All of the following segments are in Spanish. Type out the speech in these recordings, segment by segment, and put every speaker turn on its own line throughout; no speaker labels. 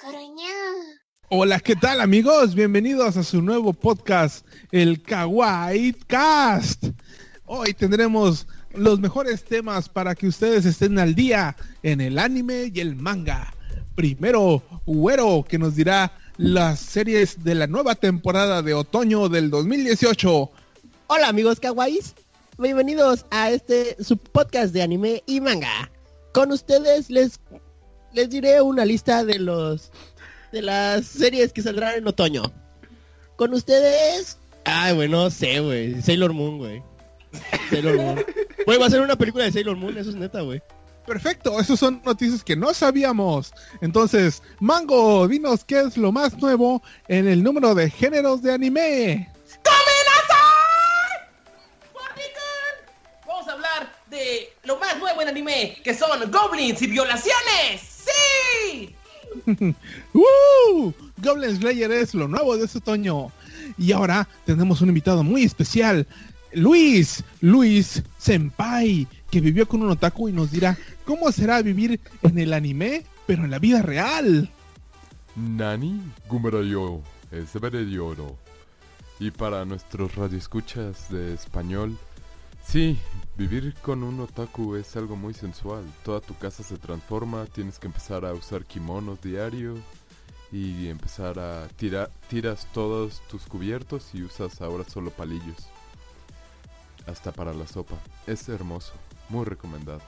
Coroña.
Hola, ¿qué tal amigos? Bienvenidos a su nuevo podcast, el Kawaii Cast. Hoy tendremos los mejores temas para que ustedes estén al día en el anime y el manga. Primero, Güero, que nos dirá las series de la nueva temporada de otoño del 2018.
Hola amigos kawaiis, bienvenidos a este su podcast de anime y manga. Con ustedes les les diré una lista de los de las series que saldrán en otoño. Con ustedes, ay, güey, no sé, güey, Sailor Moon, güey. Sailor Moon. Güey, va a ser una película de Sailor Moon, eso es neta, güey.
Perfecto, esas son noticias que no sabíamos. Entonces, Mango, dinos qué es lo más nuevo en el número de géneros de anime.
Vamos a hablar de lo más nuevo en anime, que son goblins y violaciones. ¡Sí!
¡Uh! Goblin Slayer es lo nuevo de este otoño. Y ahora tenemos un invitado muy especial, Luis, Luis Senpai, que vivió con un otaku y nos dirá cómo será vivir en el anime, pero en la vida real.
Nani Gumarayo, Severedioro. Y para nuestros radioescuchas de español, sí, vivir con un otaku es algo muy sensual. Toda tu casa se transforma, tienes que empezar a usar kimonos diario y empezar a tirar, tiras todos tus cubiertos y usas ahora solo palillos. Hasta para la sopa. Es hermoso, muy recomendado.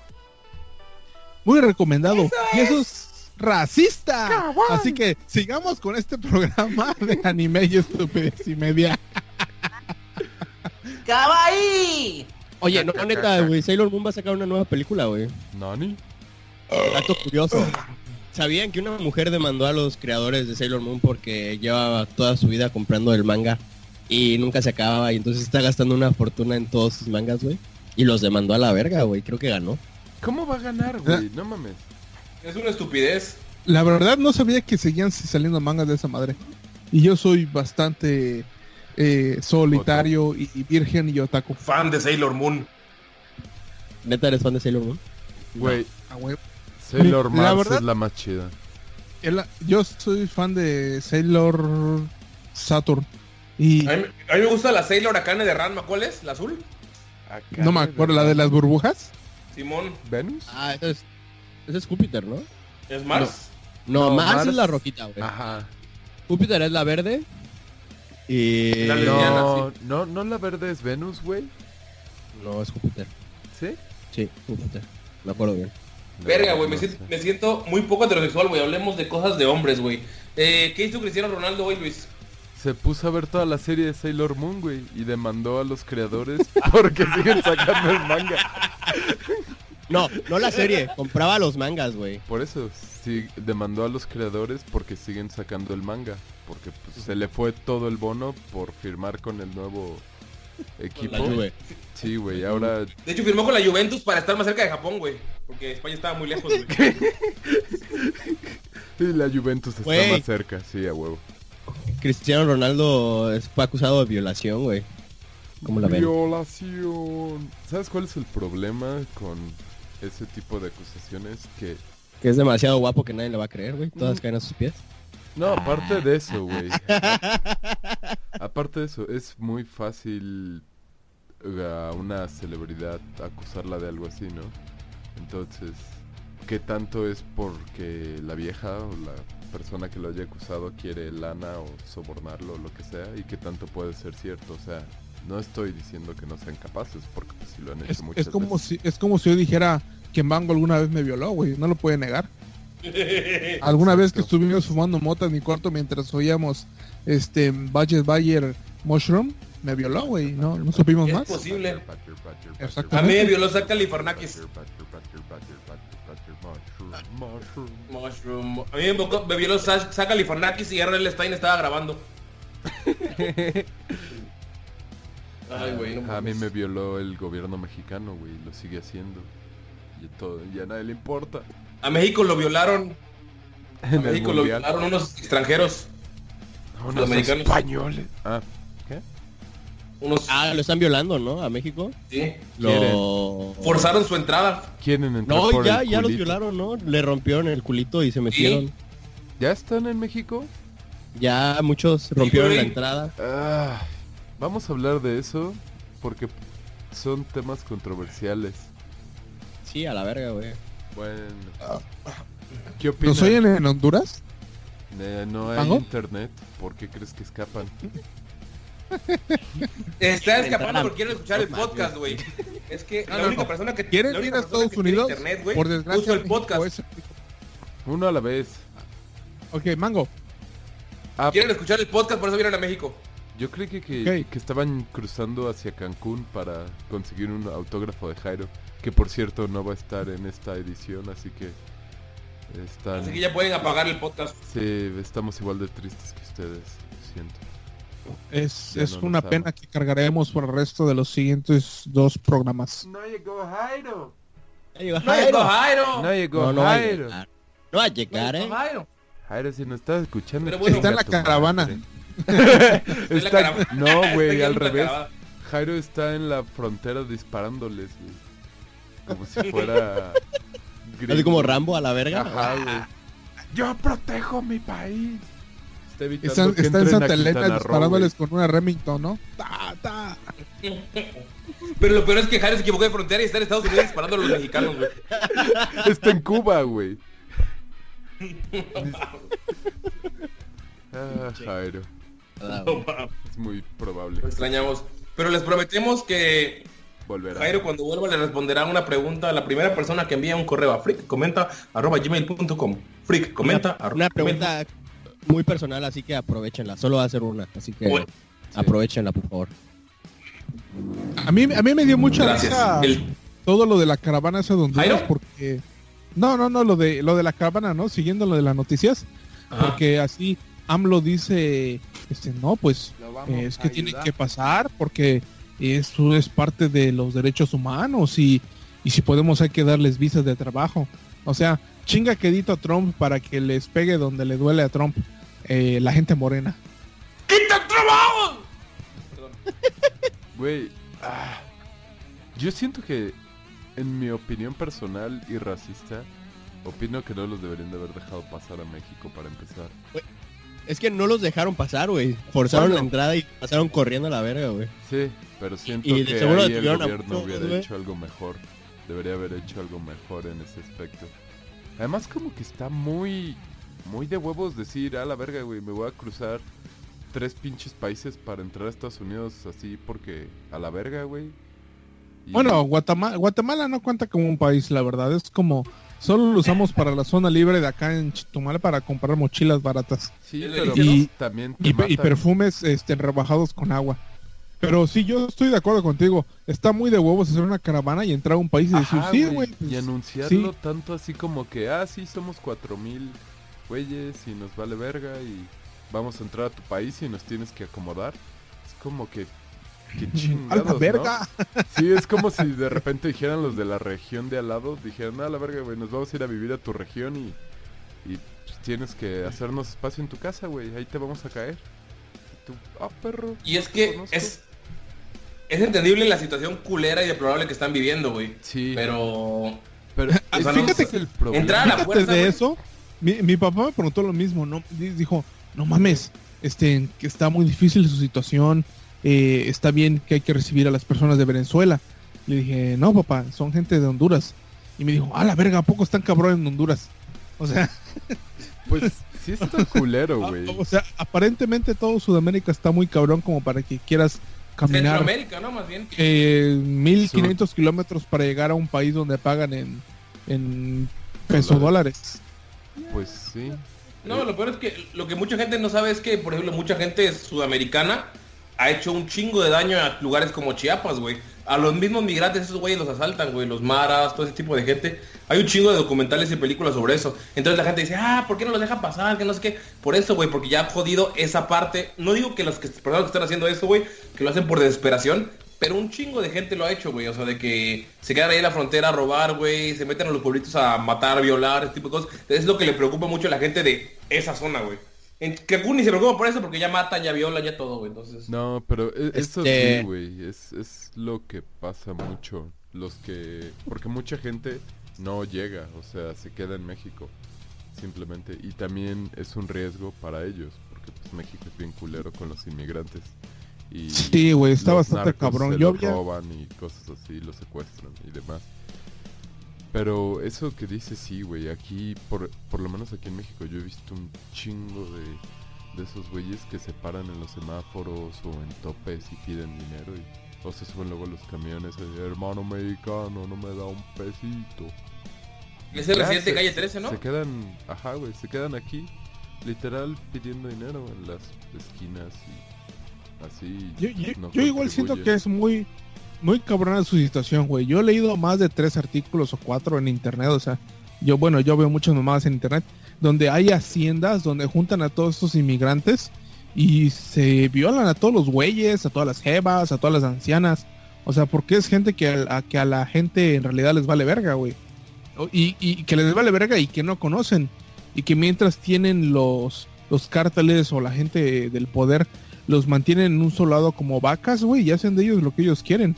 Muy recomendado. y eso es racista. Así que sigamos con este programa de anime y estupidez y media.
¡Kawaii!
Oye, no, neta, güey, Sailor Moon va a sacar una nueva película, güey.
Nani?
Dato curioso. ¿Sabían que una mujer demandó a los creadores de Sailor Moon porque llevaba toda su vida comprando el manga y nunca se acababa y entonces está gastando una fortuna en todos sus mangas, güey? Y los demandó a la verga, güey. Creo que ganó.
¿Cómo va a ganar, güey? No mames.
Es una estupidez.
La verdad no sabía que seguían saliendo mangas de esa madre. Y yo soy bastante eh, solitario y, y virgen y otaku.
Fan de Sailor Moon.
¿Neta eres fan de Sailor Moon?
Güey,
Ah.
Sailor Mars
verdad-
es la más chida.
El- yo soy fan de Sailor Saturn. Y
A mí, a mí me gusta la Sailor Akane de Ranma. ¿Cuál es? ¿La azul?
no me acuerdo, la de las burbujas.
Simón.
¿Venus?
Ah, ese es, ese es Júpiter, ¿no?
¿Es Mars?
No,
No,
Mars,
Mars-
es la rojita, güey.
Ajá.
Júpiter es la verde. Y...
La lesbiana,
No, no, no la verde es Venus, güey.
No, es Júpiter.
¿Sí?
Sí, Júpiter. Me acuerdo bien.
Verga, güey. Me,
No
siento-
sé.
me siento muy poco heterosexual, güey. Hablemos de cosas de hombres, güey. Eh, ¿Qué hizo Cristiano Ronaldo hoy, Luis?
Se puso a ver toda la serie de Sailor Moon, güey, y demandó a los creadores porque siguen sacando el manga.
No, no la serie. Compraba los mangas, güey.
Por eso, sí, demandó a los creadores porque siguen sacando el manga. Porque pues, se le fue todo el bono por firmar con el nuevo equipo.
La Juve.
Sí, güey, ahora...
De hecho, firmó con la Juventus para estar más cerca de Japón, güey. Porque España estaba muy lejos, güey.
y la Juventus está más cerca, sí, a huevo.
Cristiano Ronaldo es- fue acusado de violación, güey. ¿Cómo la ven?
Violación. ¿Sabes cuál es el problema con ese tipo de acusaciones? Que
Que es demasiado guapo que nadie le va a creer, güey. Todas caen a sus pies.
No, aparte de eso, güey. aparte de eso, es muy fácil a una celebridad acusarla de algo así, ¿no? Entonces, ¿qué tanto es porque la vieja o la persona que lo haya acusado quiere lana o sobornarlo o lo que sea? ¿Y qué tanto puede ser cierto? O sea, no estoy diciendo que no sean capaces, porque pues si lo han hecho
Es,
muchas
es como
veces.
si es como si yo dijera que Mango alguna vez me violó, güey. No lo puede negar. Alguna vez que estuvimos fumando mota en mi cuarto mientras oíamos este Badger Bayer Mushroom, me violó, güey. No, no supimos
Es
más.
posible.
Exactamente.
A mí me violó Zach Californakis.
Mushroom.
Mushroom. A mí me, violó Zach Zach Californakis y R.L. Stein estaba grabando. Ay, güey, no
A mí me violó el gobierno mexicano, güey, lo sigue haciendo. Y todo, y a nadie le importa.
A México lo violaron. A
En
México lo violaron unos extranjeros.
Unos
los mexicanos.
españoles. Ah, ¿qué?
Unos...
Ah, lo están violando, ¿no? A México.
Sí.
Lo...
Forzaron su entrada.
Quieren entrar
No,
por
ya,
el
ya los violaron, ¿no? Le rompieron el culito y se metieron.
¿Ya están en México?
Ya muchos rompieron la entrada.
Ah, vamos a hablar de eso porque son temas controversiales.
Sí, a la verga, güey.
Bueno, ¿qué opinas?
¿Nos oyen en Honduras?
Eh, no hay internet, ¿por qué crees que escapan?
Está escapando porque quiere escuchar el podcast, güey. Es que
No,
la
no,
única
no.
persona que
¿Quieren
la
ir a Estados Unidos?
internet, güey,
Por desgracia,
el podcast.
es-
Uno a la vez.
Ok, Mango.
Ah,
Quieren escuchar el podcast, por eso vienen a México.
Yo creí que, que, estaban cruzando hacia Cancún para conseguir un autógrafo de Jairo, que por cierto no va a estar en esta edición, así que están...
Así que ya pueden apagar el podcast.
Sí, estamos igual de tristes que ustedes, lo siento.
Es, es
no
una pena que cargaremos por el resto de los siguientes dos programas.
No llegó Jairo.
No llegó Jairo.
No llegó
No, no va a
Jairo.
No va a llegar, eh.
Jairo.
Jairo, si nos estás escuchando,
Pero bueno,
está en la
madre. Está-. No, güey, al revés. Jairo está en la frontera disparándoles, güey. Como si fuera...
Así como Rambo a la verga.
Ajá, güey. Yo protejo mi país. Está evitando
Está,
que
está en Santa Elena disparándoles con una Remington, ¿no? Ta, ta.
Pero lo peor es que Jairo se equivocó de frontera y está en Estados Unidos disparando a los mexicanos, güey.
güey. Está en Cuba, güey. Ah, Jairo.
Ah,
No,
Es muy probable.
Lo extrañamos. Pero les prometemos que
Volverá.
Jairo cuando vuelva le responderá una pregunta a la primera persona que envía un correo a freakcomenta.gmail.com Freakcomenta
Una, una pregunta muy personal, así que aprovechenla. Solo va a ser una, así que
Bueno,
aprovechenla, por favor.
A mí, a mí me dio mucha
Gracias.
risa
El-
todo lo de la caravana esa de Honduras
¿Jairo?
porque... No, no, no, lo de lo de la caravana, ¿no? Siguiendo lo de las noticias.
Ajá.
Porque así AMLO dice, este, no, pues eh, es que tienen que pasar porque eso es parte de los derechos humanos y, y si podemos hay que darles visas de trabajo. O sea, chinga quedito a Trump para que les pegue donde le duele a Trump eh, la gente morena.
¡Quita el trabajo!
Güey, ah, yo siento que, en mi opinión personal y racista, opino que no los deberían de haber dejado pasar a México para empezar.
Es que no los dejaron pasar, güey. Forzaron
Bueno.
la entrada y pasaron corriendo a la verga, güey.
Sí, pero siento
Y
que
seguro
ahí el
a
gobierno hubiera hecho algo mejor. Debería haber hecho algo mejor en ese aspecto. Además como que está muy, muy de huevos decir, a la verga, güey, me voy a cruzar tres pinches países para entrar a Estados Unidos así porque a la verga, güey. Y-
Bueno, Guatemala, Guatemala no cuenta como un país, la verdad. Es como, solo lo usamos para la zona libre de acá en Chitumala para comprar mochilas baratas.
Sí,
Y-
pero
y-
también
Y, perfumes este, rebajados con agua. Pero sí, yo estoy de acuerdo contigo. Está muy de huevos hacer una caravana y entrar a un país y decir,
Ajá,
sí,
güey, y
pues,
anunciarlo
sí.
tanto así como que, ah, sí, somos cuatro mil güeyes y nos vale verga y vamos a entrar a tu país y nos tienes que acomodar. Es como que, que
a
chingados,
la
¿no?
verga.
Sí, es como si de repente dijeran los de la región de al lado, dijeran, ah, la verga, güey, nos vamos a ir a vivir a tu región y, y pues, tienes que hacernos espacio en tu casa, güey, ahí te vamos a caer. Y tú, ah, perro.
Y es
no
que
conozco".
es, es entendible la situación culera y deplorable que están viviendo, güey.
Sí,
Pero
pero
o sea, no-
fíjate que el problema...
entrar a la
Fíjate
fuerza,
de
güey.
eso, mi, mi papá me preguntó lo mismo, ¿no? Di- Dijo, no mames, este, que está muy difícil su situación, eh, está bien que hay que recibir a las personas de Venezuela. Le dije, no, papá, son gente de Honduras. Y me dijo, ah, la verga, ¿a poco están cabrón en Honduras? O sea,
Pues sí está culero,
Ah,
güey.
O sea, aparentemente todo Sudamérica está muy cabrón como para que quieras caminar
Centroamérica, ¿no? Más bien.
eh, 1500 kilómetros para llegar a un país donde pagan en, en peso dólares.
Pues sí.
No, lo peor es que lo que mucha gente no sabe es que, por ejemplo, mucha gente sudamericana ha hecho un chingo de daño a lugares como Chiapas, güey. A los mismos migrantes, esos güeyes los asaltan, güey. Los maras, todo ese tipo de gente. Hay un chingo de documentales y películas sobre eso. Entonces la gente dice, ah, ¿por qué no los dejan pasar? Que no sé qué. Por eso, güey, porque ya ha jodido esa parte. No digo que los que, personas que están haciendo eso, güey, que lo hacen por desesperación. Pero un chingo de gente lo ha hecho, güey. O sea, de que se quedan ahí en la frontera a robar, güey. Se meten a los pueblitos a matar, violar, ese tipo de cosas. Es lo que le preocupa mucho a la gente de esa zona, güey. En Cancún ni se preocupa por eso porque ya matan, ya violan, ya todo, güey. Entonces...
No, pero e- eso
Este-
sí, güey. Es, es lo que pasa mucho. Los que... Porque mucha gente no llega, o sea, se queda en México. simplemente. Y también es un riesgo para ellos, porque pues México es bien culero con los inmigrantes. Y
Sí, güey, está bastante cabrón.
se
Yo
los
había-
roban y cosas así, los secuestran y demás. Pero eso que dice sí, güey, aquí, por, por lo menos aquí en México, yo he visto un chingo de, de esos güeyes que se paran en los semáforos o en topes y piden dinero y, o se suben luego a los camiones y, hermano mexicano, no me da un pesito.
Es el residente calle 13, ¿no?
Se quedan, ajá, güey, se quedan aquí, literal, pidiendo dinero en las esquinas y así.
Yo, yo-
no
yo igual siento que es muy, muy cabrona su situación, güey. Yo he leído más de tres artículos o cuatro en internet, o sea, yo, bueno, yo veo muchas mamadas en internet, donde hay haciendas donde juntan a todos estos inmigrantes y se violan a todos los güeyes, a todas las jevas, a todas las ancianas. O sea, porque es gente que a, que a la gente en realidad les vale verga, güey. Y, y que les vale verga y que no conocen. Y que mientras tienen los, los cárteles o la gente del poder los mantienen en un solo lado como vacas, güey, y hacen de ellos lo que ellos quieren.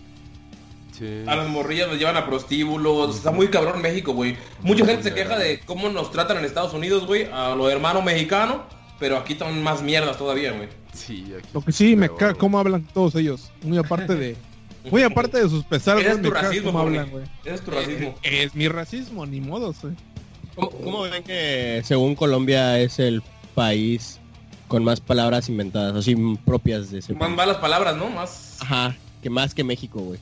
Sí.
A las morrillas los llevan a prostíbulos. Está muy cabrón México, güey. Mucha gente se queja de cómo nos tratan en Estados Unidos, güey. A los hermanos mexicanos. Pero aquí están más mierdas todavía, güey.
Sí, aquí
Lo que sí me caga
güey.
cómo hablan todos ellos. Muy aparte de... Muy aparte de sus pesares, güey,
es tu racismo,
hablan, güey.
Ese es tu racismo.
Eh, Es mi racismo, ni modo, güey.
¿Cómo, cómo ven que según Colombia es el país con más palabras inventadas, así propias de ese
Más
país?
malas palabras, ¿no? Más...
Ajá, que más que México, güey.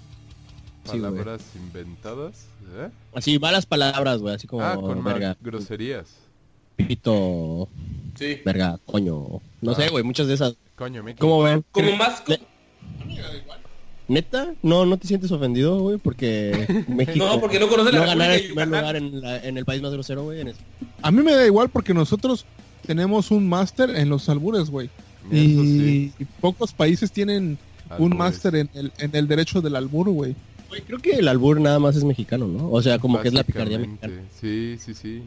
Sí.
Palabras inventadas, ¿eh?
Así malas palabras, güey, así como
ah, con
verga,
groserías.
pito,
Sí.
verga, coño. No
Ah.
sé, güey, muchas de esas.
Coño, Mickey.
¿Cómo ven?
Como más...
Le- ¿Neta? No, no te sientes ofendido, güey, porque México
No, porque no conoces la
no ganar
República
el primer lugar en, la- en el país más grosero, güey.
A mí me da igual porque nosotros tenemos un máster en los albures, güey.
Eso
Y,
sí.
y pocos países tienen un máster en el, en el derecho del albur, güey.
Güey, creo que el albur nada más es mexicano, ¿no? O sea, como que es la picardía mexicana.
Sí, sí, sí.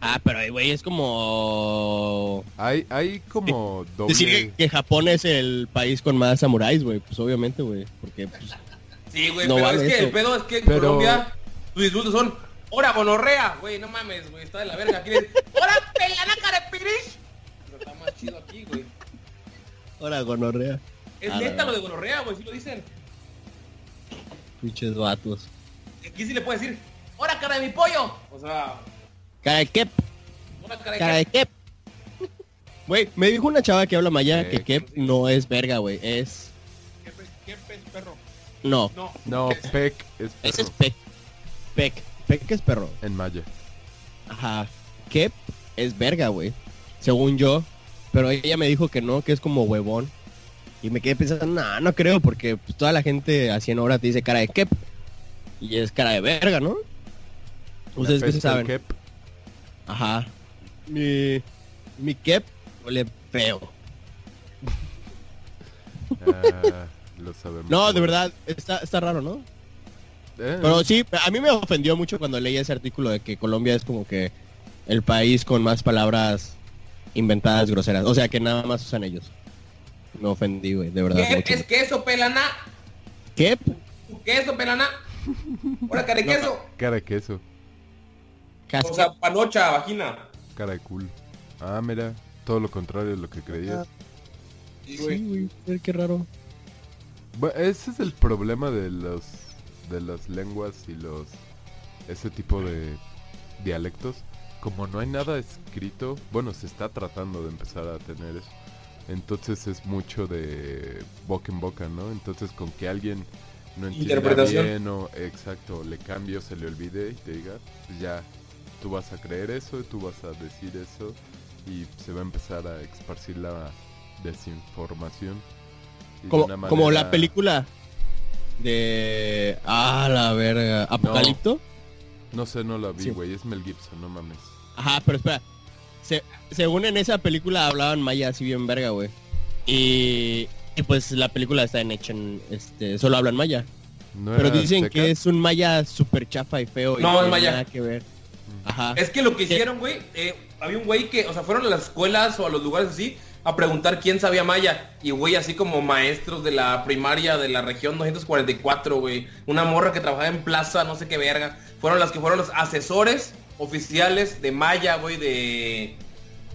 Ah, pero güey, es como
Hay, hay como doble...
decir que, que Japón es el país con más samuráis, güey. Pues obviamente, güey, porque pues,
Sí, güey,
No
pero
vale
es que
eso.
el pedo es que en
Pero-
Colombia tus insultos son ¡Hora gonorrea! Güey, no mames, güey, está de la verga. Aquí es ¡Hora pelanaca de pirish! Pero está más chido aquí, güey.
ahora gonorrea,
Es
A la
neta lo de gonorrea, güey, sí lo dicen.
Pinches vatos.
Aquí sí le puedes decir ¡Hora cara de mi pollo! O sea,
Cara de kep,
¡Hora cara de
cara de kep. Güey, me dijo una chava que habla maya
Eh,
que kep no es verga, güey. Es
¿Qué, pez, qué pez, perro?
no,
No.
No, pec es
ese es
perro.
pec. Pec, pec es perro.
En maya.
Ajá. Kep es verga, güey. Según yo. Pero ella me dijo que no, que es como huevón. Y me quedé pensando, no, no creo, porque pues, toda la gente así en hora te dice cara de Kep. Y es cara de verga, ¿no? Ustedes qué saben.
kep.
Ajá. Mi, mi Kep huele feo.
Ah, lo sabemos.
No, de verdad, está, está raro, ¿no?
Eh,
Pero sí, a mí me ofendió mucho cuando leí ese artículo de que Colombia es como que el país con más palabras inventadas groseras. O sea, que nada más usan ellos. Me ofendí, güey, de verdad.
¿Qué es queso, pelana?
¿Qué?
¿Queso, pelana? ¡Hora cara de queso!
Cara de queso.
O sea, panocha, vagina.
Cara de culo. Ah, mira. Todo lo contrario de lo que creías.
Sí,
sí,
güey.
eh, qué raro.
Bueno, ese es el problema de los de las lenguas y los ese tipo de dialectos. Como no hay nada escrito, bueno, se está tratando de empezar a tener eso. Entonces es mucho de boca en boca, ¿no? Entonces con que alguien no entienda bien o exacto, le cambio, se le olvide y te diga, pues ya tú vas a creer eso, tú vas a decir eso y se va a empezar a esparcir la desinformación. De
Como, como la película de... Ah, la verga. ¿Apocalipto?
No sé, no la vi,
Sí.
güey. Es Mel Gibson, no mames.
Ajá, pero espera. Se- según en esa película hablaban maya así bien verga, güey. Y, y pues la película está en hecha en... Este, solo hablan maya.
¿No
Pero dicen
azteca?
que es un maya súper chafa y feo. y
No,
no
es
tiene
maya.
Nada que ver. Ajá.
Es que lo que hicieron, güey, eh, había un güey que, o sea, fueron a las escuelas o a los lugares así a preguntar quién sabía maya. Y, güey, así como maestros de la primaria de la región 244, güey. Una morra que trabajaba en plaza, no sé qué verga. Fueron las que fueron los asesores oficiales de Maya, güey, de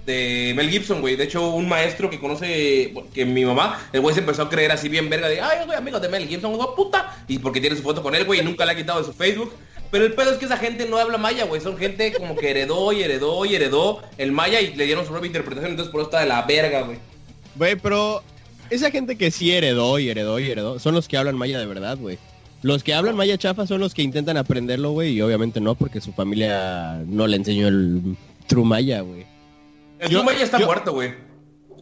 de Mel Gibson, güey. De hecho, un maestro que conoce, que mi mamá, el güey se empezó a creer así bien verga de, ay, yo soy amigo de Mel Gibson, güey, puta. Y porque tiene su foto con él, güey, y nunca la ha quitado de su Facebook. Pero el pedo es que esa gente no habla maya, güey. Son gente como que heredó y heredó y heredó el maya y le dieron su propia interpretación. Entonces por eso está de la verga, güey.
Güey, pero esa gente que sí heredó y heredó y heredó, son los que hablan maya de verdad, güey. Los que hablan maya chafa son los que intentan aprenderlo, güey, y obviamente no, porque su familia no le enseñó el true maya, güey.
El
Yo-
True Maya está
yo-
muerto, güey.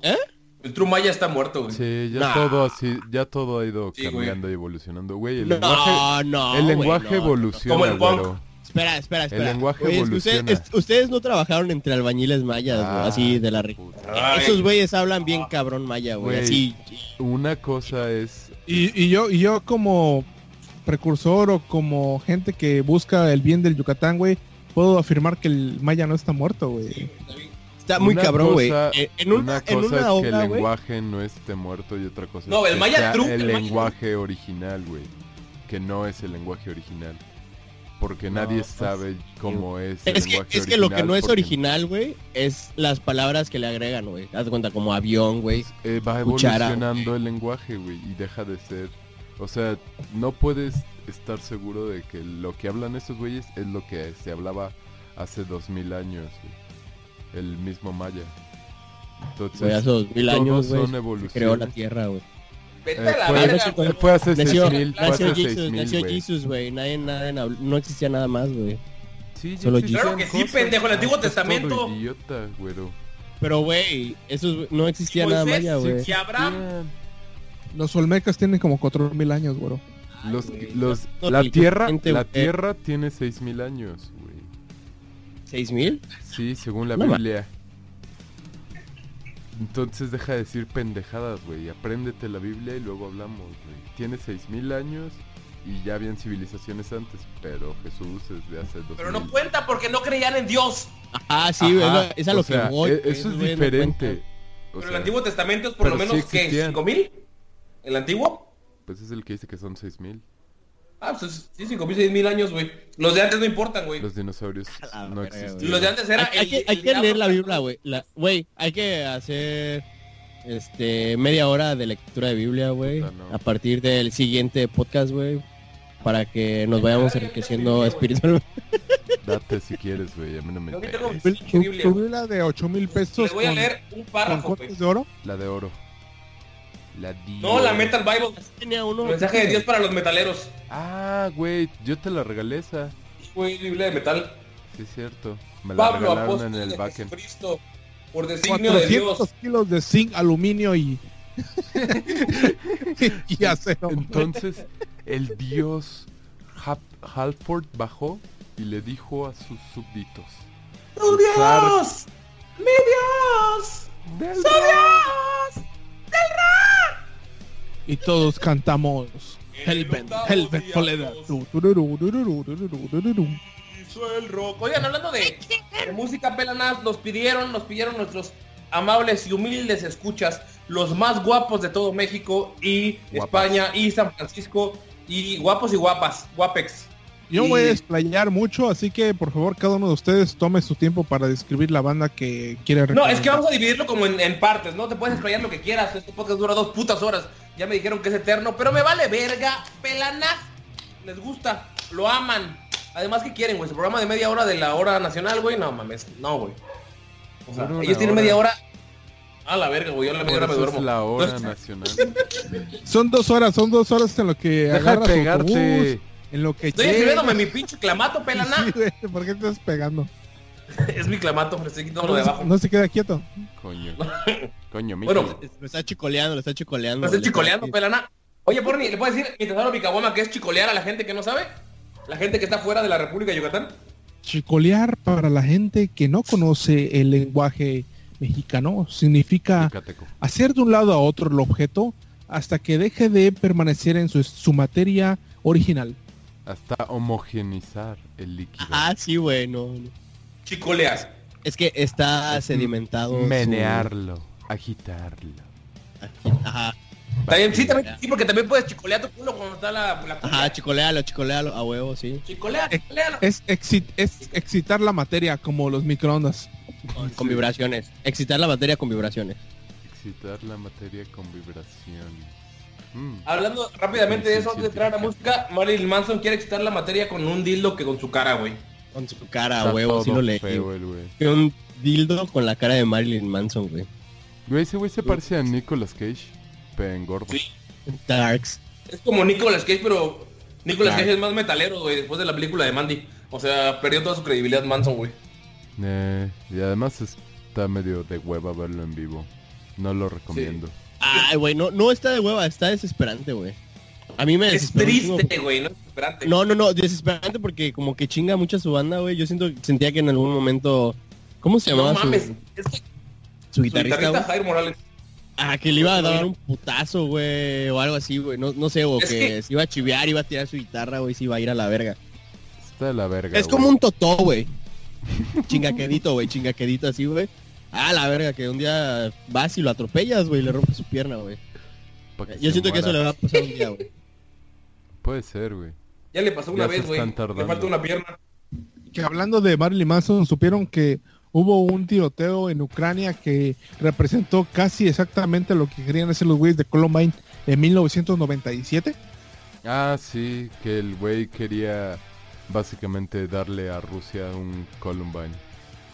¿Eh?
El True Maya está muerto, güey.
Sí, ya
Nah.
todo así, ya todo ha ido
Sí,
cambiando y evolucionando, güey. El
No,
lenguaje,
no,
el lenguaje
no,
evoluciona,
Como el punk.
güero.
Espera, espera, espera.
lenguaje
es que ustedes,
evoluciona.
es- ustedes no trabajaron entre albañiles mayas, güey,
Ah,
así de la
puta.
Ay.
Esos güeyes hablan bien cabrón maya, güey,
Güey.
así.
Una cosa es
Y, y yo, y yo como precursor o como gente que busca el bien del Yucatán, güey, puedo afirmar que el maya no está muerto, güey.
Está muy
una
cabrón, güey. Eh, En, un-
una
en
cosa
una
es que el lenguaje no esté muerto y otra cosa
No,
es
el
que
maya
sea el
el maya-
lenguaje original, güey. Que no es el lenguaje original. Porque nadie
pues,
sabe cómo es el
Es que,
lenguaje
es que lo que
original
no es original, güey, es las palabras que le agregan, güey. Haz de cuenta, como avión, güey.
eh, va
cuchara,
evolucionando el lenguaje, güey, y deja de ser... O sea, no puedes estar seguro de que lo que hablan estos güeyes es lo que se hablaba hace dos mil años, güey. El mismo maya. Entonces,
Güey, hace dos mil años, güey,
son evoluciones.
creó la Tierra, güey.
Vete
Eh,
a la
fue,
verga,
Nació-
güey.
fue hace
Nació,
6000, fue
nació
hace
Jesus,
6000,
nació
güey.
Jesus, güey. Nadie, nadie, hab- no existía nada más, güey.
Sí,
Solo
existían
Claro que sí, pendejo, el Antiguo Testamento.
idiota, güero.
Pero, güey, eso no existía
Moisés,
nada maya, güey.
Y Abraham.
Los olmecas tienen como 4000 años, güey.
Los,
güey,
los,
no,
la tierra, la tierra tiene 6000 años, güey.
¿Seis mil?
Sí, según la
No
Biblia. Entonces deja de decir pendejadas, güey. Apréndete la Biblia y luego hablamos, güey. Tiene 6000 años y ya habían civilizaciones antes, pero Jesús es de hace 2000.
Pero no cuenta porque no creían en Dios.
Ah, sí, güey,
Ajá,
es a- es a
o
lo
sea,
que voy.
e- Eso es
no
diferente.
Pero
sea,
el Antiguo Testamento es por lo
pero sí
menos que
existían.
5000. ¿El antiguo?
Pues es el que dice que son 6000.
Ah, pues sí, 5000, 6000 años, güey. Los de antes no importan, güey.
Los dinosaurios
A la
no existían.
Los de antes era
Hay, hay
el-
que,
el
hay que leer la
con-
Biblia, güey. La- Güey, hay que hacer este media hora de lectura de Biblia, güey.
No.
A partir del siguiente podcast, güey. Para que nos vayamos enriqueciendo espiritualmente.
Date si quieres, güey. A mí no me interesa.
tengo
Tu,
Biblia,
tu
güey.
Biblia de 8 mil pesos
Les voy a
con,
leer un
con
párrafo,
cortes de oro.
La de oro. La di
No, la. Metal Bible.
Tenía uno.
Mensaje de Dios para los metaleros.
Ah, güey, yo te la regalé esa.
Güey, Biblia de metal.
Sí, es cierto. Me la
Pablo,
regalaron
apóstol
en el backend.
Jesucristo. Por designio de
400
Dios.
kilos de zinc, aluminio y... y acero.
Entonces, el dios Hap- Halford bajó y le dijo a sus súbditos.
¡Tu Dios! ¡Mi Dios!
del
¡Su Dios!
Y todos cantamos.
En el
Hellbent, Hellbent Soledad.
Hizo el rock. Oigan, hablando de, de música pelanas, nos pidieron, nos pidieron nuestros amables y humildes escuchas, los más guapos de todo México y
Guapas.
España y San Francisco y guapos y guapas, guapex.
Yo
Y-
voy a desplayar mucho, así que por favor cada uno de ustedes tome su tiempo para describir la banda que quiere
No, es que vamos a dividirlo como en, en partes, ¿no? Te puedes explayar lo que quieras, este podcast dura dos putas horas. Ya me dijeron que es eterno, pero me vale verga, pelana. Les gusta, lo aman. Además, ¿qué quieren, güey? Su programa de media hora de la hora nacional, güey, no mames, no, güey. O sea, ellos tienen
hora.
media hora. A la verga, güey, yo a la media hora me duermo.
es la hora nacional.
Son dos horas, son dos horas en lo que
Deja de
agarras
pegarte.
autobús, en lo que
Estoy escribiéndome mi pinche clamato, pelana.
Sí, güey, ¿Por qué te estás pegando?
es mi clamato, me estoy quitando lo
No,
de
se-
abajo.
no se queda quieto.
Coño.
Bueno,
Lo está chicoleando, lo está chicoleando. Le está-
chicoleando, pelana. Oye, Porni, ¿le puedes decir mientras hablo que es chicolear a la gente que no sabe? La gente que está fuera de la República de Yucatán.
Chicolear para la gente que no conoce el lenguaje mexicano significa
Yucateco.
hacer de un lado a otro el objeto hasta que deje de permanecer en su, su materia original.
Hasta homogenizar el líquido.
Ah, sí, güey, no. no.
Chicoleas.
Es que está
Es
sedimentado. su-
Menearlo. Agitarlo.
Ajá.
También, sí, también, sí, porque también puedes chicolear tu culo cuando está la, la.
Ajá, chicolealo, chicolealo, a huevo, sí.
Chicolea, chicolealo.
Es, exi- es excitar la materia como los microondas.
Con, con vibraciones. Excitar la batería con vibraciones.
Excitar la materia con vibración. Mm.
Hablando rápidamente de eso, antes de entrar a la música, Marilyn Manson quiere excitar la materia con un dildo que con su cara, güey.
Con su cara, a huevo, sí
todo
lo leí.
feo el güey.
Que Un dildo con la cara de Marilyn Manson, güey.
Güey, ese güey se parece a Nicolas Cage, pero en gordo.
Sí.
Darks.
Es como Nicolas Cage, pero Nicolas. Cage es más metalero, güey, después de la película de Mandy. O sea, perdió toda su credibilidad Manson, güey.
Eh, y además está medio de hueva verlo en vivo. No lo recomiendo.
Ay, güey, no, no está de hueva, está desesperante, güey. A mí me
Es triste, güey, no es desesperante.
No, no, no, desesperante porque como que chinga mucho a su banda, güey. Yo siento, sentía que en algún momento... ¿Cómo se
no
llamaba su,
mames. Es que
su
su
guitarrista?
Jair Morales.
Ah, que le iba a dar un putazo, güey, o algo así, güey. No, no sé, o que,
que-
se iba a chivear, iba a tirar su guitarra, güey, se iba a ir a la verga.
Está de la verga.
Es como un totó, güey. Chingaquedito, güey, chingaquedito así, güey. Ah, la verga, que un día vas y lo atropellas, güey, y le rompes su pierna, güey. Yo siento que eso le va a pasar un día, güey.
Puede ser, güey.
Ya le pasó una
Ya
vez, güey. Le falta una pierna.
Que hablando de Marilyn Manson, supieron que hubo un tiroteo en Ucrania que representó casi exactamente lo que querían hacer los güeyes de Columbine en 1997.
Ah, sí, que el güey quería básicamente darle a Rusia un Columbine.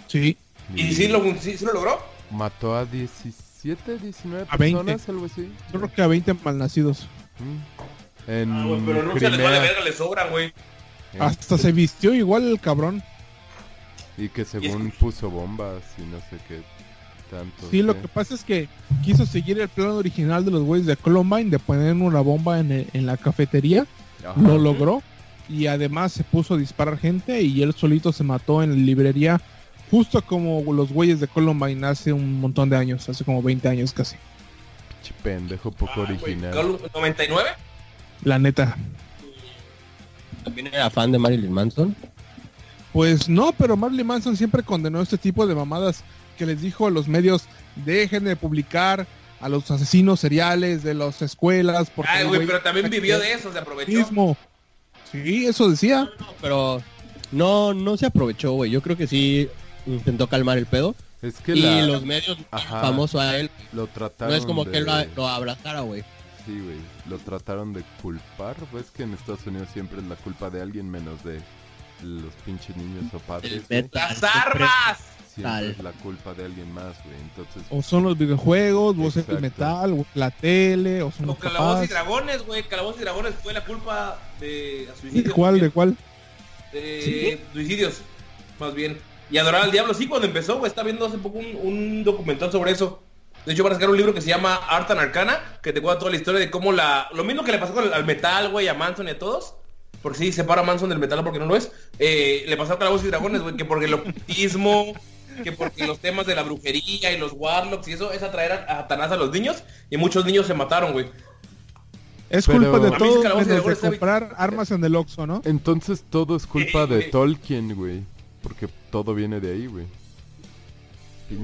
Sí.
¿Y sí lo, sí, sí lo logró?
Mató a 17, 19
A 20.
personas, algo así.
Yo creo que a 20 malnacidos.
Mm. En
Ah, pero Rusia les vale verga, le sobran, güey.
en-
Hasta se vistió igual el cabrón.
y que según puso bombas y no sé qué tanto.
Sí, lo que pasa es que quiso seguir el plan original de los güeyes de Columbine de poner una bomba en, el- en la cafetería.
Ajá.
Lo logró. Y además se puso a disparar gente y él solito se mató en la librería. Justo como los güeyes de Columbine hace un montón de años, hace como 20 años casi.
Pinche pendejo poco
Ah,
original.
Col- ¿99?
La neta.
También era fan de Marilyn Manson.
Pues no, pero Marilyn Manson siempre condenó este tipo de mamadas que les dijo a los medios, dejen de publicar a los asesinos seriales de las escuelas. Porque
Ay, güey, pero también vivió de eso, se aprovechó.
mismo. Sí, eso decía.
Pero no, no se aprovechó, güey. Yo creo que sí intentó calmar el pedo.
Es que
y
la-
los medios
Ajá.
famoso a él.
lo trataron
No es como
de...
que él lo, lo abrazara, güey.
Sí, güey. Lo trataron de culpar. Pues que en Estados Unidos siempre es la culpa de alguien menos de los pinches niños o padres.
¡Las armas!
Siempre
tal.
es la culpa de alguien más, güey. Entonces,
O son los videojuegos, o es el metal, o la tele, o son los
O Calabozos y
papás.
Dragones, güey. Calabozos y Dragones fue la culpa de
¿De
suicidios.
cuál? ¿De cuál?
De suicidios, más bien. Y adorar al diablo, sí, cuando empezó, güey. Estaba viendo hace poco un, un documental sobre eso. De hecho, van a sacar un libro que se llama Art and Arcana, que te cuenta toda la historia de cómo la... Lo mismo que le pasó con el- al metal, güey, a Manson y a todos. Porque sí, separa a Manson del metal porque no lo es. eh, le pasó a Calabozos y Dragones, güey, que porque el ocultismo, que porque los temas de la brujería y los warlocks y eso es atraer a, Satanás a los niños. Y muchos niños se mataron, güey.
Es
Pero-
culpa de todos menos de
está
comprar armas en el Oxxo, ¿no?
entonces todo es culpa de. Tolkien, güey. Porque todo viene de ahí, güey.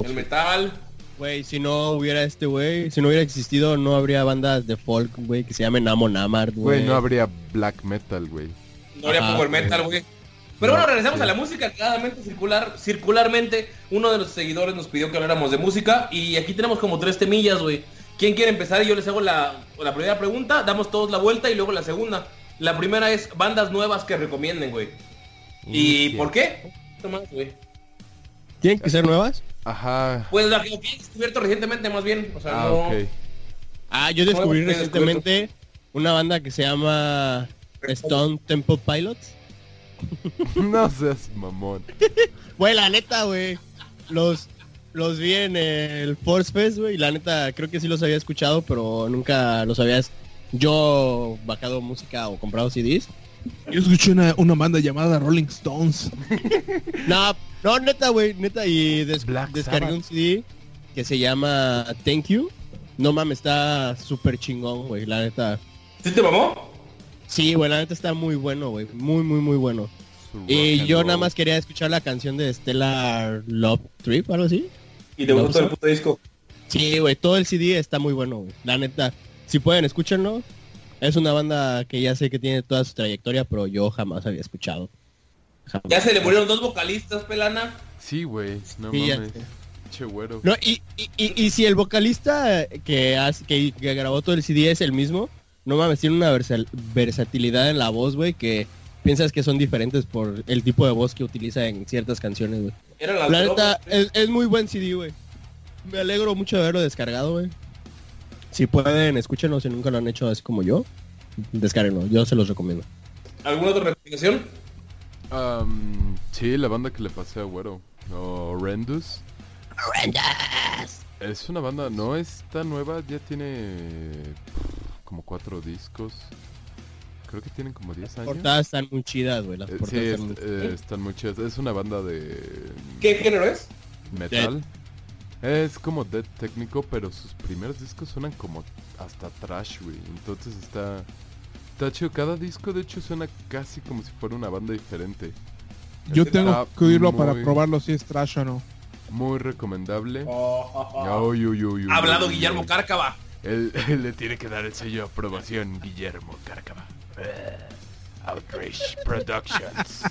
El metal.
Güey, si no hubiera este güey, si no hubiera existido, no habría bandas de folk, güey, que se llamen Amo Namart, güey.
Güey, no habría black metal, güey.
No habría
Ajá,
power metal, güey. Pero
No,
bueno, regresamos
sí.
a la música. Claramente, circular, circularmente, uno de los seguidores nos pidió que habláramos de música. Y aquí tenemos como tres temillas, güey. ¿Quién quiere empezar? Y yo les hago la, la primera pregunta, damos todos la vuelta y luego la segunda. La primera es bandas nuevas que recomienden, güey. ¿Y por qué? Un poquito más, güey.
¿Tienen que ser nuevas?
Ajá.
Pues la que he descubierto recientemente, más bien. O sea,
Ah,
no...
Ah, yo descubrí recientemente una banda que se llama Stone Temple Pilots.
no seas mamón.
Güey, la neta, güey. Los, los vi en el Force Fest, güey. Y la neta, creo que sí los había escuchado, pero nunca los habías yo bajado música o comprado CDs.
Yo escuché una, una banda llamada Rolling Stones.
No, no, neta, güey, neta. Y des-
Black
descargué
Sabbath.
un CD que se llama Thank You. No mames, está súper chingón, güey, la neta.
¿Sí te mamó?
Sí, güey, la neta está muy bueno, güey. Muy, muy, muy bueno. Y yo nada más quería escuchar la canción de Stellar Love Trip, algo así.
Y te
¿Me
gustó todo el puto disco.
Sí, güey, todo el CD está muy bueno, güey. La neta. si pueden, escúchenlo. Es una banda que ya sé que tiene toda su trayectoria, pero yo jamás había escuchado.
Ya se le murieron dos vocalistas, pelana.
Sí, güey. No mames. Che güero.
No, y, y, y- y si el vocalista que, hace- que, que grabó todo el CD es el mismo, no mames, tiene una versa- versatilidad en la voz, güey, que piensas que son diferentes por el tipo de voz que utiliza en ciertas canciones, güey. La neta, es muy buen CD, güey. Me alegro mucho de haberlo descargado, güey. Si pueden, escúchenlo si nunca lo han hecho así como yo. Descárguenlo, yo se los recomiendo.
¿Alguna otra recomendación?
Am, sí, la banda que le pasé a güero. Horrendous. Es una banda, no es tan nueva, ya tiene como cuatro discos. Creo que tienen como 10
Las
años.
portadas están muy chidas, güey. Las
Eh, sí, es-
están muy
eh, están muy chidas. Es una banda de
¿Qué género es?
metal. Es como death técnico, pero sus primeros discos suenan como hasta trash, güey. Entonces está... Está chido. Cada disco, de hecho, suena casi como si fuera una banda diferente.
Yo
Está
tengo que oírlo para probarlo si es trash o no.
Muy recomendable.
Oh,
Uy, uy, uy, uy,
Ha hablado Guillermo. Cárcava.
Él, él le tiene que dar el sello de aprobación, Guillermo Cárcava. Eh, Outrage Productions.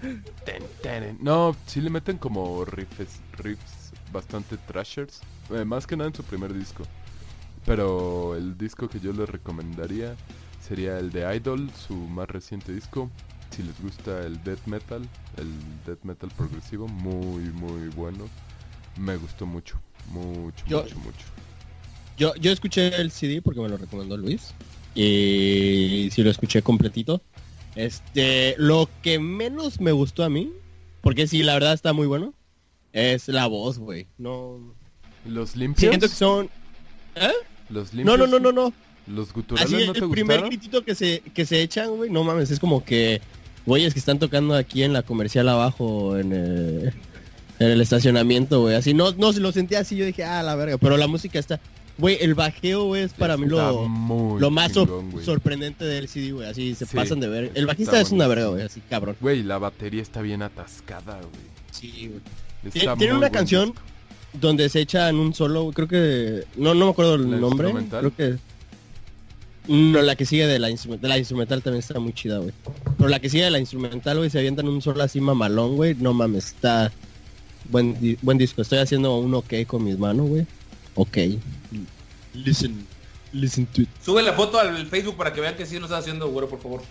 Ten, ten. No, sí le meten como riffs, riffs bastante trashers. eh, más que nada en su primer disco. Pero el disco que yo les recomendaría sería el de Idol, su más reciente disco. Si les gusta el death metal, el death metal progresivo, muy, muy bueno. Me gustó mucho, mucho,
Yo-
mucho, mucho.
Yo, yo escuché el CD porque me lo recomendó Luis. Y sí lo escuché completito. Este, lo que menos me gustó a mí, porque sí, la verdad está muy bueno, es la voz, güey. No.
Los limpios.
Siento que son. ¿Eh?
Los
No,
limpios.
no, no, no, no.
Los guturales
Así
no
el
te
primer gritito que se, que se echan, güey, no mames, es como que güeyes que están tocando aquí en la comercial abajo en el, en el estacionamiento, güey. Así no, no se lo sentía así, yo dije, ah, la verga. Pero la música está. Güey, el bajeo, güey, es para mí lo, lo más sor-
chingón, güey.
sorprendente del CD, güey. Así se
Sí,
pasan de ver. El bajista es una verga, güey, así cabrón.
Güey, la batería está bien atascada, güey.
Sí, güey. Tiene, una canción
disco.
donde se echan un solo, creo que. No, no me acuerdo el
¿La
nombre. Creo que. No, la que sigue de la, de la instrumental también está muy chida, güey. Pero la que sigue de la instrumental, güey, se avientan un solo así mamalón, güey. No mames, está. Buen, di- buen disco. Estoy haciendo un ok con mis manos, güey. Ok. Listen. Listen to it.
Sube la foto al Facebook para que vean que sí lo estás haciendo, güero, por favor.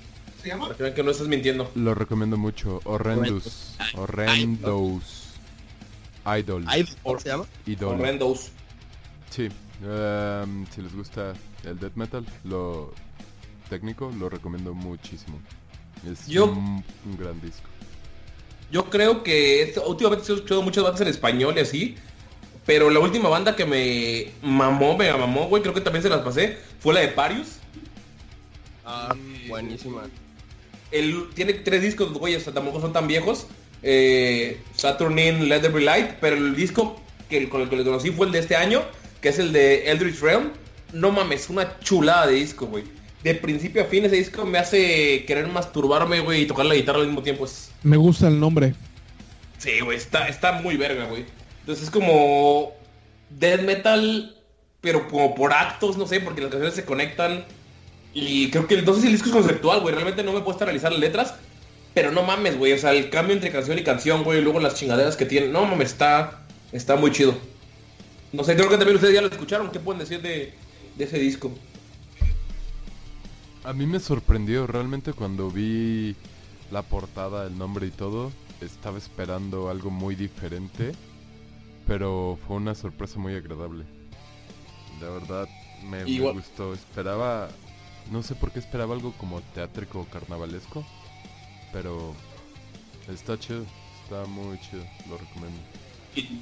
Para que vean que no estás mintiendo.
Lo recomiendo mucho. Horrendous. Horrendous. Idol.
¿Cómo se llama?
Idol.
Horrendos.
Sí. ehm, si les gusta el death metal, lo técnico, lo recomiendo muchísimo. Es
Yo-
un, un gran disco.
Yo creo que esto- últimamente he escuchado muchas bandas en español y así. Pero la última banda que me mamó, me mamó, güey, creo que también se las pasé, fue la de Parius.
Ah, buenísima.
El, tiene tres discos, güey, o sea, tampoco son tan viejos. Eh, Saturnine, Let There Be Light, pero el disco que con el que lo conocí fue el de este año, que es el de Eldritch Realm. No mames, una chulada de disco, güey. De principio a fin ese disco me hace querer masturbarme, güey, y tocar la guitarra al mismo tiempo. Es,
Me gusta el nombre.
Sí, güey, está, está muy verga, güey. Entonces es como death metal, pero como por actos, no sé, porque las canciones se conectan. Y creo que no sé si el disco es conceptual, güey. Realmente no me he puesto a analizar las letras. Pero no mames, güey. O sea, el cambio entre canción y canción, güey. y Luego las chingaderas que tienen. No mames, está, está muy chido. No sé, creo que también ustedes ya lo escucharon. ¿Qué pueden decir de, de ese disco?
A mí me sorprendió realmente cuando vi la portada, el nombre y todo. Estaba esperando algo muy diferente, pero fue una sorpresa muy agradable. De verdad, me, gustó. Esperaba, no sé por qué esperaba algo como teátrico o carnavalesco, pero está chido, está muy chido, lo recomiendo.
Y,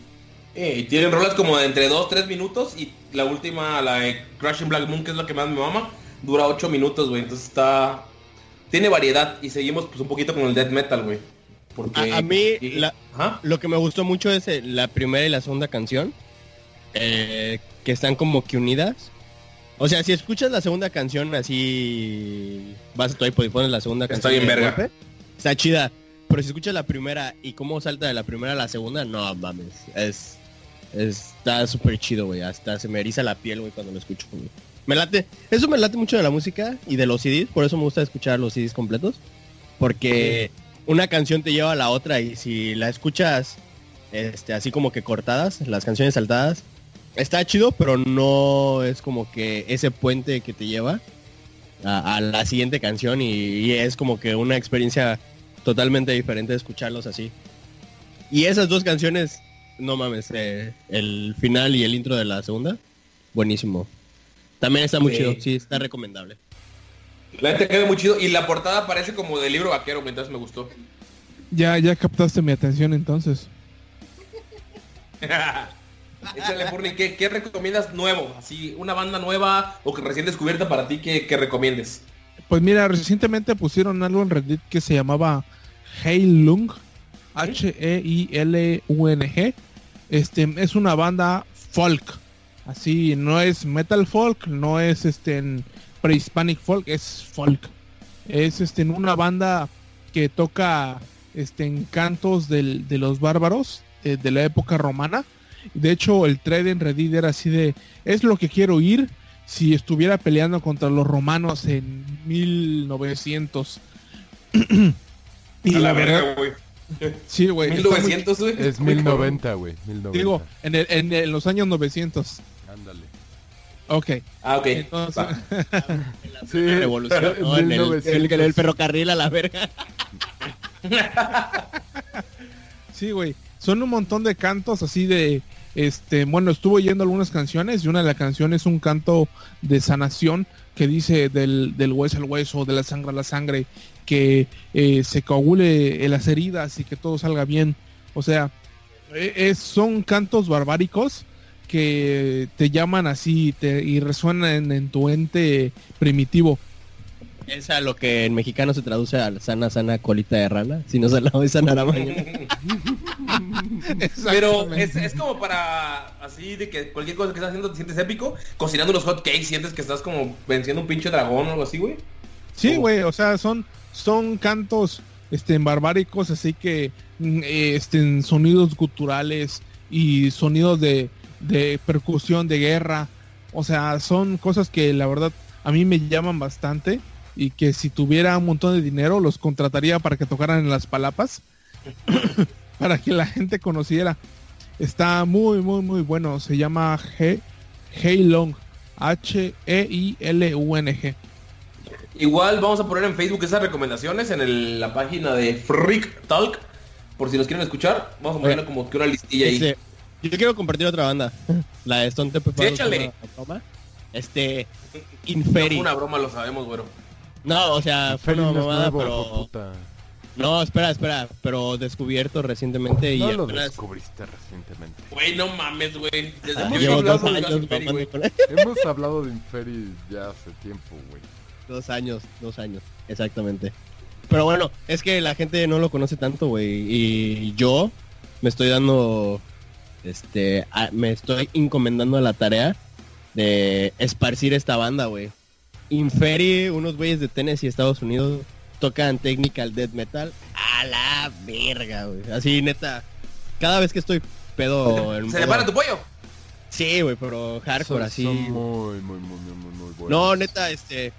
y tienen rolas como de entre 2, 3 minutos. Y la última, la de Crashing Black Moon, que es la que más me mama, dura 8 minutos, güey. Entonces está... Tiene variedad. Y seguimos pues un poquito con el death metal, güey. Porque...
A- a mí,
y-
la-
Ajá.
Lo que me gustó mucho es eh, la primera y la segunda canción. eh, que están como que unidas. O sea, si escuchas la segunda canción así... Vas a tu iPod y pones la segunda
Está
canción.
bien
de
verga.
Está chida. Pero si escuchas la primera y cómo salta de la primera a la segunda, no mames. Es... Está súper chido, güey. Hasta se me eriza la piel, güey, cuando lo escucho, güey. Me late, eso me late mucho de la música y de los CDs, por eso me gusta escuchar los CDs completos. Porque una canción te lleva a la otra y si la escuchas este, así como que cortadas, las canciones saltadas, está chido, pero no es como que ese puente que te lleva a, a la siguiente canción y, y es como que una experiencia totalmente diferente de escucharlos así. Y esas dos canciones, no mames, eh, el final y el intro de la segunda, buenísimo. También está muy
Sí.
chido, sí, está recomendable.
La neta queda muy chido. Y la portada parece como de libro vaquero, mientras me gustó.
Ya, ya captaste mi atención entonces.
Échale, ¿qué, ¿qué recomiendas nuevo? Así, una banda nueva o que recién descubierta para ti que, que recomiendes.
Pues mira, recientemente pusieron algo en Reddit que se llamaba Heilung, H-E-I-L-U-N-G. Este es una banda folk. Así, no es metal folk, no es este en prehispanic folk, es folk. Es este en una banda que toca este en cantos del- de los bárbaros eh, de la época romana. De hecho, el thread en Reddit era así de es lo que quiero oír si estuviera peleando contra los romanos en 1900. y la, verdad. Sí, güey. está muy-
1900, güey.
Es
Muy cabrón.
1090, güey. 1090.
Digo, en, el- en el- los años 900.
Ándale.
Ok.
Ah, ok.
Entonces.
Sí,
Revolución, ¿no? En el,
1900.
el- en el ferrocarril a la verga.
sí, güey. Son un montón de cantos así de... Este, bueno, estuve oyendo algunas canciones y una de las canciones es un canto de sanación que dice del, del hueso al hueso, de la sangre a la sangre, que eh, se coagule en las heridas y que todo salga bien. O sea, eh, es- son cantos barbáricos que te llaman así te- y resuenan en tu ente primitivo.
Es a lo que en mexicano se traduce a sana, sana colita de rana. Si no se la voy a sanar a mañana.
Pero es, es como para así de que cualquier cosa que estás haciendo te sientes épico, cocinando unos hot cakes, sientes que estás como venciendo un pinche dragón o algo así, güey.
Sí,
Oh.
güey, o sea, son, son cantos este, barbáricos, así que mm, este, sonidos guturales y sonidos de, de percusión de guerra. O sea, son cosas que la verdad a mí me llaman bastante y que si tuviera un montón de dinero los contrataría para que tocaran en las palapas, para que la gente conociera. Está muy, muy, muy bueno. Se llama G Heilong, E H-E-I-L-U-N-G.
Igual vamos a poner en Facebook esas recomendaciones en el- la página de Freak Talk. Por si los quieren escuchar, vamos a ponerle como que una listilla ahí.
Este, yo quiero compartir otra banda. La de Stone Temple
Sí, échale.
broma. Este,
No
Inferi.
fue una broma, lo sabemos, güero.
No, o sea, fue una
no
mamada,
nuevo,
pero... No, espera, espera. Pero descubierto recientemente y
No lo
apenas-
descubriste recientemente.
Güey, no mames, güey. Desde
Ah,
que.
Hemos hablado de Inferi ya hace tiempo, güey.
Dos años, dos años, exactamente. Pero bueno, es que la gente no lo conoce tanto, güey. Y yo me estoy dando, este, a- me estoy encomendando a la tarea de esparcir esta banda, güey. Inferi, unos güeyes de Tennessee, Estados Unidos, tocan technical death metal a la verga, güey. Así, neta, cada vez que estoy pedo en
¿Se le para tu pollo?
Sí, güey, pero hardcore,
Son,
así.
son muy, muy, muy, muy, muy, muy buenos.
No, neta, este,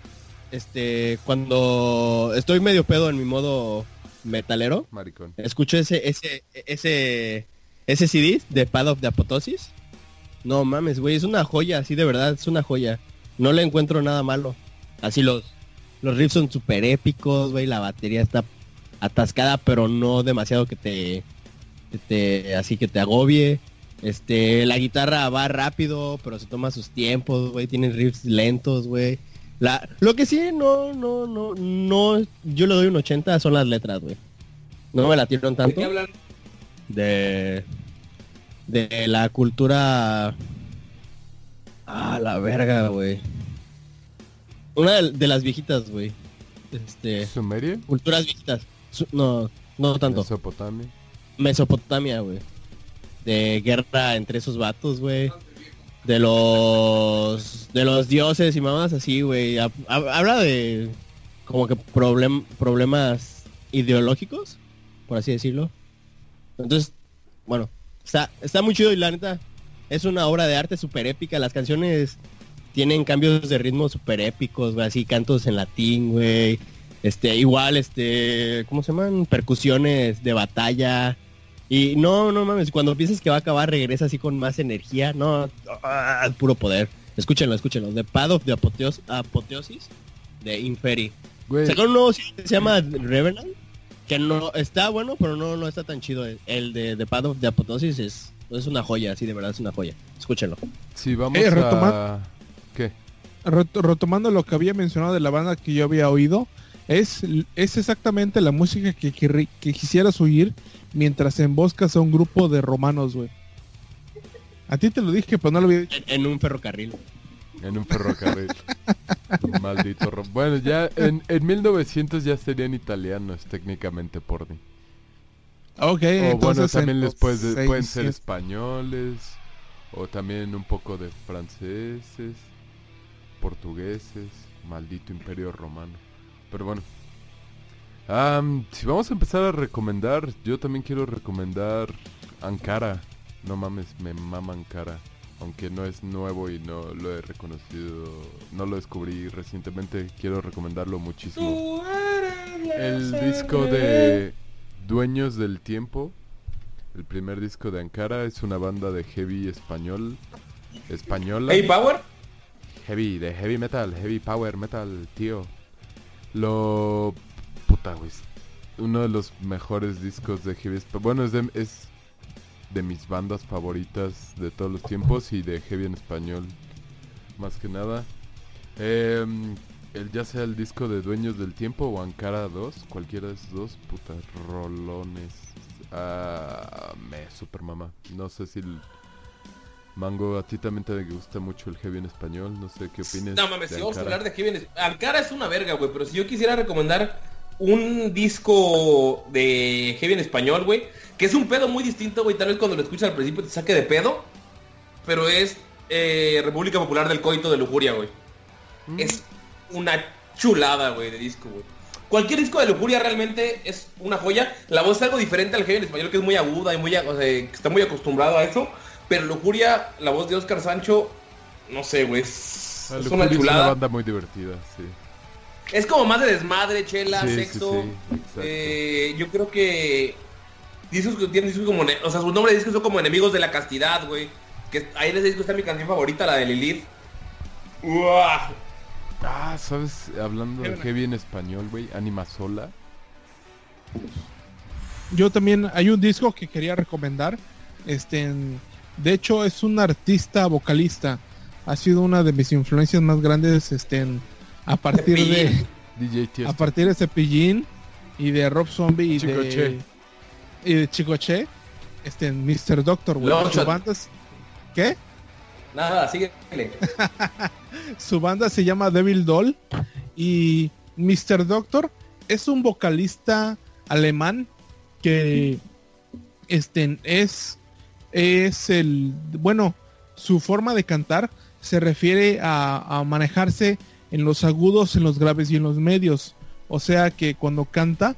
este, cuando estoy medio pedo en mi modo metalero,
Maricón.
escucho ese, ese, ese, ese CD de Pad of the Apotosis. No mames, güey, es una joya, así de verdad, es una joya. No le encuentro nada malo. Así los, los riffs son súper épicos, güey, la batería está atascada, pero no demasiado que te, que te, así que te agobie. Este, la guitarra va rápido, pero se toma sus tiempos, güey, tiene riffs lentos, güey. La, lo que sí, no, no, no, no, yo le doy un 80, son las letras, güey. No me la tiran
¿De
tanto
qué hablan?
de de la cultura ah la verga güey una de, de las viejitas güey este
¿Sumeria?
culturas viejitas Su- no no tanto
Mesopotamia.
Mesopotamia güey de guerra entre esos vatos güey de los de los dioses y mamás así güey Ha- ha- habla de como que problem- problemas ideológicos por así decirlo entonces bueno está está muy chido y la neta es una obra de arte súper épica. Las canciones tienen cambios de ritmo súper épicos, así cantos en latín, güey. Este, igual, este, ¿cómo se llaman? Percusiones de batalla. Y no, no mames, cuando piensas que va a acabar, regresa así con más energía. No, ah, puro poder. Escúchenlo, escúchenlo. The Path of the Apoteos- Apoteosis de Inferi.
Güey,
Sacaron un nuevo que se llama Revenant. Que no está bueno, pero no, no está tan chido. El de The Path of the Apoteosis es, es una joya, sí, de verdad es una joya. Escúchenlo.
si vamos
Eh,
a... ¿Qué?
Ret- retomando lo que había mencionado de la banda que yo había oído, es, es exactamente la música que, querri- que quisieras oír mientras emboscas a un grupo de romanos, güey. A ti te lo dije, pero no lo había dicho.
En, en un ferrocarril.
En un ferrocarril. Maldito ro- Bueno, ya en, en 1900 ya serían italianos técnicamente por mí.
Ok,
O
entonces
bueno,
en
también les
los
puedes, pueden ser
600.
españoles. O también un poco de franceses. Portugueses. Maldito imperio romano. Pero bueno. Am, si vamos a empezar a recomendar, yo también quiero recomendar Ankara. No mames, me mama Ankara. Aunque no es nuevo y no lo he reconocido, no lo descubrí recientemente, quiero recomendarlo muchísimo. El disco de Dueños del Tiempo, el primer disco de Ankara, es una banda de heavy español, española.
Hey Power.
Heavy, de heavy metal, heavy power metal, tío. Lo... Puta, güey. es Uno de los mejores discos de heavy... espa- Bueno, es de, es de mis bandas favoritas de todos los tiempos y de heavy en español. Más que nada. El, ya sea el disco de Dueños del Tiempo o Ankara 2, cualquiera de esos dos, puta, rolones. Ah, me super mama. No sé si... el- Mango, a ti también te gusta mucho el heavy en español, no sé qué opinas.
No mames, si vamos a hablar de heavy en- Ankara es una verga, güey, pero si yo quisiera recomendar un disco de heavy en español, güey, que es un pedo muy distinto, güey, tal vez cuando lo escuchas al principio te saque de pedo, pero es eh, República Popular del Coito de Lujuria, güey.
Mm.
Es una chulada, güey, de disco, güey. Cualquier disco de Lujuria realmente es una joya. La voz es algo diferente al heavy en español, que es muy aguda y muy, o sea, que está muy acostumbrado a eso. Pero Lujuria, la voz de Oscar Sancho, no sé, güey, es, es una
es una
chulada.
banda muy divertida, sí.
Es como más de desmadre, chela,
Sí,
sexo.
sí,
eh, yo creo que discos que tienen discos como, o sea, sus nombres de discos son como enemigos de la castidad, güey. Que ahí en ese disco está mi canción favorita, la de Lilith. Uah.
Ah, ¿sabes? Hablando de heavy en español, güey, Anima Sola.
Yo también hay un disco que quería recomendar. Este, de hecho es un artista vocalista. Ha sido una de mis influencias más grandes este, en- a partir de
Cepillín.
DJ Tiesto.
a partir de Cepillín y de Rob Zombie y
Chicoche.
de y de Chicoche. Este, Mr. Doctor, güey.
Longshot.
Su banda es- ¿Qué?
Nada, síguele.
Su banda se llama Devil Doll y Mr. Doctor es un vocalista alemán que este es es el bueno su forma de cantar se refiere a, a manejarse en los agudos, en los graves y en los medios. O sea que cuando canta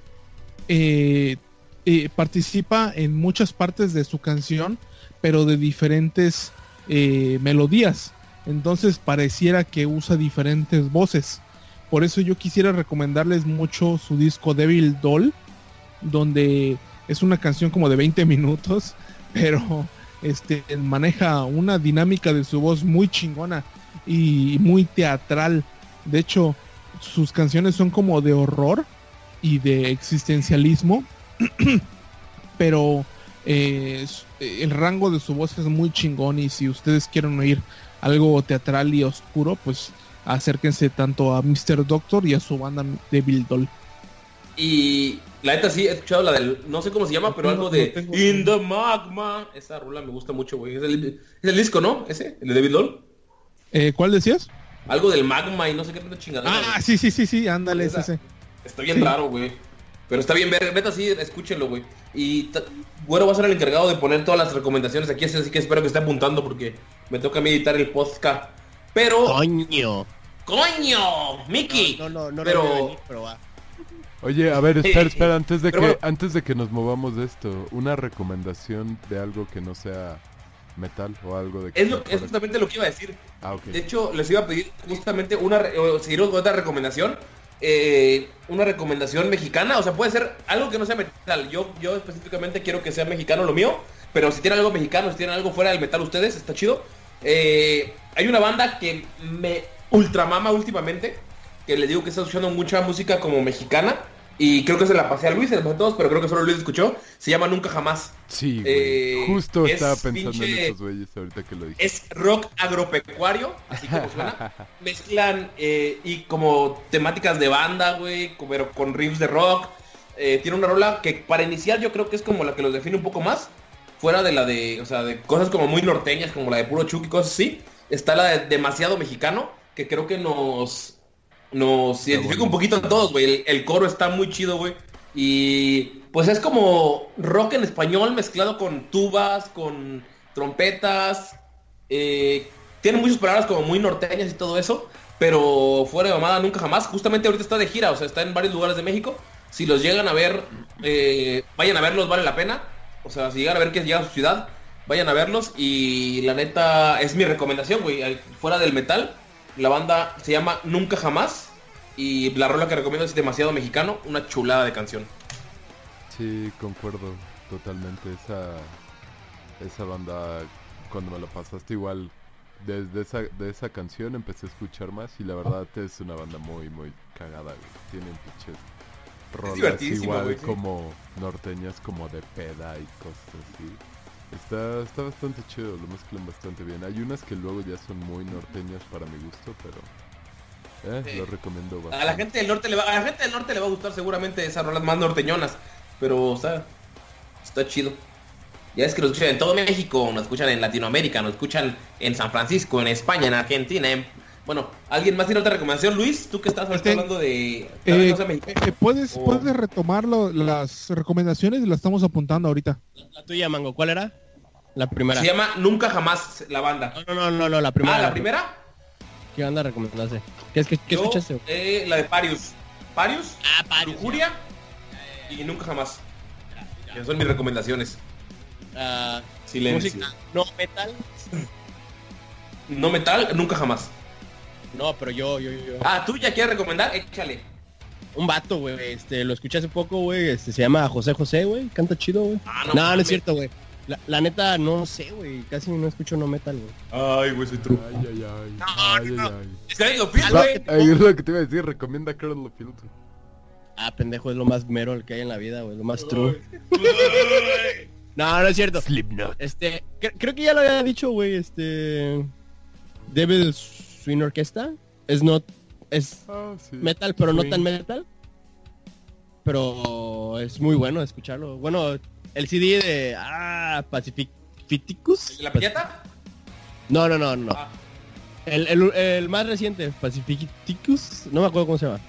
eh, eh, participa en muchas partes de su canción, pero de diferentes eh, melodías. Entonces pareciera que usa diferentes voces. Por eso yo quisiera recomendarles mucho su disco Devil Doll, donde es una canción como de 20 minutos, pero este maneja una dinámica de su voz muy chingona y muy teatral. De hecho, sus canciones son como de horror y de existencialismo, pero eh, s- el rango de su voz es muy chingón y si ustedes quieren oír algo teatral y oscuro, pues acérquense tanto a Mr. Doctor y a su banda Devil Doll.
Y la neta sí, he escuchado la del, no sé cómo se llama, pero
No,
algo de In the Magma. Esa rula me gusta mucho, güey. Es el, es el disco, ¿no? Ese, el de David Doll.
Eh, ¿Cuál decías?
Algo del magma y no sé qué tanta chingadera.
Ah,
güey.
sí, sí, sí, sí, ándale,
Esa.
ese.
Está bien
Sí.
raro, güey. Pero está bien ver, neta sí, escúchenlo, güey. Y bueno, va a ser el encargado de poner todas las recomendaciones aquí, así que espero que esté apuntando porque me toca a mí editar el podcast. Pero,
Coño.
coño, Mickey.
No, no, no, no
pero
venir, pero va.
Oye, a ver, espera, espera, antes de
Pero
que
bueno.
antes de que nos movamos de esto, una recomendación de algo que no sea metal o algo de...
Es, lo, es justamente lo que iba a decir.
Ah.
De hecho, les iba a pedir justamente una, seguiros con otra recomendación. eh, una recomendación mexicana, o sea, puede ser algo que no sea metal. Yo, yo específicamente quiero que sea mexicano lo mío, pero si tienen algo mexicano, si tienen algo fuera del metal ustedes, está chido. Eh, hay una banda que me ultramama últimamente, que les digo que está escuchando mucha música como mexicana, y creo que se la pasé a Luis, pasé a todos, pero creo que solo Luis escuchó. Se llama Nunca Jamás.
Sí, güey.
eh,
Justo
es
estaba pensando en esos güeyes ahorita que lo dije.
Es rock agropecuario, así como suena. Mezclan eh, y como temáticas de banda, güey, pero con riffs de rock. Eh, tiene una rola que para iniciar yo creo que es como la que los define un poco más. Fuera de la de, o sea, de cosas como muy norteñas, como la de puro Chuck y cosas así. Está la de demasiado mexicano, que creo que nos, nos identifica un poquito a todos, güey. El, el coro está muy chido, güey. Y pues es como rock en español mezclado con tubas, con trompetas. eh, tiene muchas palabras como muy norteñas y todo eso. Pero fuera de mamada nunca jamás. Justamente ahorita está de gira, o sea, está en varios lugares de México. Si los llegan a ver, eh, vayan a verlos, vale la pena. O sea, si llegan a ver que llega a su ciudad, vayan a verlos. Y la neta, es mi recomendación, güey. Fuera del metal, la banda se llama Nunca Jamás. Y la rola que recomiendo es demasiado mexicano, una chulada de canción.
Sí, concuerdo totalmente. Esa, esa banda, cuando me la pasaste igual, desde esa, de esa canción empecé a escuchar más y la verdad es una banda muy, muy cagada. güey. Tienen pinches rolas igual
güey, sí.
como norteñas, como de peda y cosas así. Está, está bastante chido, lo mezclan bastante bien. Hay unas que luego ya son muy norteñas para mi gusto, pero eh,
Sí.
lo recomiendo bastante.
A la gente del norte le va, a la gente del norte le va a gustar seguramente esas rolas más norteñonas. Pero, o sea, está chido. Ya es que nos escuchan en todo México, nos escuchan en Latinoamérica, nos escuchan en San Francisco, en España, en Argentina. en- Bueno, ¿alguien más tiene otra recomendación? Luis, tú que estás
Este,
hablando de...
Eh, eh, ¿puedes,
Oh.
puedes retomar lo- las recomendaciones y las estamos apuntando ahorita.
La tuya, Mango, ¿cuál era? La primera.
Se llama Nunca Jamás la banda.
No, no, no, no, no, la primera.
Ah, ¿la primera?
¿Qué banda recomendaste? ¿Qué, es que, qué
Yo,
escuchaste?
eh, la de Parius. Parius,
Ah, Parius.
Lujuria y Nunca Jamás. Esas son mis recomendaciones.
Ah,
Silencio.
música no metal.
No metal, Nunca Jamás.
No, pero yo, yo, yo.
Ah, ¿tú ya quieres recomendar? Échale.
Un vato, güey. Este, lo escuché hace poco, güey. Este, se llama José José, güey. Canta chido, güey.
Ah,
no, no,
mames.
es cierto, güey. La, la neta, no sé, güey. Casi no escucho no metal, güey.
Ay, güey, soy true.
Ay, ay, ay. ay, ay, ay.
Es que lo pido,
Algo
güey.
que-
Ay, es lo que te iba a decir, recomienda a Carl Field.
Ah, pendejo, es lo más mero el que hay en la vida, güey. Lo más true. No, no es cierto.
Slipknot.
Este, cre- creo que ya lo había dicho, güey. Este. Devil's Swing Orchestra. Es not. Es
Ah, sí.
metal, pero no
Swing.
tan metal. Pero es muy bueno escucharlo. Bueno, el CD de. Ah, Pacificus.
¿La piñata?
No, no, no, no.
Ah,
El, el- el más reciente, Pacificus. No me acuerdo cómo se llama.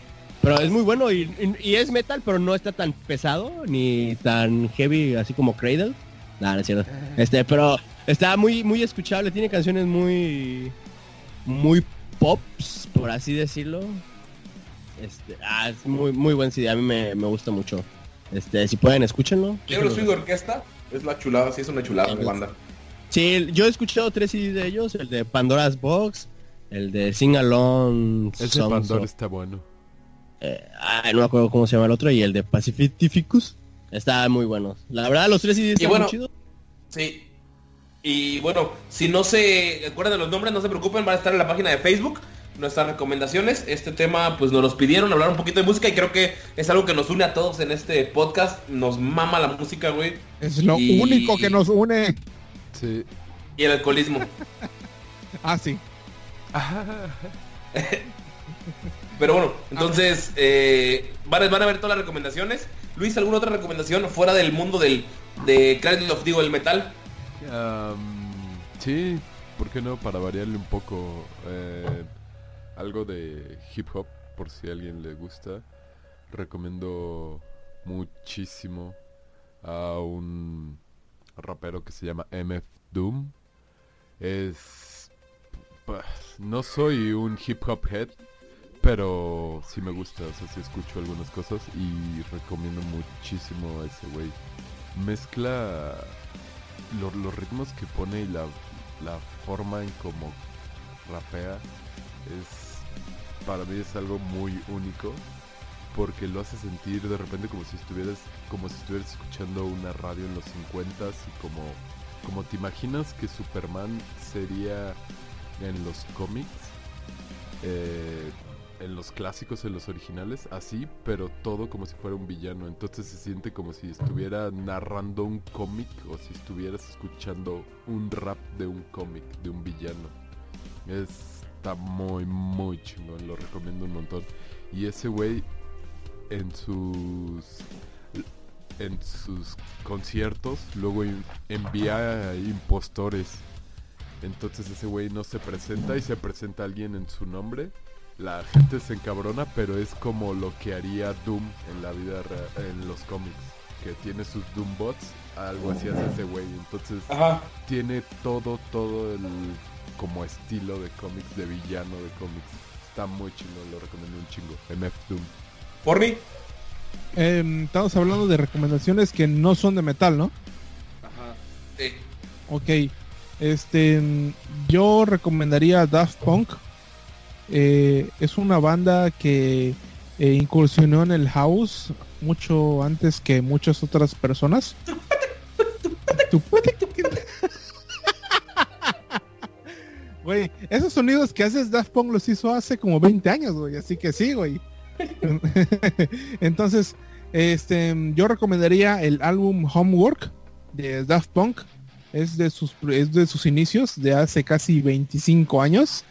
Pero es muy bueno y, y- y es metal, pero no está tan pesado ni tan heavy así como Cradle. Nah, no es cierto. Este, pero está muy, muy escuchable. Tiene canciones muy, muy pops, por así decirlo. Este, ah, es muy, muy buen CD. A mí me, me gusta mucho. Este, si pueden, escúchenlo.
Euro Swing Orquesta es la chulada, sí es una chulada de banda.
Sí, yo he escuchado tres CDs de ellos. El de Pandora's Box, el de Sing Along.
Ese Pandora
of-
está bueno.
eh, ay, no me acuerdo cómo se llama el otro. Y el de Pacificus. Está muy bueno. La verdad, los tres CDs están
bueno,
muy chidos.
Sí. Y bueno, si no se acuerdan de los nombres, no se preocupen, van a estar en la página de Facebook nuestras recomendaciones. Este tema pues nos los pidieron hablar un poquito de música y creo que es algo que nos une a todos en este podcast. Nos mama la música, güey.
Es lo
Y-
único que nos une.
Sí.
Y el alcoholismo.
Ah, sí.
Pero bueno, entonces eh, van, a- van a ver todas las recomendaciones. Luis, ¿alguna otra recomendación fuera del mundo del de Cradle of digo el metal?
Am, sí, ¿por qué no? Para variarle un poco eh, algo de hip hop, por si a alguien le gusta. Recomiendo muchísimo a un rapero que se llama MF Doom. Es... pa- No soy un hip hop head, pero sí me gusta, o sea, sí escucho algunas cosas y recomiendo muchísimo a ese güey. Mezcla lo- los ritmos que pone y la, la forma en cómo rapea es para mí es algo muy único porque lo hace sentir de repente como si estuvieras como si estuvieras escuchando una radio en los 50 y como como te imaginas que Superman sería en los cómics eh, en los clásicos, en los originales, así, pero todo como si fuera un villano. Entonces se siente como si estuviera narrando un cómic o si estuvieras escuchando un rap de un cómic, de un villano. Está muy, muy chingón, lo recomiendo un montón. Y ese güey en sus en sus conciertos luego envía a impostores. Entonces ese güey no se presenta y se presenta alguien en su nombre. La gente se encabrona, pero es como lo que haría Doom en la vida en los cómics, que tiene sus Doom bots, algo así hace ese güey. Entonces
Ajá.
tiene todo, todo el como estilo de cómics, de villano de cómics. Está muy chingón, lo recomiendo un chingo. MF Doom.
Porni.
Em, estamos hablando de recomendaciones que no son de metal, ¿no?
Ajá. Sí.
Ok. Este, yo recomendaría Daft Punk. Eh, es una banda que eh, incursionó en el house mucho antes que muchas otras personas. Güey, esos sonidos que haces Daft Punk los hizo hace como 20 años, güey. Así que sí, güey. Entonces, este, yo recomendaría el álbum Homework de Daft Punk. Es de sus, es de sus inicios, de hace casi 25 años.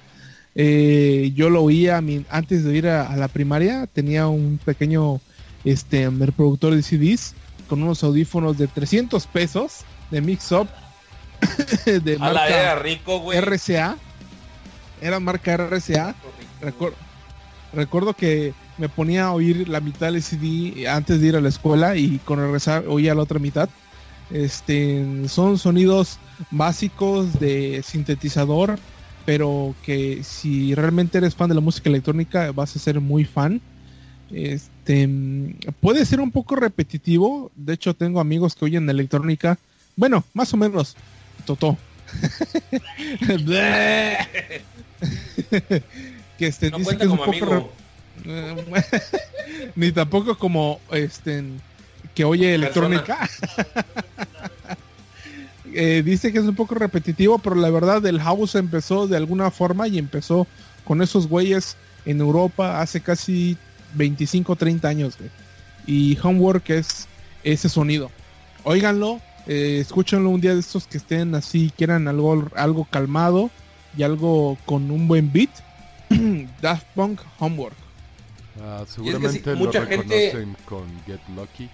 Eh, yo lo oía mi- antes de ir a, a la primaria. Tenía un pequeño este, reproductor de CDs con unos audífonos de 300 pesos de Mix Up. de
A la
marca
era rico, güey.
RCA. Era marca RCA. Recor- recuerdo que me ponía a oír la mitad del CD antes de ir a la escuela y con RCA oía la otra mitad. Este, son sonidos básicos de sintetizador, pero que si realmente eres fan de la música electrónica vas a ser muy fan. Este, puede ser un poco repetitivo. De hecho, tengo amigos que oyen electrónica. Bueno, más o menos. Totó. que este,
No
dice que es un poco ni tampoco como este que oye electrónica. Eh, dice que es un poco repetitivo, pero la verdad el house empezó de alguna forma y empezó con esos güeyes en Europa hace casi 25 30 años, güey. Y Homework es ese sonido. Óiganlo, eh, escúchenlo un día de estos que estén así, quieran algo, algo calmado y algo con un buen beat. Daft Punk Homework.
Ah,
sí,
seguramente lo
mucha gente-
reconocen con Get Lucky.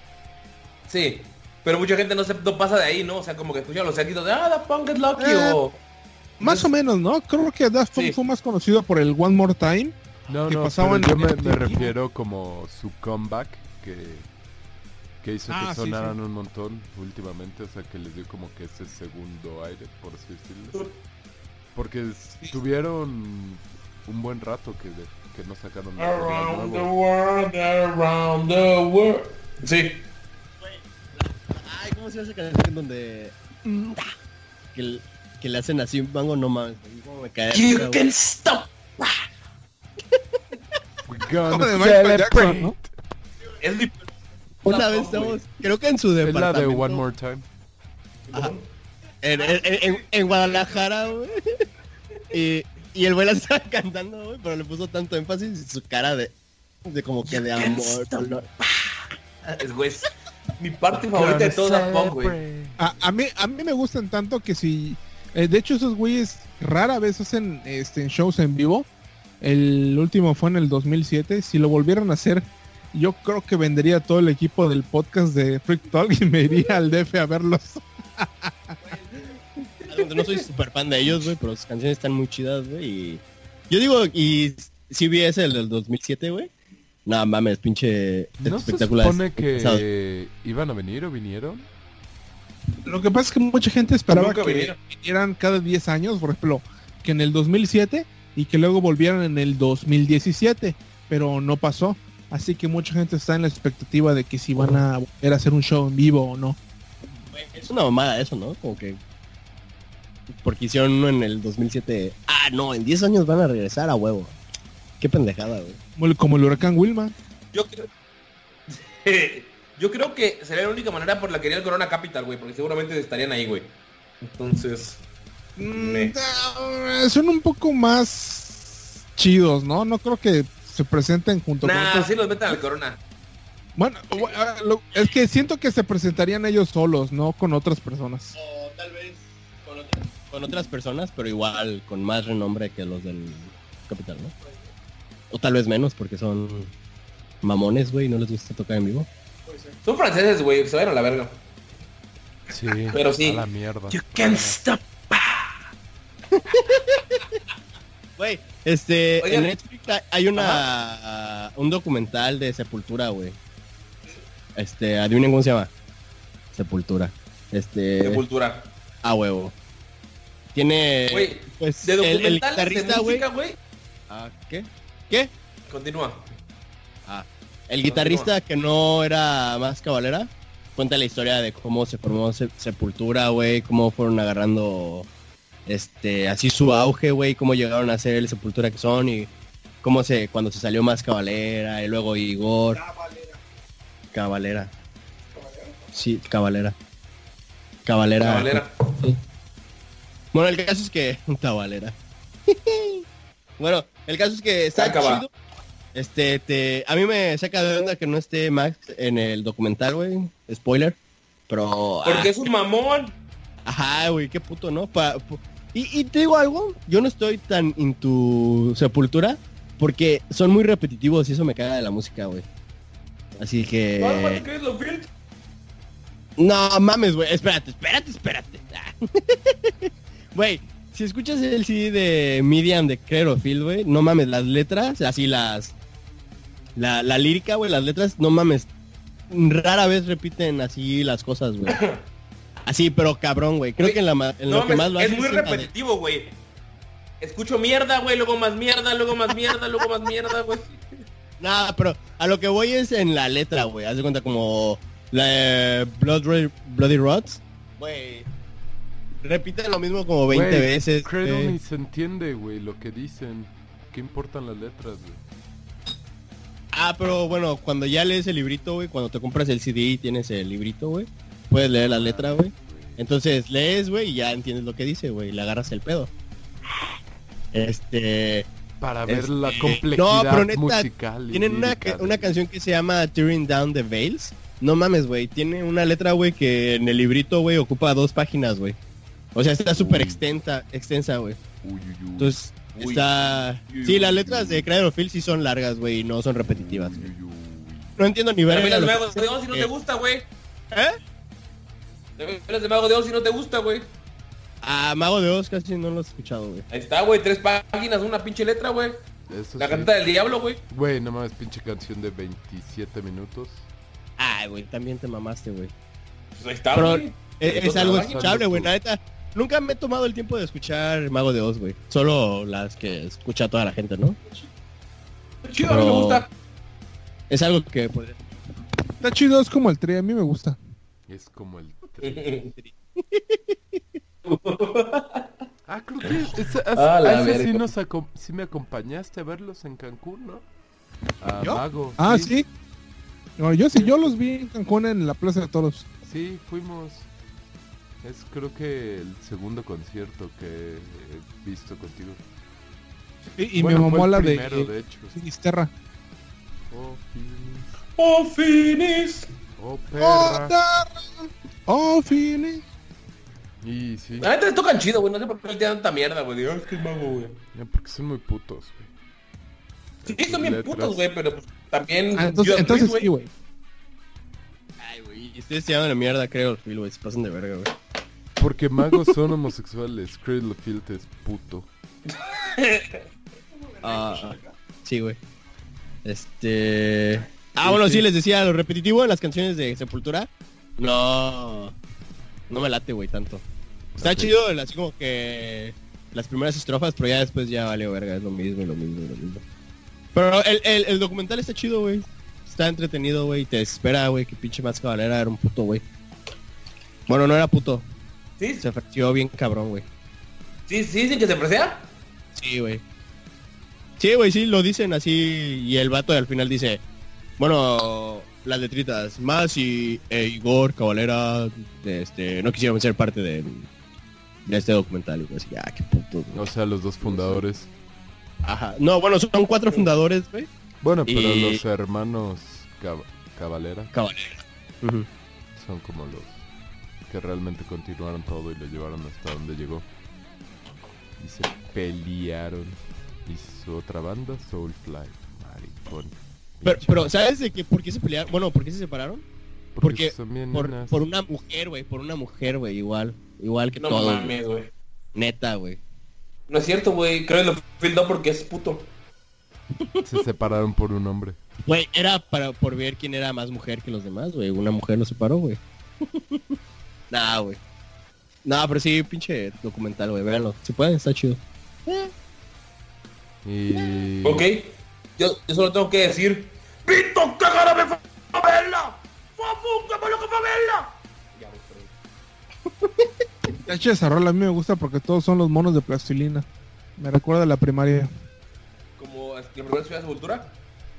Sí. Pero mucha gente no se no pasa de ahí, ¿no? O sea, como que escuchan los sentidos de ah, the punk is lucky
Eh,
o.
Más o menos, ¿no? Creo que Daft Punk
Sí.
fue más conocido por el One More Time.
No,
que
no,
pasaba
pero
en
yo me refiero como su comeback que, que hizo
Ah,
que
sí,
sonaran
sí.
un montón últimamente, o sea que les dio como que ese segundo aire, por así decirlo. Porque s- tuvieron un buen rato que, de- que no sacaron nada
Around the world, around the world. Sí.
Ay, ¿cómo se llama esa canción donde... Que, que le hacen así un mango? No mames, cómo me cae.
You can stop.
We're gonna celebrate.
¿no?
Es mi-
Una vez estamos, creo que en su
Es la
departamento.
de One More Time.
Ajá. En, en- en- en Guadalajara, güey. Y, y el güey la estaba cantando, güey, pero le puso tanto énfasis y su cara de, de como que de amor. dolor.
Es, güey, es mi parte favorita de todo Daft Punk, güey.
A, a mí, a mí me gustan tanto que si... eh, de hecho, esos güeyes rara vez hacen este, shows en vivo. El último fue en el 2007. Si lo volvieran a hacer, yo creo que vendería todo el equipo del podcast de Freak Talk y me iría al DF a verlos.
No soy súper fan de ellos, güey, pero sus canciones están muy chidas, güey. Y yo digo, y si vi ese el del 2007, güey. No mames, pinche
¿No se
espectacular.
supone que iban a venir o vinieron?
Lo que pasa es que mucha gente esperaba
Nunca
que
vinieron.
vinieran cada 10 años, por ejemplo, que en el 2007 y que luego volvieran en el 2017, pero no pasó. Así que mucha gente está en la expectativa de que si van a volver a hacer un show en vivo o no.
Es una mamada eso, ¿no? Como que... Porque hicieron uno en el 2007. Ah, no, en 10 años van a regresar a huevo. Qué pendejada, güey.
Como el, como el huracán Wilma.
Yo creo... Yo creo que sería la única manera por la que iría el Corona Capital, güey, porque seguramente estarían ahí, güey. Entonces...
Mm,
Me-
ah, son un poco más chidos, ¿no? No creo que se presenten junto con
Nah,
otros.
sí los meten al Corona.
Bueno, bu- ah, lo- es que siento que se presentarían ellos solos, no con otras personas.
O tal vez con otras, con otras personas, pero igual con más renombre que los del Capital, ¿no? O tal vez menos, porque son mamones, güey, no les gusta tocar en vivo.
Son franceses, güey, se vayan a la verga.
Sí,
Pero sí.
a la mierda.
You can't stop.
Güey, este,
Oigan.
en Netflix hay- una un documental de Sepultura, güey. Este, adivinen cómo se llama. Sepultura. Este,
Sepultura.
a huevo. Tiene
Güey,
pues
de
el- el,
documentales de
guitarrista, güey.
música, güey.
Ah, ¿qué? ¿Qué?
Continúa.
Ah, el guitarrista que no era más cabalera cuenta la historia de cómo se formó Se- Sepultura, güey, cómo fueron agarrando este así su auge, güey, cómo llegaron a ser el Sepultura que son y cómo se cuando se salió más cabalera y luego Igor Cabalera. Sí, cabalera. Cabalera.
Cabalera.
Sí. Bueno, el caso es que cabalera. bueno, el caso es que está
Acaba.
chido. Este, te, a mí me saca de onda que no esté Max en el documental, güey. Spoiler. Pero...
Porque
ah,
es un mamón.
Ajá, güey, qué puto, ¿no? Pa- y, y te digo algo, yo no estoy tan en tu sepultura porque son muy repetitivos y eso me caga de la música, güey. Así que...
No
mames, güey. Espérate, espérate, espérate. Güey, si escuchas el CD de Medium de Clerofield, güey, no mames, las letras, así las... La, la lírica, güey, las letras, no mames. Rara vez repiten así las cosas, güey. Así, pero cabrón, güey. Creo que en, la, ma- en
No,
lo que más lo
es muy repetitivo, güey. Escucho mierda, güey, luego más mierda, luego más mierda, luego más mierda, güey.
Nada, pero a lo que voy es en la letra, güey. Haz de cuenta como la de Blood Ra- Bloody Rots. Güey. Repiten lo mismo como 20
Güey,
veces. Güey.
ni se entiende, güey, lo que dicen. ¿Qué importan las letras, güey?
Ah, pero bueno, cuando ya lees el librito, güey, cuando te compras el CD y tienes el librito, güey, puedes leer la letra, güey. Entonces lees, güey, y ya entiendes lo que dice, güey, y le agarras el pedo. Este...
Para ver
Este,
la
no,
complejidad
pero neta,
musical.
Tienen una, ca- una canción que se llama Tearing Down the Veils. No mames, güey. Tiene una letra, güey, que en el librito, güey, ocupa dos páginas, güey. O sea, está súper extensa, extensa, güey. Entonces,
Uy.
está...
Uy,
Sí, las letras
uy.
de Cradle of Filth sí son largas, güey, y no son repetitivas. No entiendo ni
Pero Oz si no
eh,
te gusta, güey.
¿Eh?
Miras de Mago de Oz si no te gusta, güey.
Ah, Mago de Oz casi no lo he escuchado, güey.
Ahí está, güey, tres páginas, una pinche letra, güey.
Eso
La
sí.
canta del diablo, güey.
Güey, no mames, pinche canción de 27 minutos.
Ay, güey, también te mamaste, güey.
Pues ahí está,
Pero
güey.
es, algo escuchable, güey, la neta. Nunca me he tomado el tiempo de escuchar Mago de Oz, güey. Solo las que escucha toda la gente, ¿no?
Chido, a mí me gusta.
Es algo que podría...
Está chido, es como el tri, a mí me gusta.
Es como el... Ah, creo que esa-
Ah,
a, ese sí, nos sí me acompañaste a verlos en Cancún, ¿no? A
¿Yo?
Mago.
Ah, sí. No, yo sí, yo los vi en Cancún en la Plaza de Toros.
Sí, fuimos. Es creo que el segundo concierto que he visto contigo.
Y, y
Bueno,
me mamó la
primero,
de,
de hecho.
Sinisterra.
Oh, Phoenix.
¡Oh, Finis!
Oh,
¡Oh,
perra.
Terra! ¡Oh, Phoenix!
Y sí,
neta les tocan chido, güey. No sé por qué le tiran tanta mierda, güey. Que es mago, güey.
ya, porque son muy putos, güey.
Sí, son bien
Letras.
putos, güey, pero pues, también...
Ah, entonces, entonces sí, güey.
Ay, güey, ustedes se llaman la mierda, creo, Phil, güey. Se pasan de verga, güey.
Porque magos son homosexuales. Cradle Filth es puto.
Ah, sí, güey. Este... Ah, bueno, sí, les decía, lo repetitivo en las canciones de Sepultura. No... No me late, güey, tanto. Está
Ok.
chido, así como que... Las primeras estrofas, pero ya después ya vale verga, es lo mismo y lo mismo y lo mismo. Pero el, el, el documental está chido, güey. Está entretenido, güey. Te espera, güey, que pinche más cabalera era un puto, güey. Bueno, no era puto.
¿Sí?
Se ofreció bien cabrón, güey.
¿Sí, sí dicen que se presea?
Sí, güey. Sí, güey, sí, lo dicen así. Y el vato al final dice, bueno, las letritas, más y e Igor Cabalera, este, no quisieron ser parte de, de este documental. Y pues, ya, qué puto. güey.
O sea, los dos fundadores.
Ajá. No, bueno, son cuatro fundadores, güey.
Bueno, pero
Y-
los hermanos Cab- Cabalera
Cabalera.
Son como los que realmente continuaron todo y lo llevaron hasta donde llegó. Y se pelearon. Y su otra banda, Soulfly. Maricón.
Pero, pero, ¿sabes de qué? ¿Por qué se pelearon? Bueno, ¿por qué se separaron? porque
bien
Por, por una mujer, güey, por una mujer, güey, igual. Igual que
No
todo.
mames, güey.
Neta, güey.
No es cierto, güey. Creo que lo fildó porque es puto.
Se separaron por un hombre.
Güey, era para por ver quién era más mujer que los demás, güey. Una mujer lo separó, güey. nah, güey. Nah, pero sí, pinche documental, güey. Véanlo. Si pueden, está chido.
Y...
Ok. Yo, yo solo tengo que decir... ¡Pito, qué gana de favela! ¡Fafu, qué malo que favela! Ya.
De hecho, esa rola a mí me gusta porque todos son los monos de plastilina. Me recuerda a la primaria.
Como es que primero ciudad de Sepultura.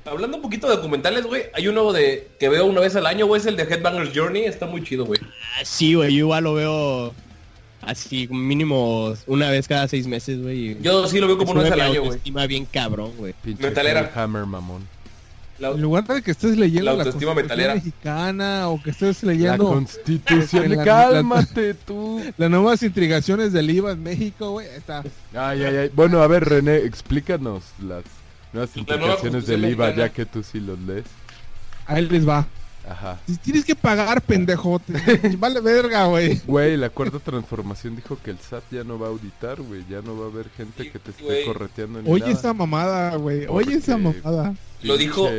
Hablando un poquito de documentales, güey, hay uno de que veo una vez al año, güey, es el de Headbangers Journey, está muy chido, güey.
Ah, sí, güey. Yo igual lo veo así, mínimo una vez cada seis meses, güey.
Yo sí lo veo como una vez al año, güey.
autoestima bien cabrón, güey.
Metalera.
Hammer mamón.
La-
En lugar de que estés leyendo
La
la,
autoestima
Constitución
metalera.
mexicana o que estés
La
leyendo
constitución.
En la-
Cálmate tú.
las nuevas intrigaciones del IVA en México, güey, está.
Ay, ay, ay. Bueno, a ver, René, explícanos las nuevas
La nueva
implicaciones del
Constitución
IVA,
mexicana.
ya que tú sí los lees.
Ahí les va.
Ajá.
Si Tienes que pagar, pendejo. te- vale verga, güey.
Güey, la cuarta transformación dijo que el SAT ya no va a auditar, güey. Ya no va a haber gente
Sí,
que te esté correteando ni
Oye
nada.
esa mamada, güey. Oye esa mamada.
Lo dijo-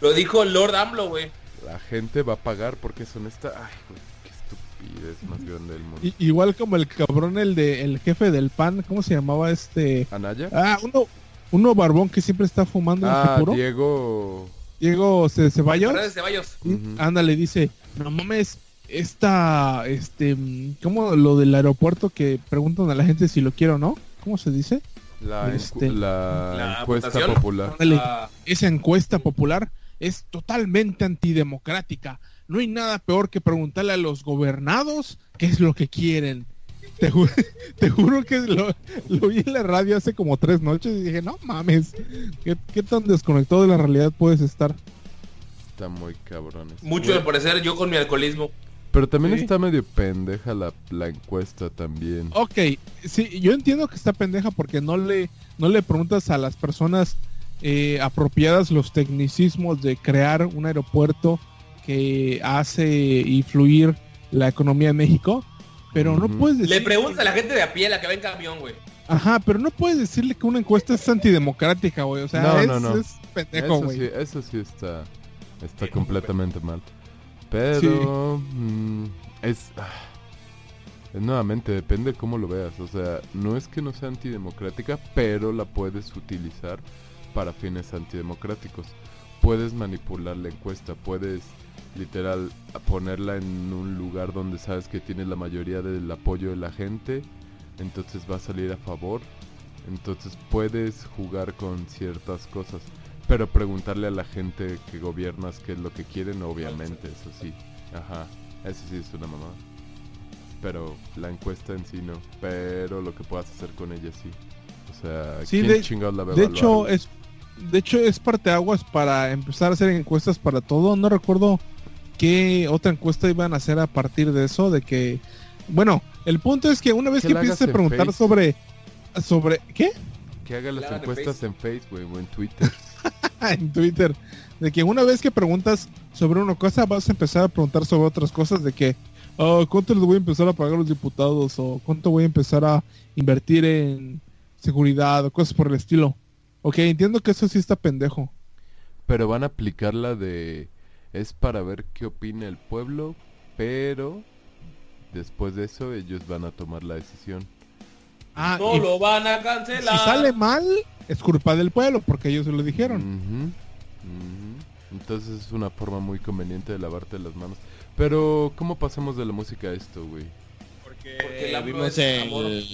Lo dijo Lord AMLO, güey.
La gente va a pagar porque son esta... Ay, güey, qué estupidez más grande del mundo.
Igual como el cabrón, el de el jefe del pan, ¿cómo se llamaba este?
¿Anaya?
Ah, uno, uno barbón que siempre está fumando en
Ah. Diego...
Diego Ce- Ceballos.
Ceballos.
Ándale, dice, no mames, esta, este, ¿cómo lo del aeropuerto que preguntan a la gente si lo quiere o no? ¿Cómo se dice?
La,
Este-
la
La
encuesta
votación.
popular.
Ándale,
Ah,
esa encuesta popular es totalmente antidemocrática. No hay nada peor que preguntarle a los gobernados qué es lo que quieren. Te, ju- te juro que lo, lo vi en la radio hace como tres noches y dije, no mames, ¿qué, qué tan desconectado de la realidad puedes estar?
Está muy cabrones.
mucho al parecer yo con mi alcoholismo.
Pero también
Sí.
está medio pendeja la, la encuesta también.
Ok, sí, yo entiendo que está pendeja porque no le, no le preguntas a las personas eh, apropiadas los tecnicismos de crear un aeropuerto que hace influir la economía de México, pero no puedes decir...
Le preguntas a la gente de a pie, la que va en camión, güey.
Ajá, pero no puedes decirle que una encuesta es antidemocrática, güey. O sea,
No,
es,
no, no.
es pendejo,
Eso
güey.
sí, eso sí está, está completamente mal. Pero mm, es, ah, es nuevamente depende de cómo lo veas. O sea, no es que no sea antidemocrática, pero la puedes utilizar para fines antidemocráticos. Puedes manipular la encuesta, puedes literal ponerla en un lugar donde sabes que tienes la mayoría del apoyo de la gente, entonces va a salir a favor. Entonces puedes jugar con ciertas cosas. Pero preguntarle a la gente que gobiernas qué es lo que quieren, obviamente, eso sí. Ajá, eso sí es una mamada. Pero la encuesta en sí no. Pero lo que puedas hacer con ella sí. O sea,
Sí,
¿quién
de-
chingados la va
De hecho, es de hecho es parteaguas para empezar a hacer encuestas para todo. No recuerdo qué otra encuesta iban a hacer a partir de eso, de que bueno, el punto es que una vez
Que
que a preguntar
Face.
sobre sobre ¿qué?
Que haga las encuestas en Facebook, o en Twitter.
en Twitter, de que una vez que preguntas sobre una cosa vas a empezar a preguntar sobre otras cosas de que "Ah, cuánto les voy a empezar a pagar a los diputados o cuánto voy a empezar a invertir en seguridad o cosas por el estilo. Ok, entiendo que eso sí está pendejo.
Pero van a aplicar la de... Es para ver qué opina el pueblo, pero... Después de eso ellos van a tomar la decisión.
Ah,
no lo van a
si
cancelar.
sale mal, es culpa del pueblo, porque ellos se lo dijeron.
Entonces es una forma muy conveniente de lavarte las manos. Pero, ¿cómo pasamos de la música a esto, güey?
Porque AMLO
vimos el,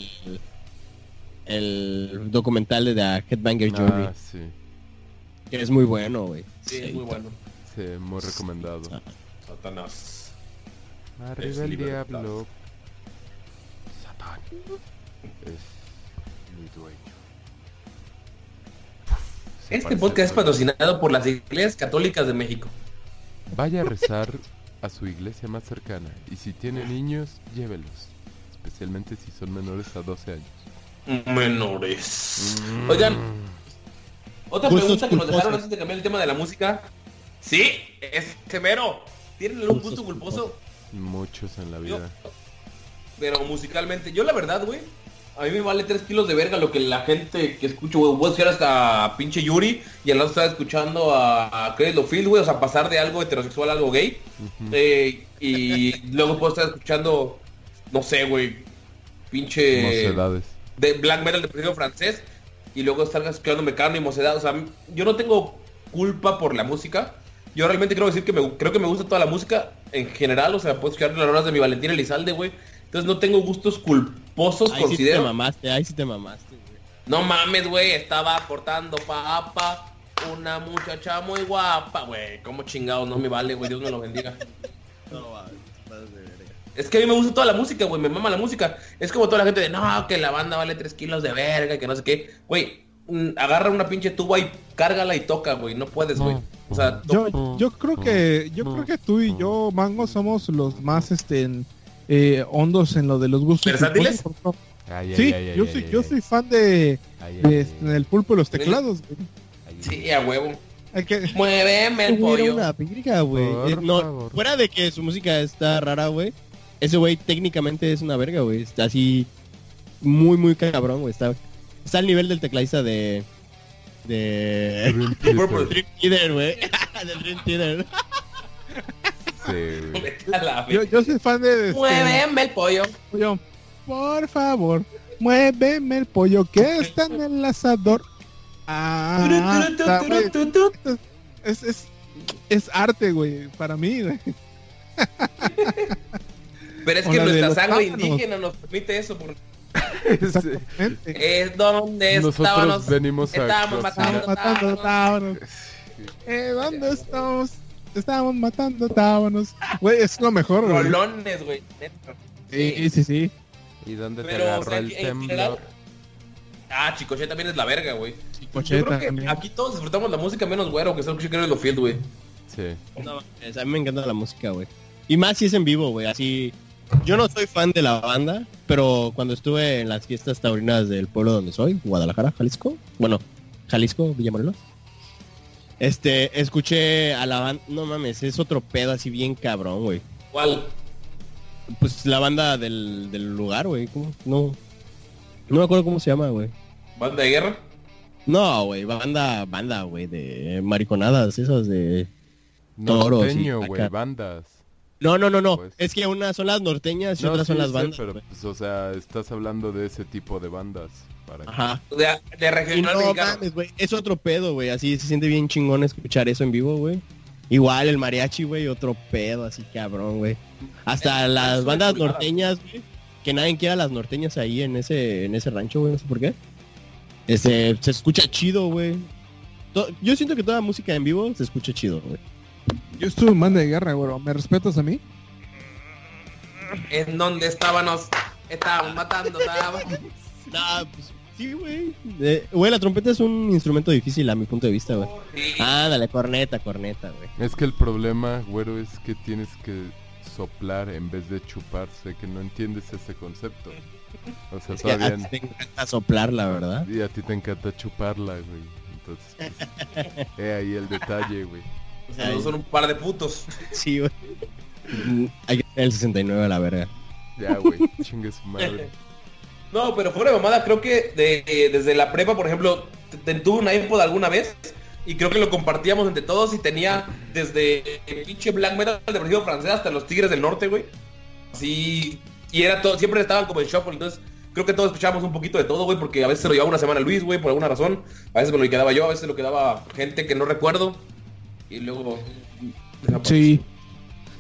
el documental de The Headbanger Journey,
Ah, sí.
que es muy bueno, güey.
Sí, es muy bueno.
Sí, muy recomendado.
Ah.
Satanás.
Arriba
Es
el
libertad.
diablo. Satán. Es mi dueño. Se
Este podcast es patrocinado por las iglesias católicas de México.
Vaya a rezar a su iglesia más cercana. Y si tiene niños, llévelos. Especialmente si son menores a 12 años.
Menores.
Mm.
Oigan, otra pregunta que nos dejaron antes de cambiar el tema de la música. Sí, es gemero. ¿Tienen
Gustos
gusto culposo?
Muchos en la
Yo-
vida.
pero musicalmente. Yo la verdad, güey. A mí me vale 3 kilos de verga lo que la gente que escucho, güey. Puedo escuchar hasta a pinche Yuri y al lado estar escuchando a, a Credit Field, güey. O sea, pasar de algo heterosexual a algo gay. Eh, y luego puedo estar escuchando, no sé, güey. Pinche...
Mocedades.
de black metal de periodo francés y luego estar escuchando Mecano y Mocedad. O sea, yo no tengo culpa por la música. Yo realmente quiero decir que me, creo que me gusta toda la música en general. O sea, puedo escuchar las horas de mi Valentín Elizalde, güey. Entonces no tengo gustos culposos,
Ahí sí te
considero.
mamaste, ahí sí te mamaste, güey.
no mames, güey, estaba cortando papa. Una muchacha muy guapa, güey. Como chingados, no me vale, güey. Dios me lo bendiga.
No, va, te pasas de verga.
Es que a mí me gusta toda la música, güey, me mama la música. Es como toda la gente de, no, que la banda vale 3 kilos de verga, que no sé qué. Güey, agarra una pinche tuba y cárgala y toca, güey. No puedes, güey. O sea, to-
Yo, yo creo que yo creo que tú y yo, Mango, somos los más este en, eh, hondos en lo de los gustos.
¿Versátiles?
Ay,
Sí,
ay, ay,
yo
ay,
soy
ay,
yo
ay.
soy fan de,
Ay,
de,
ay,
este, del pulpo y los teclados. güey.
sí, a huevo.
Que
Muéveme el pollo.
una verga, güey.
Por
Eh, no,
favor.
fuera de que su música está rara, güey. Ese güey técnicamente es una verga, güey. Está así muy, muy cabrón, güey. Está, está al nivel del tecladista de... De...
Dream Theater.
Purple.
Dream Theater, güey. del Dream Theater.
Sí,
yo, yo soy fan de este,
Muéveme el pollo.
pollo. Por favor, muéveme el pollo que está en el asador. Ah, está, es, es, es arte, güey, para mí. güey.
Pero es que
de
nuestra sangre indígena nos permite eso. Por...
Exactamente.
Es donde
Nosotros
estábamos.
venimos a
estábamos matando
Estamos matando tábanos. Eh, ¿dónde estamos? Estamos matando tábanos. Güey, es lo mejor, güey.
Rolones, güey. neta.
Sí, sí, sí.
¿Y dónde te
Pero, o
agarró
sea,
el temblor?
Ah, Chicoche también es la verga, güey. Yo
Cocheta
creo que
también.
aquí todos disfrutamos la música menos güero, que que quiero lo field, güey.
Sí.
No, a mí me encanta la música, güey. Y más si es en vivo, güey. Así... Yo no soy fan de la banda, pero cuando estuve en las fiestas taurinas del pueblo donde soy, Guadalajara, Jalisco. Bueno, Jalisco, Villamorelos. Este, escuché a la banda... No mames, es otro pedo así bien cabrón, güey.
¿Cuál?
Pues la banda del, del lugar, güey. ¿cómo? No. No me acuerdo cómo se llama, güey.
¿Banda de guerra?
No, güey, banda, banda, güey, de mariconadas, esas de... Toros y
Norteño, güey,
acá.
bandas.
No, no, no, no.
Pues-
Es que unas son las norteñas y
No,
otras son las
sé,
bandas.
pero pues, o sea, estás hablando de ese tipo de bandas. Para que-
Ajá.
De, de
Y
regional
no
mexicano.
mames, güey. Es otro pedo, güey. Así se siente bien chingón escuchar eso en vivo, güey. Igual el mariachi, güey, otro pedo así cabrón, güey. Hasta
Es-
las
es
bandas norteñas, güey. Que nadie quiera las norteñas ahí en ese, en ese rancho, güey. No sé por qué. Este, se escucha chido, güey. Yo siento que toda música en vivo se escucha chido, güey.
Yo estuve en banda de guerra, güey. ¿Me respetas a mí?
En donde estábamos, estábamos matando, estábamos.
Nah, pues sí, güey. Eh, Güey, la trompeta es un instrumento difícil a mi punto de vista, güey.
Sí.
Ah, dale, corneta, corneta, güey.
Es que el problema, güero, es que tienes que soplar en vez de chupar. Sé que no entiendes ese concepto. O sea,
Es que a ti te encanta soplar, la verdad.
Y a ti te encanta chuparla, güey. Entonces, pues, he ahí el detalle, güey.
O sea,
No son un par de putos.
Sí, güey. Hay que tener el 69 a la verga.
Ya, güey, chingue su madre.
No, pero fuera de mamada, creo que de- eh, desde la prepa, por ejemplo, tuve un iPod alguna vez y creo que lo compartíamos entre todos y tenía desde el pinche black metal de periodo francés hasta los Tigres del Norte, güey. Así, y era todo, siempre estaban como en shuffle, entonces creo que todos escuchábamos un poquito de todo, güey, porque a veces se lo llevaba una semana Luis, güey, por alguna razón, a veces me lo quedaba yo, a veces lo quedaba gente que no recuerdo. Y luego...
Sí.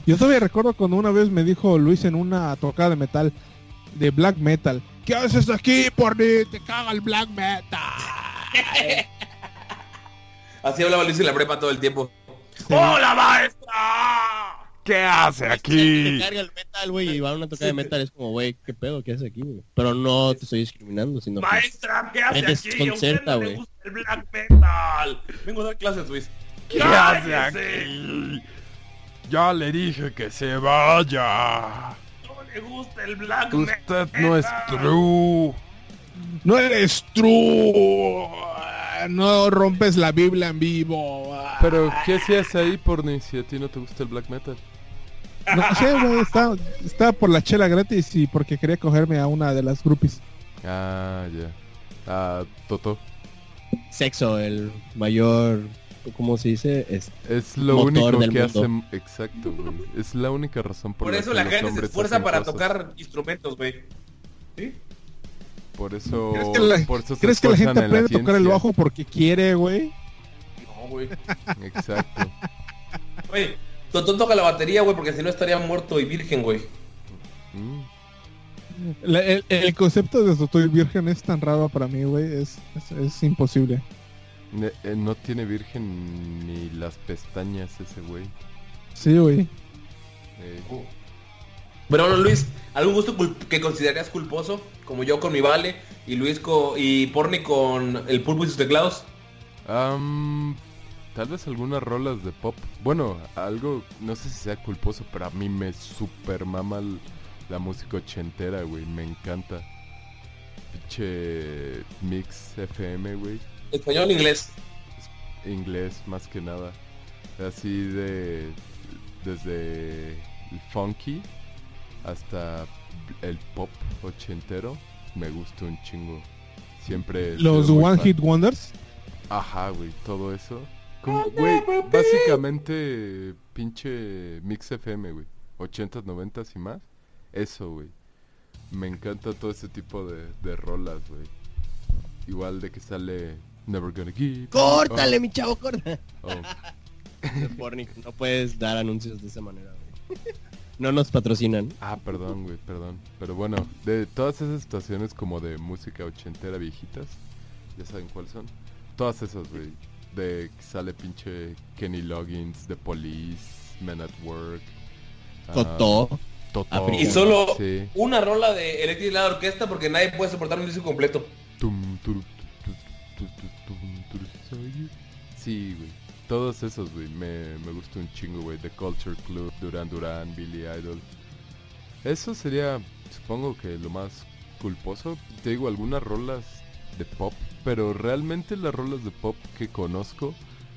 Yo todavía recuerdo cuando una vez me dijo Luis en una tocada de metal, de black metal, ¿qué haces aquí, porni? Te caga el black metal.
Así hablaba Luis en la prepa todo el tiempo.
¡Hola, maestra! ¿Qué hace
Te
aquí?
carga el metal, güey, y va a una tocada de metal, es como, güey, ¿qué pedo? ¿Qué haces aquí, güey? Pero no te estoy discriminando, sino que...
Maestra, ¿qué hace aquí?
Desconcerta,
no
güey.
gusta el black metal. Vengo a dar clases, Luis.
¿Qué hace aquí? Ya le dije que se vaya.
No le gusta el black metal.
Usted no es true.
No eres true. No rompes la Biblia en vivo.
Pero, ¿qué hacías ahí, porni, si a ti no te gusta el black metal?
No sé, güey, estaba, estaba por la chela gratis y porque quería cogerme a una de las groupies.
Ah, ya. Ah, Toto.
Sexo, el mayor... ¿Cómo se dice? Es...
Es lo
Motor
único
del
que
mundo.
hace... Exacto, güey. Es la única razón por,
Por eso
que
la gente se esfuerza para
cosas.
tocar instrumentos, güey. ¿Sí?
Por eso...
¿Crees que la,
por eso se
¿crees que la gente aprende a tocar el bajo porque quiere, güey?
No, güey.
Exacto.
Güey, Totón toca la batería, güey, porque si no estaría muerto y virgen, güey.
Mm.
La- el, el concepto de Estoy Virgen es tan raro para mí, güey. Es, es, es imposible.
Ne- eh, No tiene virgen ni las pestañas ese güey.
Sí, güey.
Eh,
Pero bueno, Luis, ¿algún gusto que considerarías culposo? Como yo con mi Vale y Luis co- y Porni con el pulpo y sus teclados.
am, tal vez algunas rolas de pop. Bueno, algo, no sé si sea culposo, pero a mí me super mama la música ochentera, güey. Me encanta. Pinche mix FM, güey.
Español, inglés.
inglés más que nada. Así de desde el funky hasta el pop ochentero me gusta un chingo. Siempre
Los One
fan.
Hit Wonders.
Ajá, güey, todo eso. Como, güey, básicamente pinche mix FM, güey. 80s, 90s y más. Eso, güey. Me encanta todo ese tipo de, de rolas, güey. Igual de que sale Never Gonna Give.
¡Córtale, mi chavo, corta!
Oh, oh.
No puedes dar anuncios de esa manera, güey. No nos patrocinan.
Ah, perdón, güey, perdón. Pero bueno, de todas esas estaciones como de música ochentera viejitas, ya saben cuáles son. Todas esas, güey. De que sale pinche Kenny Loggins, The Police, Men at Work. ah,
Totó.
Totó.
Apri-
Y solo
Sí.
una rola de Electric Light Orquesta porque nadie puede soportar un disco completo.
Tum, turu, Sí, güey. Todos esos, güey. Me, me gusta un chingo, güey. The Culture Club, Duran Duran, Billy Idol. Eso sería, supongo que lo más culposo. Te digo, algunas rolas de pop. Pero realmente las rolas de pop que conozco.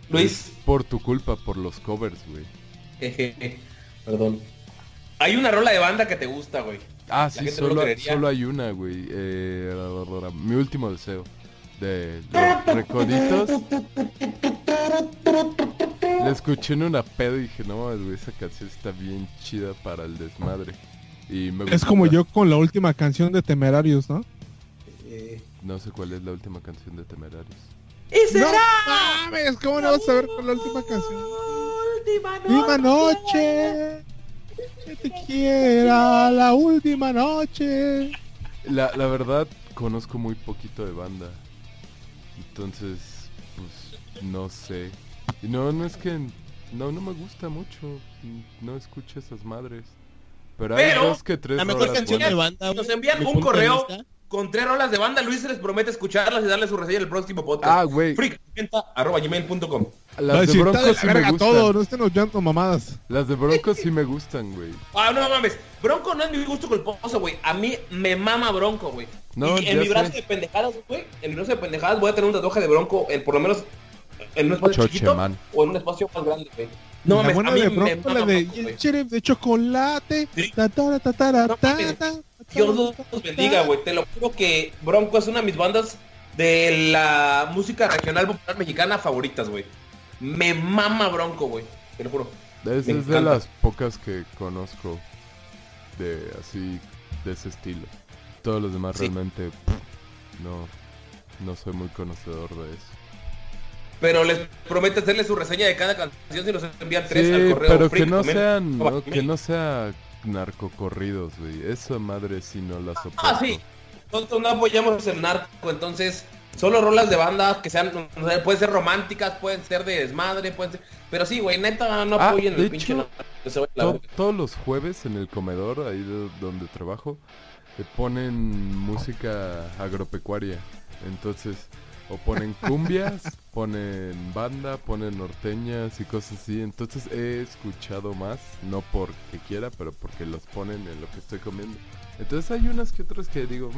Luis.
es por tu culpa, por los covers, güey.
Perdón. Hay una rola de banda que te gusta, güey.
Ah,
La
sí, solo, solo hay una, güey. Eh, mi último deseo. De los recoditos. La escuché en una pedo y dije, no, mames, güey, esa canción está bien chida para el desmadre. Y me
Es como yo con la última canción de Temerarios, ¿no?
No sé cuál es la última canción de Temerarios.
¡Y
No mames, ¿cómo no vas a ver con la última canción? Última noche. Que te quiera la última noche.
La, la verdad, conozco muy poquito de banda. Entonces, pues, no sé. Y no, no es que... No, no me gusta mucho. No escucho esas madres. Pero hay
Pero,
dos que tres
La mejor canción de
buenas.
banda,
Nos envían un correo. Con tres rolas de banda. Luis se les promete escucharlas y darle su reseña en el próximo podcast.
Ah, güey.
a
Las de
"Está de
Broncos
la
sí me gustan.
todo, no estén oyendo mamadas.
Las de Broncos sí me gustan, güey.
Ah, no mames. Bronco no es mi gusto culposo, güey. A mí me mama Bronco, güey.
No,
y en mi brazo
sé.
de pendejadas, güey. En mi brazo de pendejadas voy a tener un tatuaje de Bronco, en, por lo menos en un espacio
Choche,
chiquito
man.
o en un espacio más grande, güey. No
la
mames,
buena
a mí
de
me mama
la de chocolate.
Sí. No Dios los bendiga, güey. Te lo juro que Bronco es una de mis bandas de la música regional popular mexicana favoritas, güey. Me mama Bronco, güey. Te lo juro.
Es, de las pocas que conozco de así, de ese estilo. Todos los demás
Sí.
realmente pff, no, no soy muy conocedor de eso.
pero les promete hacerle su reseña de cada canción si nos envían tres
Sí,
al correo.
pero que no sean, no, que no sea narcocorridos, güey. Eso madre si no la soporto.
Ah, sí. Nosotros no apoyamos el narco, entonces solo rolas de banda que sean, o sea, pueden ser románticas, pueden ser de desmadre, pueden ser... Pero sí, güey, neta, no
Ah,
apoyen el pinche narco,
To-
verga.
todos los jueves en el comedor, ahí de- donde trabajo, te ponen música agropecuaria. Entonces, o ponen cumbias, ponen banda, ponen norteñas y cosas así. Entonces he escuchado más, no porque quiera, pero porque los ponen en lo que estoy comiendo. Entonces hay unas que otras que digo,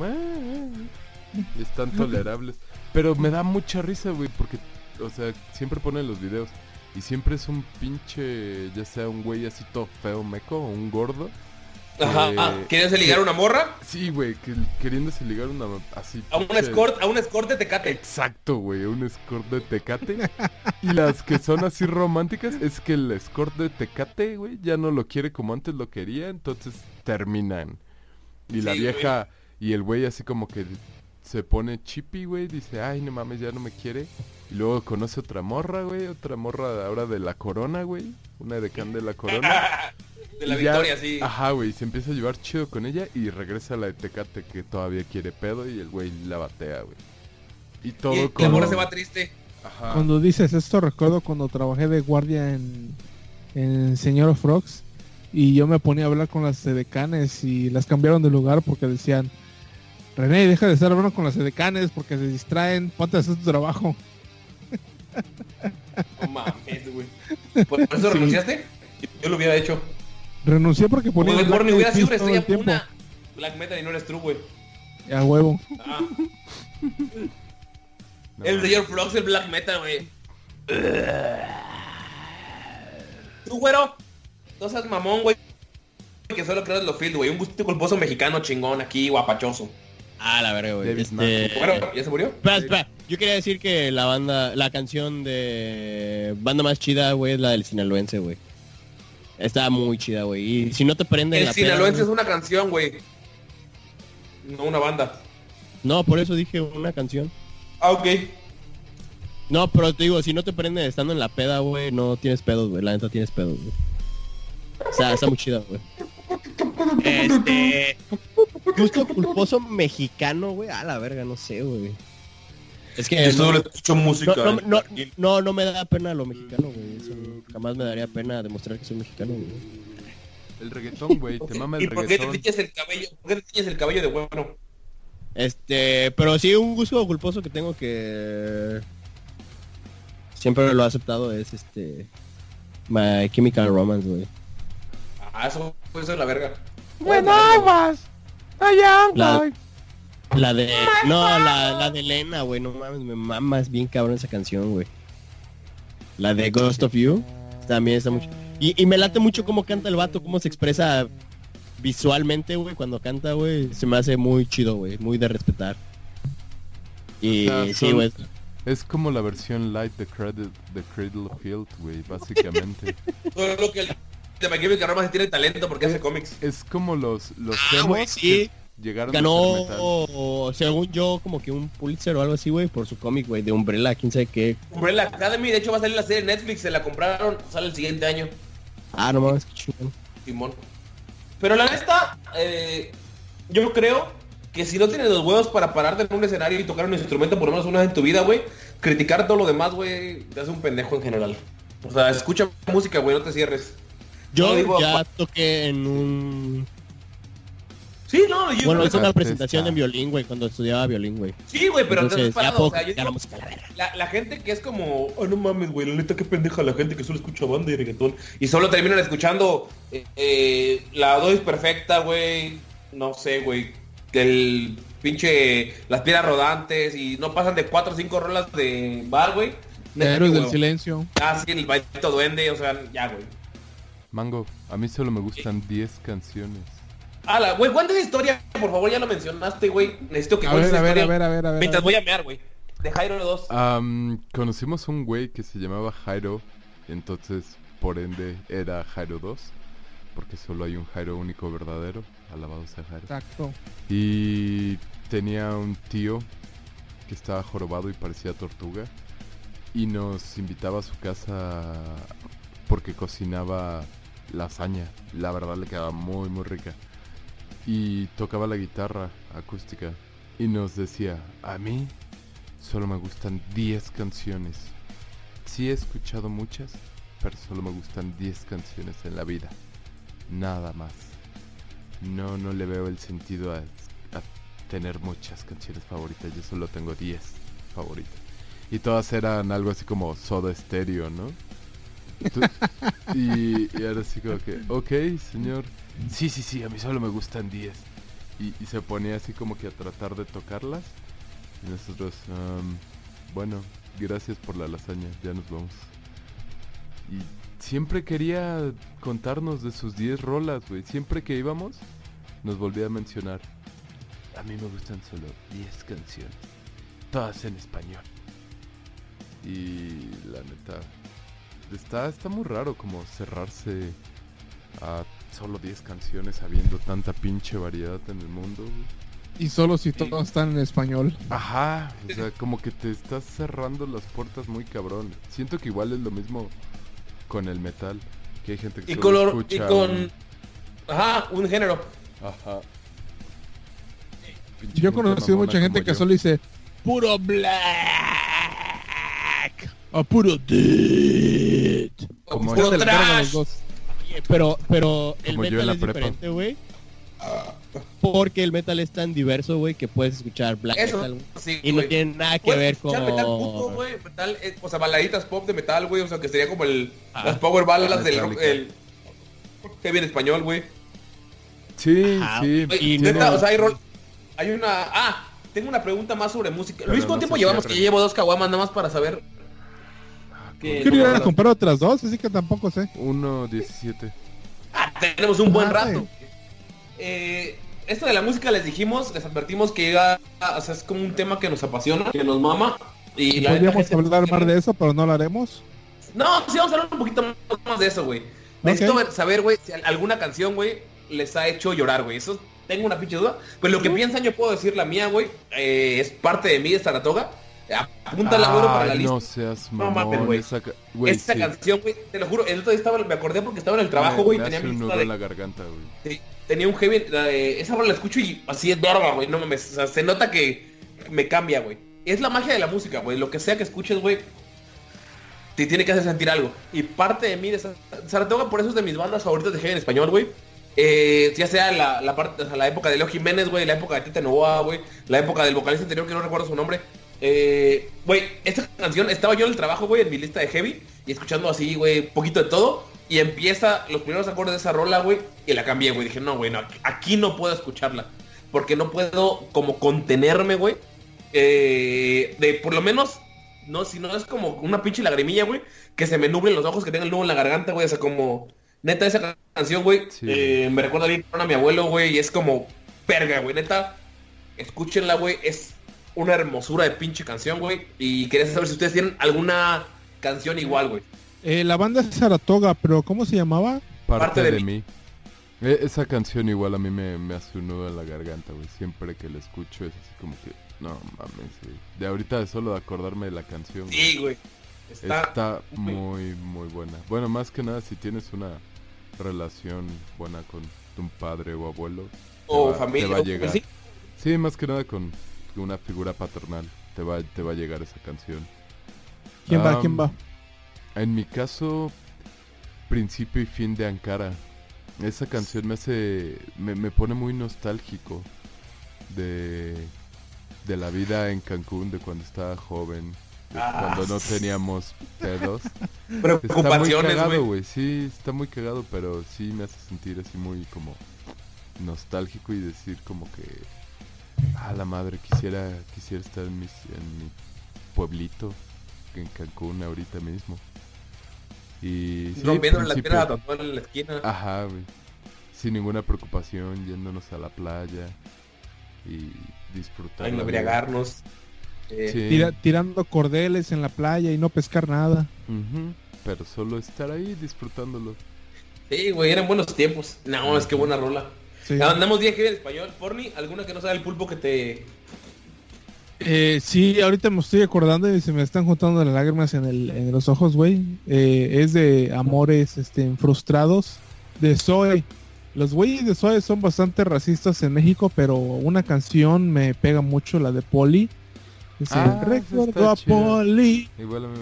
y están tolerables. Pero me da mucha risa, güey, porque, o sea, siempre ponen los videos. Y siempre es un pinche, ya sea un güey así todo feo, meco, o un gordo.
Ajá,
eh,
ah, ¿quieres ligar a una morra?
Sí, güey, que, queriéndose ligar una así.
A un escort, a un escort de Tecate.
Exacto, güey, un escort de Tecate. y las que son así románticas es que el escort de Tecate, güey, ya no lo quiere como antes lo quería, entonces terminan. Y la vieja y el güey así como que se pone chippy, güey, dice, ay, no mames, ya no me quiere. Y luego conoce otra morra, güey, otra morra ahora de la corona, güey. Una de can de la corona.
De la
ya-
victoria, sí.
Ajá, güey, se empieza a llevar chido con ella y regresa a la de Tecate que todavía quiere pedo y el güey la batea, güey. Y todo
y la
como...
morra se va triste.
Ajá.
Cuando dices esto, recuerdo cuando trabajé de guardia en, en Señor Frogs y yo me ponía a hablar con las sedecanes y las cambiaron de lugar porque decían, René, deja de estar hablando con las sedecanes porque se distraen, ponte a hacer tu trabajo.
No mames, güey. ¿Por eso renunciaste? Yo lo hubiera hecho.
Renuncié porque ponía Black
Borne hubiera sido una estrella. Black Metal y no eres true, güey.
A huevo.
Ah,
No,
el señor Frogs, el Black Metal, güey. Tú, güero. No seas mamón, güey. Que solo creas lo field, güey. Un gusto culposo mexicano chingón aquí, guapachoso.
Ah, la verga, güey. Este...
Bueno, ¿ya se murió?
Espera, espera. Yo quería decir que la banda, la canción de banda más chida, güey, es la del sinaloense, güey. Está muy chida, güey. Y si no te prende
El
la peda,
sinaloense es
güey-
una canción, güey. No una banda.
No, por eso dije una canción.
Ah, ok.
No, pero te digo, si no te prende estando en la peda, güey, no tienes pedos, güey. La neta tienes pedos, güey. O sea, está muy chida, güey. Este... Gusto culposo mexicano, güey. A la verga, no sé, güey. Es que...
Yo
no-
solo escucho música.
No, no, no, no, no me da pena lo mexicano, güey. Eso jamás me daría pena demostrar que soy mexicano, güey.
El reggaetón, güey, te mama el
¿Y por qué te
reggaetón.
tiñes el cabello? ¿Por qué te tiñes el cabello de bueno?
Este, pero sí, un gusto culposo que tengo que siempre lo he aceptado es este My Chemical Romance, güey.
Ah, eso, eso es la verga.
La, la de no, la, la de Elena, güey, no mames, me mamas bien cabrón esa canción, güey. La de Ghost of You también está mucho. Y, y me late mucho cómo canta el vato, cómo se expresa visualmente, güey, cuando canta, güey, se me hace muy chido, güey, muy de respetar. Y
Ah,
sí,
son-
güey.
Es como la versión light de Cradle, de Cradle of Filth, güey, básicamente.
Solo que el de Chemical Romance tiene talento porque hace cómics.
es como los, los
Ah,
emos
güey, sí.
que llegaron.
Ganó, según yo, como que un Pulitzer o algo así, güey, por su cómic, güey, de Umbrella, quién sabe qué.
Umbrella Academy, de hecho va a salir la serie de Netflix, se la compraron, sale el siguiente año,
Ah, no mames, qué chingón.
Simón. Pero la neta, eh, yo creo que si no tienes los huevos para pararte en un escenario y tocar un instrumento por lo menos una vez en tu vida, güey, criticar todo lo demás, güey, te hace un pendejo en general. O sea, escucha música, güey, no te cierres.
Yo
No, digo,
ya toqué en un...
Sí, no, yo
Bueno,
que-
una presentación
esta.
en violín, güey, cuando estudiaba violín, güey.
Sí, güey, pero
Entonces, ya
o sea, yo
criticar la
digo-
música, la verga.
La, la gente que es como, oh no mames, güey, la neta qué pendeja la gente que solo escucha banda y reggaetón. Y solo terminan escuchando eh, eh, la dosis perfecta, güey. No sé, güey. El pinche las piedras rodantes y no pasan de cuatro o cinco rolas de bar, güey.
Héroes del silencio.
Ah, sí, el bailito duende, o sea, ya, güey.
Mango, a mí solo me gustan 10 canciones.
Ala, güey, cuéntame historia, por favor, ya lo mencionaste, güey. Necesito que
A
cuentes
ver, a ver, a
historia
ver, a ver, a ver.
Mientras
a
voy
ver.
a mear, güey. De Jairo 2.
Am, conocimos un güey que se llamaba Jairo, entonces por ende era Jairo 2, porque solo hay un Jairo único verdadero, alabado sea Jairo.
Exacto.
Y tenía un tío que estaba jorobado y parecía tortuga. y nos invitaba a su casa porque cocinaba lasaña. La verdad le quedaba muy muy rica. Y tocaba la guitarra acústica y nos decía, a mí solo me gustan 10 canciones. Sí he escuchado muchas, pero solo me gustan 10 canciones en la vida. Nada más. No, no le veo el sentido a, tener muchas canciones favoritas. Yo solo tengo 10 favoritas. Y todas eran algo así como Soda Stereo, ¿no? Y, ahora sí como que, ok, señor. Sí, sí, sí, a mí solo me gustan 10. Y, se ponía así como que a tratar de tocarlas. Y nosotros, "Am, bueno, gracias por la lasaña, ya nos vamos. Y siempre quería contarnos de sus 10 rolas, güey. Siempre que íbamos, nos volvía a mencionar. A mí me gustan solo 10 canciones. Todas en español. Y la neta, está, está muy raro como cerrarse a solo 10 canciones habiendo tanta pinche variedad en el mundo. güey.
Y solo si todos están en español.
Ajá, o sea, como que te estás cerrando las puertas muy cabrón. Siento que igual es lo mismo con el metal, que hay gente que
Y,
solo
color, y con...
un-
Ajá, un género.
Ajá. Pinche
Yo he conocido mucha gente que
yo.
solo dice puro black dead.
Como
dos.
Pero, pero el
Como yo en
metal
la
es
prepa.
diferente, güey. Porque el metal es tan diverso, güey, que puedes escuchar black
Eso,
metal
sí,
y no
güey.
tiene nada que
Puedes
ver
escuchar
con...
metal puto, güey, metal, eh, o sea, baladitas pop de metal, güey, o sea, que sería como el,
Ah.
las power ballads del rock,
Metallica.
el heavy en español, güey.
Sí,
Ajá,
sí.
Y
neta,
no-
o sea, hay rol, hay una, ah, tengo una pregunta más sobre música.
Pero
Luis,
no
¿cuánto tiempo
se
llevamos? Que yo llevo dos caguamas nada más para saber. Que-
Quiero ir a comprar otras dos, así que tampoco sé.
1.17.
Ah, tenemos un buen
Ah,
rato. Eh, esto de la música les dijimos, les advertimos que iba, o sea, es como un tema que nos apasiona, que nos mama. Y
Podríamos hablar más de eso, pero no lo haremos.
No, sí, vamos a hablar un poquito más de eso, güey. Necesito ver- saber, güey, si al- alguna canción, güey, les ha hecho llorar, güey. Eso tengo una pinche duda. Pero lo que piensan, yo puedo decir la mía, güey. eh, es parte de mí, de Saratoga. Apúntala, güey, para la lista.
no seas
No
mamón.
mames, güey.
esa, sí.
canción, güey, te lo juro, el otro día estaba, me acordé porque estaba en el trabajo, güey, tenía mi
un nudo
de-
en la garganta, güey.
Sí, tenía un heavy, eh, esa rola la escucho y así es verga, güey, no mames, o sea, se nota que me cambia, güey. Es la magia de la música, güey, lo que sea que escuches, güey, te tiene que hacer sentir algo. Y parte de mí de Sa- Saratoga, por eso es de mis bandas favoritas de heavy en español, güey. Eh, ya sea la, la parte, o sea, la época de Leo Jiménez, güey, la época de Tita Novoa, güey, la época del vocalista anterior que no recuerdo su nombre. Eh, güey, esta canción, estaba yo en el trabajo, güey, en mi lista de heavy, y escuchando así, güey, poquito de todo, y empieza los primeros acordes de esa rola, güey, y la cambié, güey. Dije, no, güey, no, aquí- no puedo escucharla, porque no puedo como contenerme, güey, eh, de por lo menos, no, si no es como una pinche lagrimilla, güey, que se me nublen los ojos, que tenga el nudo en la garganta, güey, o sea, como, neta, esa ca- canción, güey,
Sí.
eh, me recuerda bien a mi abuelo, güey, y es como, verga, güey, neta, escúchenla, güey, es una hermosura de pinche canción, güey, y quería saber si ustedes tienen alguna canción igual, güey.
Eh, la banda es Saratoga, pero ¿cómo se llamaba?
Parte,
Parte de
de,
mí.
mí. E- esa canción igual a mí me, me hace un nudo en la garganta, güey. Siempre que la escucho es así como que, no mames, güey. De ahorita de solo de acordarme de la canción. güey.
Sí, güey. Está,
Está muy, muy buena. Bueno, más que nada si tienes una relación buena con tu padre o abuelo. te
o
va-
familia,
Te va a llegar.
sí.
Sí, más que nada con una figura paternal. Te va, te va a llegar esa canción.
¿Quién va? ¿Quién va?
En mi caso, principio y fin de Ankara. Esa canción me hace, me, me pone muy nostálgico de, de la vida en Cancún, de cuando estaba joven, de
Ah.
cuando no teníamos pedos. Está muy
Preocupaciones,
cagado,
güey.
güey. Sí, está muy cagado, pero sí me hace sentir así muy como nostálgico y decir como que, a la madre, quisiera, quisiera estar en, mis, en mi pueblito, en Cancún ahorita mismo. Y sí,
Rompiendo las
principio-
piedras a tatuar en la esquina.
Ajá, güey. Sin ninguna preocupación, yéndonos a la playa y disfrutar.
a
la vida.
embriagarnos. Eh,
Sí.
Tira- tirando cordeles en la playa y no pescar nada.
Pero solo estar ahí disfrutándolo.
Sí, güey, eran buenos tiempos. No, es que buena rola.
Sí.
Andamos bien que en español. Porni, ¿alguna que no sea el pulpo que te...
Eh, sí, ahorita me estoy acordando y se me están juntando las lágrimas en, el, en los ojos, güey. Eh, es de amores este, frustrados de Zoe. Los güeyes de Zoe son bastante racistas en México, pero una canción me pega mucho, la de Poli. Dice,
Ah,
recuerdo a. Poli,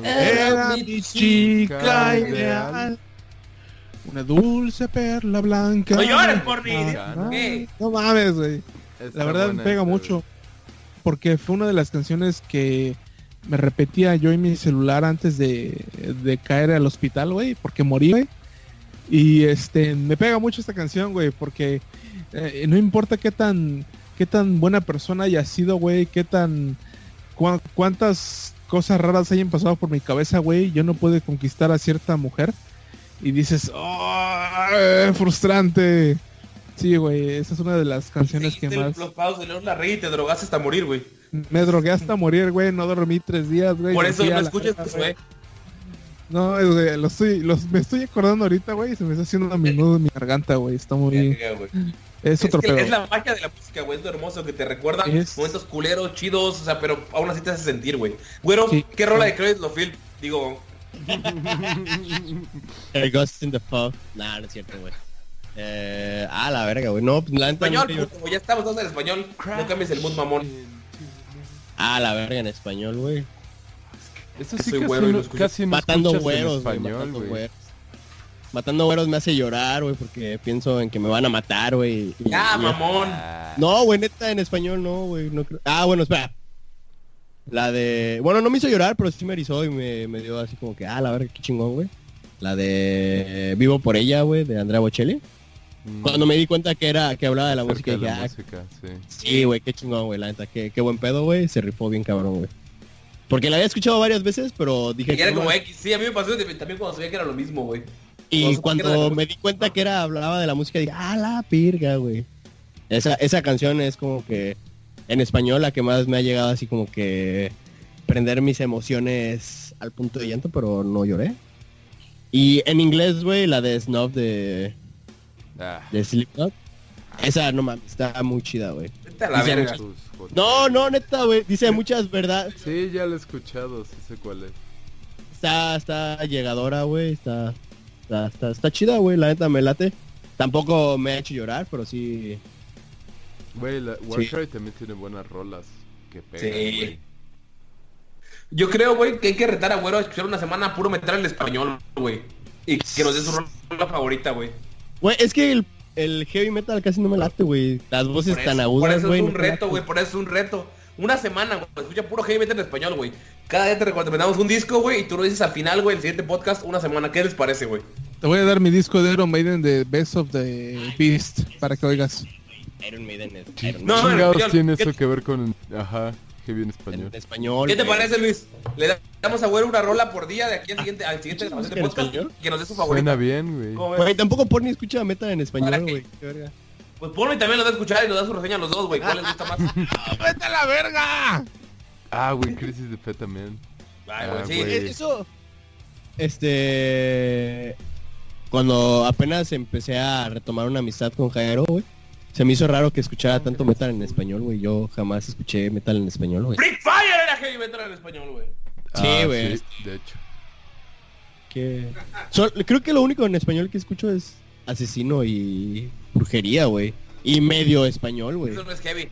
era mi chica ideal. Una dulce perla blanca.
No llores por mí.
No,
¿Qué?
no mames, güey. La verdad me
buena
pega mucho. Porque fue una de las canciones que me repetía yo en mi celular antes de, de caer al hospital, güey, porque morí, güey. Y este, me pega mucho esta canción, güey, porque eh, no importa qué tan, qué tan buena persona haya sido, güey, qué tan, cuán- cuántas cosas raras hayan pasado por mi cabeza, güey, yo no pude conquistar a cierta mujer. Y dices, ¡oh! frustrante. Sí, güey, esa es una de las canciones que más...
Larregui y te drogaste hasta morir, güey.
Me drogué hasta morir, güey. No dormí tres días, güey.
Por eso no
la
pues,
güey. No, es, güey, lo estoy, los, me estoy acordando ahorita, güey. y Se me está haciendo a menudo en mi garganta, güey. Está muy.
Verga, güey.
Es
Es,
otro
que
pedo.
es la magia de la música, güey. Es lo hermoso que te recuerda
Es-
momentos culeros, chidos, o sea, pero aún así te hace sentir, güey. Güero,
Sí.
¿qué rola de Credit Phil? Digo,
El Ghost in the Fog. Nah, no es cierto, güey. Eh, ah, la verga, güey. No, la
español,
yo-
puto, ya estamos todos en español. No cambies el mood, mamón.
Ah, la verga en español, güey.
Eso sí
Soy
casi,
güero y
no,
lo escucho.
casi no
Matando güeros,
español,
Matando
güey.
güeros. Matando güeros me hace llorar, güey, porque pienso en que me van a matar, güey. y-
Ya,
y-
mamón.
No, güey, neta, en español no, güey. No creo... Ah, bueno, espera. La de... Bueno, no me hizo llorar, pero sí me erizó y me, me dio así como que, ah, la verga, qué chingón, güey. La de Vivo por ella, güey, de Andrea Bocelli.
mm,
Cuando me di cuenta que era que hablaba de la música,
de la
ah,
música, sí.
sí, güey, qué chingón, güey, la neta, qué, qué buen pedo, güey. Se rifó bien cabrón, güey. Porque la había escuchado varias veces, pero dije...
Y era
"No
como
mames".
X. Sí, a mí me pasó de- también cuando sabía que era lo mismo, güey.
Y
Cuando supe que era
cuando
de-
me di cuenta que era hablaba de la música, dije, ah, la pirga, güey. Esa, esa canción es como que en español la que más me ha llegado así como que prender mis emociones al punto de llanto, pero no lloré. Y en inglés, güey, la de Snuff de,
Ah,
de Slipknot. Esa, no mames, está muy chida, güey.
La.
No, no, neta, güey. Dice muchas verdades.
Sí, ya lo he escuchado, sí sé cuál es.
Está, está llegadora, güey. Está, está, está, está chida, güey. La neta me late. Tampoco me ha hecho llorar, pero sí.
Güey, la Warcry también tiene buenas rolas que pegan,
Sí.
güey.
Yo creo, güey, que hay que retar a Güero a escuchar una semana puro metal en español, güey. Y que nos dé su rola favorita, güey.
Güey, es que el, el heavy metal casi no me late, güey. Las voces
Por
tan
eso-
agudas,
Por eso
güey.
es un reto, güey, por eso es un reto. Una semana, güey, escucha puro heavy metal en español, güey. Cada día te recomendamos un disco, güey, y tú lo dices al final, güey, el siguiente podcast, una semana. ¿Qué les parece, güey?
Te voy a dar mi disco de Iron Maiden de Best of the Beast para que oigas.
Iron Maiden es
¿Qué
Iron
No,
Maiden.
en
chingados tiene
¿Qué-
eso que ver con... Ajá, heavy en español.
en español.
¿Qué te
güey.
parece, Luis? Le damos a Güero una rola por día de aquí al siguiente, al siguiente grabación de
¿En
podcast que nos dé su favorita.
Suena bien, güey.
Güey, tampoco Porni escucha metal en español, güey. Qué verga.
Pues también nos da a escuchar y nos da su reseña a los dos, güey. ¿Cuál les gusta más?
¡Vete a la verga!
Ah, güey, Crisis de Fe también.
Ay,
Ah,
güey, sí.
güey.
Eso. Este. Cuando apenas empecé a retomar una amistad con Jairo, güey. Se me hizo raro que escuchara tanto metal en español, güey. Yo jamás escuché metal en español, güey.
Free Fire era heavy metal en español, güey.
Sí,
Ah,
güey.
sí, de hecho.
Que... Sol- creo que lo único en español que escucho es asesino y brujería, güey. Y medio español, güey.
Eso no es heavy.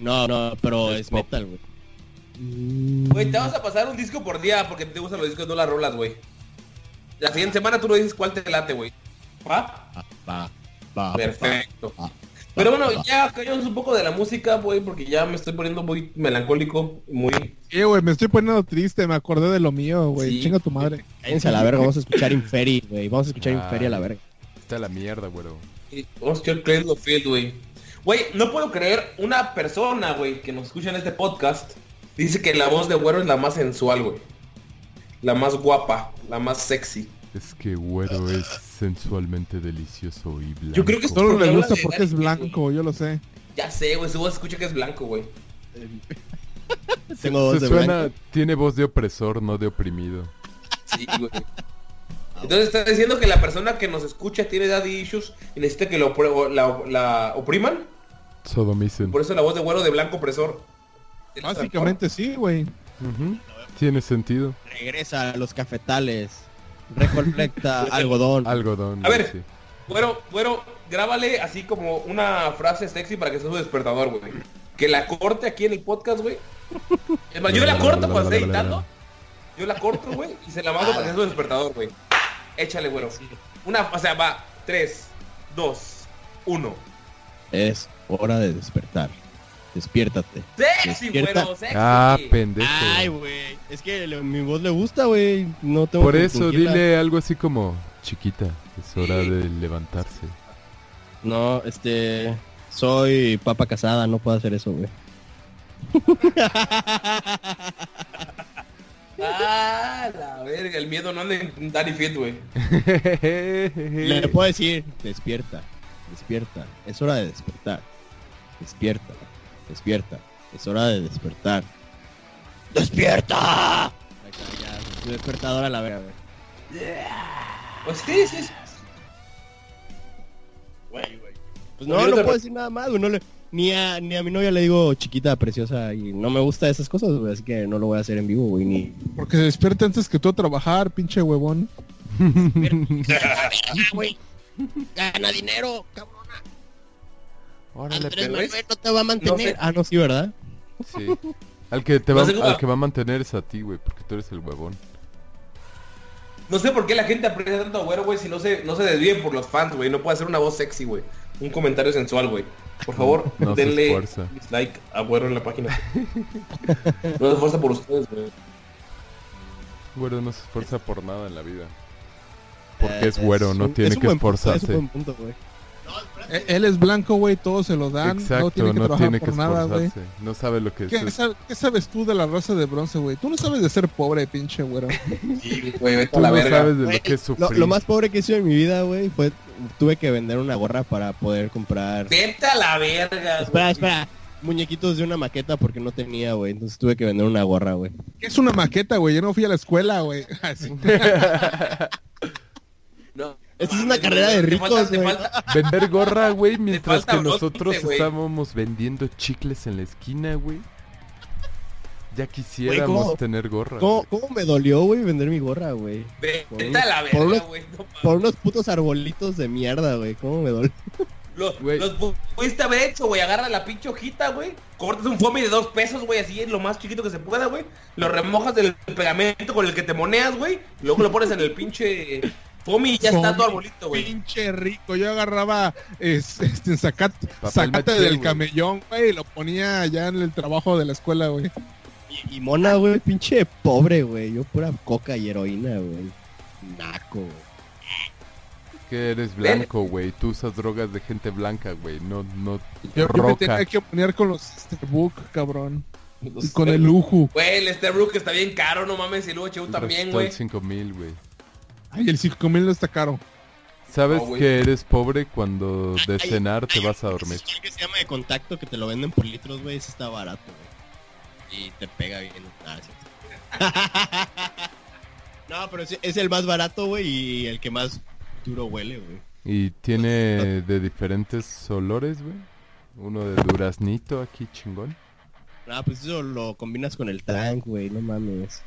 No, no, pero
Es
metal, güey.
Güey, te vamos a pasar un disco por día porque te gustan los discos, no las rolas, güey. La siguiente semana tú nos dices cuál te late, güey. ¿Va?
Va, va, va,
Perfecto.
va,
Pero bueno, ya callamos un poco de la música, güey, porque ya me estoy poniendo muy melancólico, muy...
Sí, güey, me estoy poniendo triste. Me acordé de lo mío, güey.
Sí.
Chinga tu madre.
Cállense a la verga, vamos a escuchar Inferi, güey. Vamos a escuchar
Ah.
Inferi a la verga.
Está la mierda, güero.
y Vamos a escuchar Cradle of Field, güey. Güey, no puedo creer, una persona, güey, que nos escucha en este podcast, dice que la voz de Güero es la más sensual, güey. La más guapa, la más sexy.
Es que güero es sensualmente delicioso y blanco.
Yo creo que
Solo le gusta porque es blanco, yo lo sé.
Ya sé, güey, su voz escucha que es blanco, güey.
Tengo voz
Se
de
suena,
blanco.
tiene voz de opresor, no de oprimido.
Sí, güey. Entonces está diciendo que la persona que nos escucha tiene daddy issues y necesita que lo la, la opriman.
Sodomicen.
Por eso la voz de güero de blanco opresor.
Básicamente sí, güey.
Tiene sentido.
Regresa a los cafetales. Recolecta algodón.
Algodón.
A
güey,
ver.
sí.
Bueno, bueno, grábale así como una frase sexy para que sea su despertador, güey. Que la corte aquí en el podcast, güey. Es más, yo la corto cuando esté editando. Yo la corto, güey, y se la mando para que sea su despertador, güey. Échale, güero. Una, o sea, va. 3, 2, 1.
Es hora de despertar. Despiértate.
Sexy,
Despierta.
güero, sexy.
Ah, pendejo.
Ay, güey. Es que le- mi voz le gusta, güey. No tengo
Por eso dile algo así como, chiquita, es hora de levantarse.
No, este... Soy papa casada, no puedo hacer eso, güey.
Ah, la verga, el miedo no anda en Danny Fit, güey.
Le puedo decir, despierta, despierta. Es hora de despertar. Despierta, despierta. Es hora de despertar. ¡Despierta! Ahí está, ya, su despertador a la verga.
Pues sí, sí, sí.
Güey, güey. Pues no, no puedo decir nada más, güey. No le, ni, a, ni a mi novia le digo chiquita, preciosa, y no me gusta esas cosas, güey. Así que no lo voy a hacer en vivo, güey. Ni...
Porque se despierta antes que tú a trabajar, pinche huevón.
güey. Gana dinero, cabrona.
Órale,
Andrés Manuel no te va a mantener.
No sé.
Ah, no, sí, ¿verdad?
Sí. Al que, te
No
va,
sé
al que va a mantener es a ti, güey, porque tú eres el huevón.
No sé por qué la gente aprecia tanto a Güero, güey, si no se, no se desvíen por los fans, güey. No puede hacer una voz sexy, güey. Un comentario sensual, güey. Por favor,
No
denle dislike a Güero en la página. no se esfuerza por ustedes, güey.
Güero no se esfuerza por nada en la vida. Porque
Eh,
es güero, no
un-
tiene
es
que
buen
esforzarse.
Es un buen punto, güey.
E- Él es blanco, güey, todos se lo dan.
Exacto,
no tiene que
no
trabajar
tiene que
por nada, güey.
No sabe lo que es.
¿Qué, sab- qué sabes tú de la raza de bronce, güey? Tú no sabes de ser pobre, pinche güero.
Sí, güey, vete
Tú
a la
no
verga.
sabes de lo que es
Lo,
sufrir.
lo más pobre que he hecho en mi vida, güey, fue tuve que vender una gorra para poder comprar.
Vete a la verga.
Espera,
güey.
espera. Muñequitos de una maqueta porque no tenía, güey. Entonces tuve que vender una gorra, güey.
¿Qué es una maqueta, güey? Yo no fui a la escuela, güey.
Esta es una carrera de ricos, güey.
Vender gorra, güey, mientras
falta
que nosotros estábamos vendiendo chicles en la esquina, güey. Ya
¿cómo?
quisiéramos tener gorra.
¿Cómo, me dolió, güey, vender mi gorra, güey?
Vete a la
Por
verga,
unos-
güey. No mames.
Por unos putos arbolitos de mierda, güey. ¿Cómo me dolió?
Los, los pu- pudiste haber hecho, güey. Agarra la pinche hojita, güey. Cortas un foamy de dos pesos, güey. Así es lo más chiquito que se pueda, güey. Lo remojas del pegamento con el que te moneas, güey. Luego lo pones en el pinche y ya está tu arbolito, güey.
Pinche rico. Yo agarraba es- este
maché,
del camellón, güey, y lo ponía allá en el trabajo de la escuela, güey.
Y, y mona, güey, pinche pobre, güey. Yo pura coca y heroína, güey. Naco, güey.
Que eres blanco, güey. Tú usas drogas de gente blanca, güey. No, no
Yo, yo me
roca.
tenía que poner con los Starbuck, cabrón. Y con el lujo.
Güey, el Esterbrook está bien caro, no mames. Y luego HU también,
el
güey.
5000, güey.
Ay, el 5000 no está caro.
¿Sabes que eres pobre cuando de
Ay,
cenar te
ay,
vas a dormir?
Es que se llama de contacto que te lo venden por litros, güey. Ese está barato, güey. Y te pega bien. Ah, sí. no, pero es el más barato, güey, y el que más duro huele, güey.
Y tiene de diferentes olores, güey. Uno de duraznito aquí chingón.
Ah, pues eso lo combinas con el tank, güey. No mames.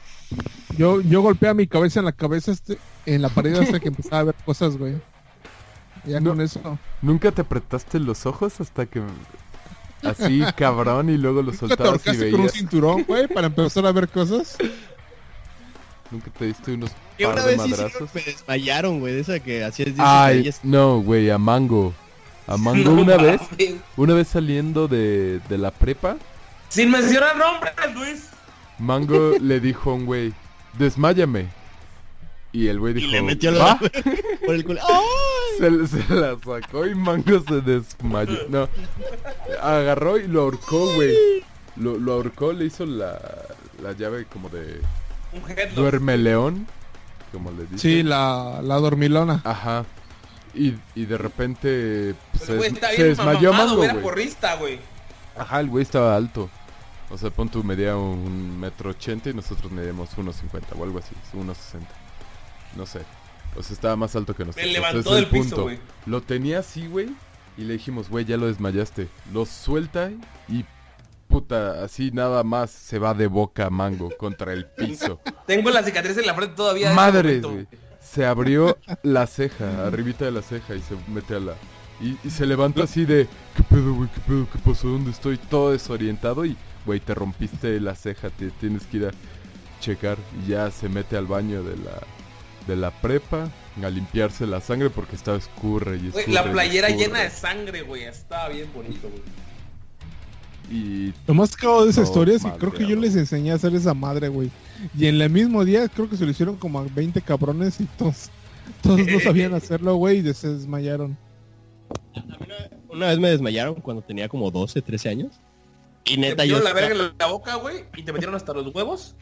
Yo, yo golpeaba mi cabeza en la cabeza este, en la pared hasta que empezaba a ver cosas, güey. Ya
No.
con eso.
¿Nunca te apretaste los ojos hasta que... Así, cabrón, y luego los
¿Nunca te
soltabas y
ahorcaste con un
veías?
cinturón, güey, para empezar a ver cosas?
¿Nunca te diste unos par
una
de
vez sí,
madrazos?
me desmayaron, güey. De esa que hacías
Ay, no, güey, a Mango. A Mango
No
una vez, una vez saliendo de, de la prepa,
Sin mencionar nombres, Luis.
Mango le dijo a un güey, desmáyame. Y el güey
Y
dijo,
le metió
"Va".
la... por el culo. ¡Ay!
Se, se la sacó y Mango se desmayó. No, agarró y lo ahorcó, güey. Lo, lo ahorcó, le hizo la, la llave como de
Un
duerme león, como le dice.
Sí, la, la dormilona.
Ajá. Y, y de repente pues, se,
está
se
bien
desmayó
mamado,
Mango,
güey.
Ajá, el güey estaba alto. O sea, pon tu medía un metro ochenta y nosotros medíamos 1.50 o algo así, 1.60. No sé. O sea, estaba más alto que nosotros.
levantó
Ese es
del
el
piso, güey.
Lo tenía así, güey. Y le dijimos, güey, ya lo desmayaste. Lo suelta y puta, así nada más se va de boca a mango contra el piso.
Tengo la cicatriz en la frente todavía.
Madre, güey. Se abrió la ceja, arribita de la ceja y se mete a la... Y, y se levanta así de... ¿Qué pedo, güey? ¿Qué pedo? ¿Qué pasó? ¿Dónde estoy? Todo desorientado y... Güey, te rompiste la ceja, te tienes que ir a checar. Y ya se mete al baño de la... De la prepa a limpiarse la sangre porque estaba escurre y
Güey,
escurre.
la
y
playera
escurre.
llena de sangre, güey. Estaba bien bonito, güey.
Y
Lo más cagado de esa historia es que creo que yo les enseñé a hacer esa madre, güey. Y en el mismo día creo que se lo hicieron como a 20 cabrones y todos, todos no sabían hacerlo, güey, y se desmayaron.
Una vez me desmayaron cuando tenía como 12, 13 años. Y
Te
neta, yo
metieron la verga en la boca, güey, y te metieron hasta los huevos.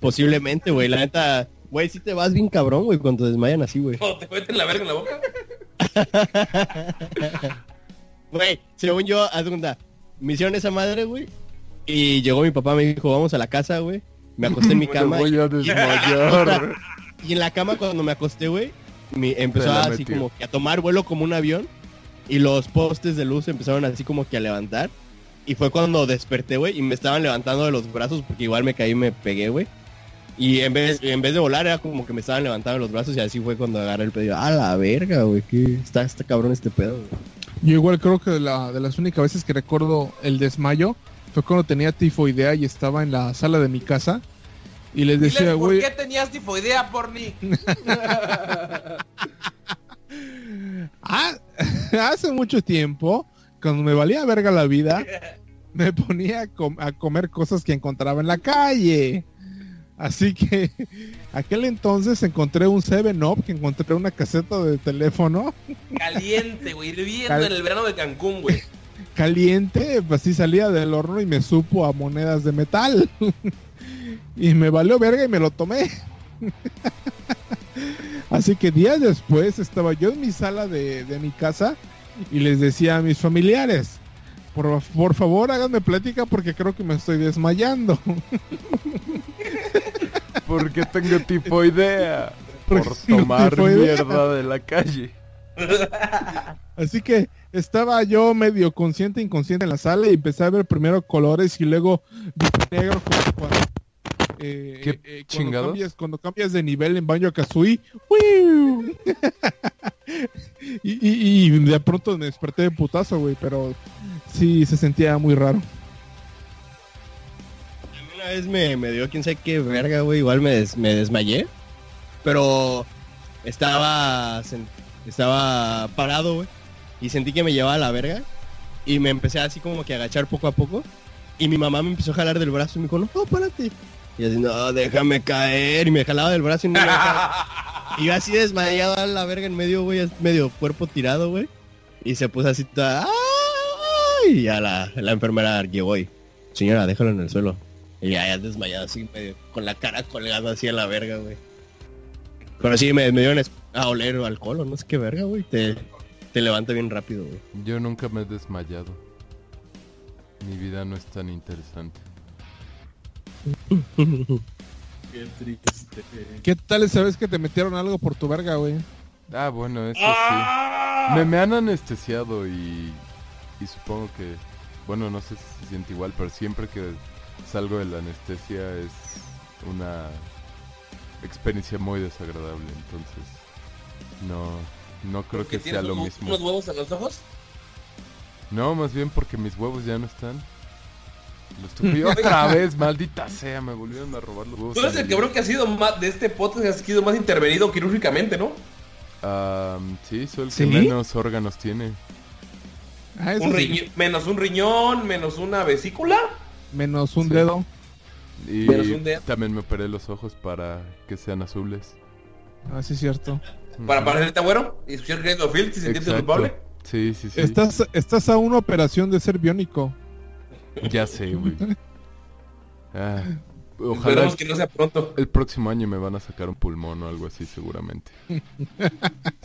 posiblemente, güey. La neta, güey, si te vas bien cabrón, güey, cuando te desmayan así, güey.
O te meten la verga en la boca.
Güey, según yo, haz de cuenta, me hicieron esa madre, güey. Y llegó mi papá, me dijo, vamos a la casa, güey. Me acosté en mi
me
cama.
voy a desmayar.
Y en la cama cuando me acosté, güey, mi- empezó
Te
así
metió.
como que a tomar vuelo como un avión. Y los postes de luz empezaron así como que a levantar. Y fue cuando desperté, güey, y me estaban levantando de los brazos porque igual me caí y me pegué, güey. Y en vez, en vez de volar era como que me estaban levantando los brazos y así fue cuando agarré el pedo. A la verga, güey, que está, está cabrón este pedo, güey.
Yo igual creo que de, la- de las únicas veces que recuerdo el desmayo fue cuando tenía tifoidea y estaba en la sala de mi casa. Y les decía,
¿por
güey,
qué tenías tifoidea, porni?
ah, hace mucho tiempo, cuando me valía verga la vida, me ponía a, com- a comer cosas que encontraba en la calle. Así que aquel entonces encontré un 7-Up, que encontré una caseta de teléfono
Caliente, güey, hirviendo
Cal-
en el verano de Cancún, güey.
caliente, pues así salía del horno y me supo a monedas de metal. y me valió verga y me lo tomé. Así que días después estaba yo en mi sala de, de mi casa y les decía a mis familiares, por, por favor háganme plática porque creo que me estoy desmayando.
Porque tengo tifoidea. Por
Porque tengo
tomar mierda de la calle.
Así que estaba yo medio consciente e inconsciente en la sala y empecé a ver primero colores y luego negro como cuando, eh,
¿Qué
eh, cuando cambias, cuando cambias de nivel en Banjo Kazooie. y, y, y de pronto me desperté de putazo, güey, pero sí se sentía muy raro.
Una vez me, me dio quién sabe qué verga, güey. Igual me, des- me desmayé. Pero estaba sen- estaba parado, güey. Y sentí que me llevaba a la verga. Y me empecé así como que a agachar poco a poco. Y mi mamá me empezó a jalar del brazo y me dijo, no, párate. Y así, no, déjame caer. Y me jalaba del brazo y no me dejaba. Y yo así desmayado a la verga en medio, güey, medio cuerpo tirado, güey. Y se puso así toda... ¡ay! Y ya la, la enfermera llegó y... Señora, déjalo en el suelo. Y ya, ya desmayado así, medio, con la cara colgada así a la verga, güey. Pero sí, me, me dieron a oler alcohol o no sé qué verga, güey. Te, te levanta bien rápido, güey.
Yo nunca me he desmayado. Mi vida no es tan interesante.
Qué triste.
¿Qué tal esa vez que te metieron algo por tu verga, güey?
Ah, bueno, eso sí.
¡Ah!
Me, me han anestesiado y, y supongo que, bueno, no sé si se siente igual, pero siempre que salgo de la anestesia es una experiencia muy desagradable, entonces no, no creo
¿Porque
que sea lo mismo.
unos huevos en los ojos?
No, más bien porque mis huevos ya no están. Tuve otra vez, maldita sea, me volvieron a robar los huevos.
Tú eres el cabrón que ha sido más de este podcast, has sido más intervenido quirúrgicamente, ¿no?
Ah, sí, soy el
¿Sí?
que menos órganos tiene.
Ah, eso
Un
sí.
menos un riñón, menos una vesícula.
Menos un
Sí.
dedo.
Y
Menos un dedo.
también me operé los ojos para que sean azules.
Ah, sí, es cierto.
Para parecerte güero y escuchar y sentirte
Exacto.
culpable.
Sí, sí, sí.
Estás, estás a una operación de ser biónico.
Ya sé, güey. Ah, ojalá
Esperemos que no sea pronto.
el próximo año me van a sacar un pulmón o algo así seguramente.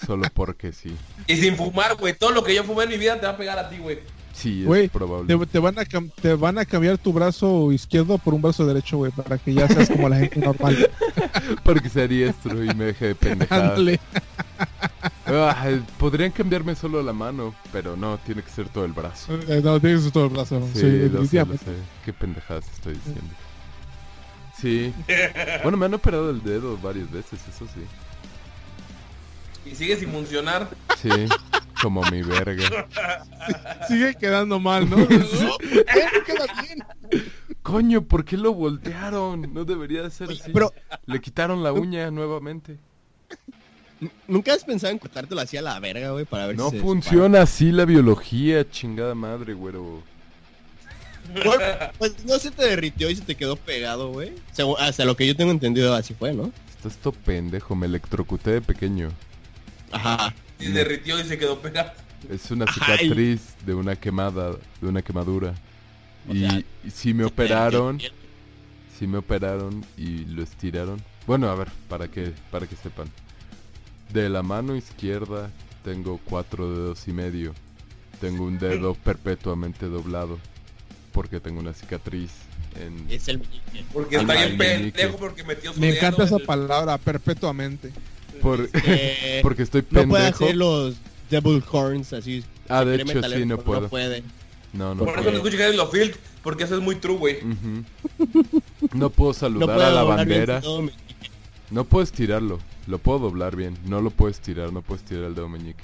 Solo porque sí.
Y sin fumar, güey. Todo lo que yo fumé en mi vida te va a pegar a ti, güey.
Sí, es
Güey,
probable.
Te, te van a te van a cambiar tu brazo izquierdo por un brazo derecho, güey, para que ya seas como la gente normal.
Porque sea diestro y me deje de pendejadas. Ay, podrían cambiarme solo la mano, pero no, tiene que ser todo el brazo.
Eh, No, tienes todo el brazo.
Sí,
Sí,
lo sé, lo sé. Qué pendejadas estoy diciendo. Sí. Bueno, me han operado el dedo varias veces, eso sí.
Y sigue sin funcionar.
Sí, como mi verga.
Sigue quedando mal, ¿no? No, no queda bien.
Coño, ¿por qué lo voltearon? No debería de ser así.
Pero
Le quitaron la uña nuevamente.
Nunca has pensado en cortártelo así a la verga, güey, para ver
No
si se
funciona así la biología, chingada madre, güero.
Pues no se te derritió y se te quedó pegado, güey. Según- Hasta lo que yo tengo entendido así fue, ¿no?
Estás todo pendejo, me electrocuté de pequeño.
Ajá.
Y derritió y se quedó pegado.
Es una
Ay.
cicatriz de una quemada, de una quemadura.
O
Y,
sea,
y sí me operaron, sí me operaron y lo estiraron. Bueno, a ver, para que, para que sepan. De la mano izquierda tengo cuatro dedos y medio. Tengo un dedo perpetuamente doblado. Porque tengo una cicatriz en...
Es el meñique.
Porque está bien pendejo porque metió su
Me
dedo
encanta
en
esa
el-
palabra, perpetuamente.
Por-
Eh,
porque estoy
no puede
pendejo.
hacer los Devil Horns así.
Ah, de hecho sí, no puedo.
No puede.
No, no
Por eso
puedo.
no escucho que lo field, porque eso es muy true, güey.
Ujú. No puedo
No
saludar
puede
a la
doblar bien
bandera. No puedo estirarlo. Lo puedo doblar bien. No lo puedo estirar. No puedo estirar el dedo meñique.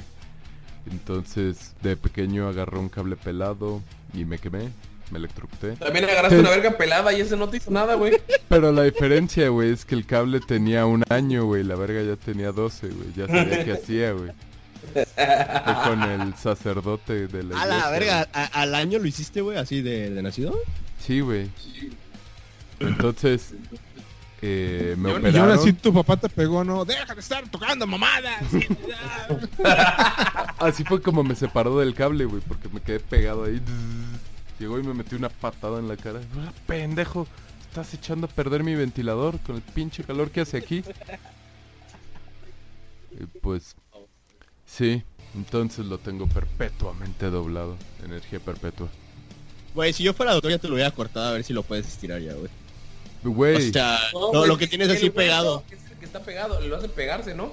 Entonces, de pequeño agarré un cable pelado y me quemé. Me electrocuté.
También agarraste una verga pelada y ese no te hizo nada, güey.
Pero la diferencia, güey, es que el cable tenía un año, güey. La verga ya tenía 12, güey. Ya sabía qué hacía, güey. Fue con el sacerdote de la
A la
iglesia,
verga, ¿a- ¿al año lo hiciste, güey, así de, de nacido?
Sí, güey. Entonces, eh, me
Y ahora-
Y ahora
operaron.
sí tu papá te pegó, ¿no? Deja de estar tocando mamadas.
Así fue como me separó del cable, güey, porque me quedé pegado ahí. Llegó y me metió una patada en la cara. "Ah, pendejo! Estás echando a perder mi ventilador con el pinche calor que hace aquí. Y pues, sí, entonces lo tengo perpetuamente doblado. Energía perpetua.
Güey, si yo fuera doctor ya te lo hubiera cortado a ver si lo puedes estirar ya, güey.
Güey,
O sea,
No,
no,
güey,
lo que tienes
el
así pegado.
Es el que está pegado, lo hace pegarse, ¿no?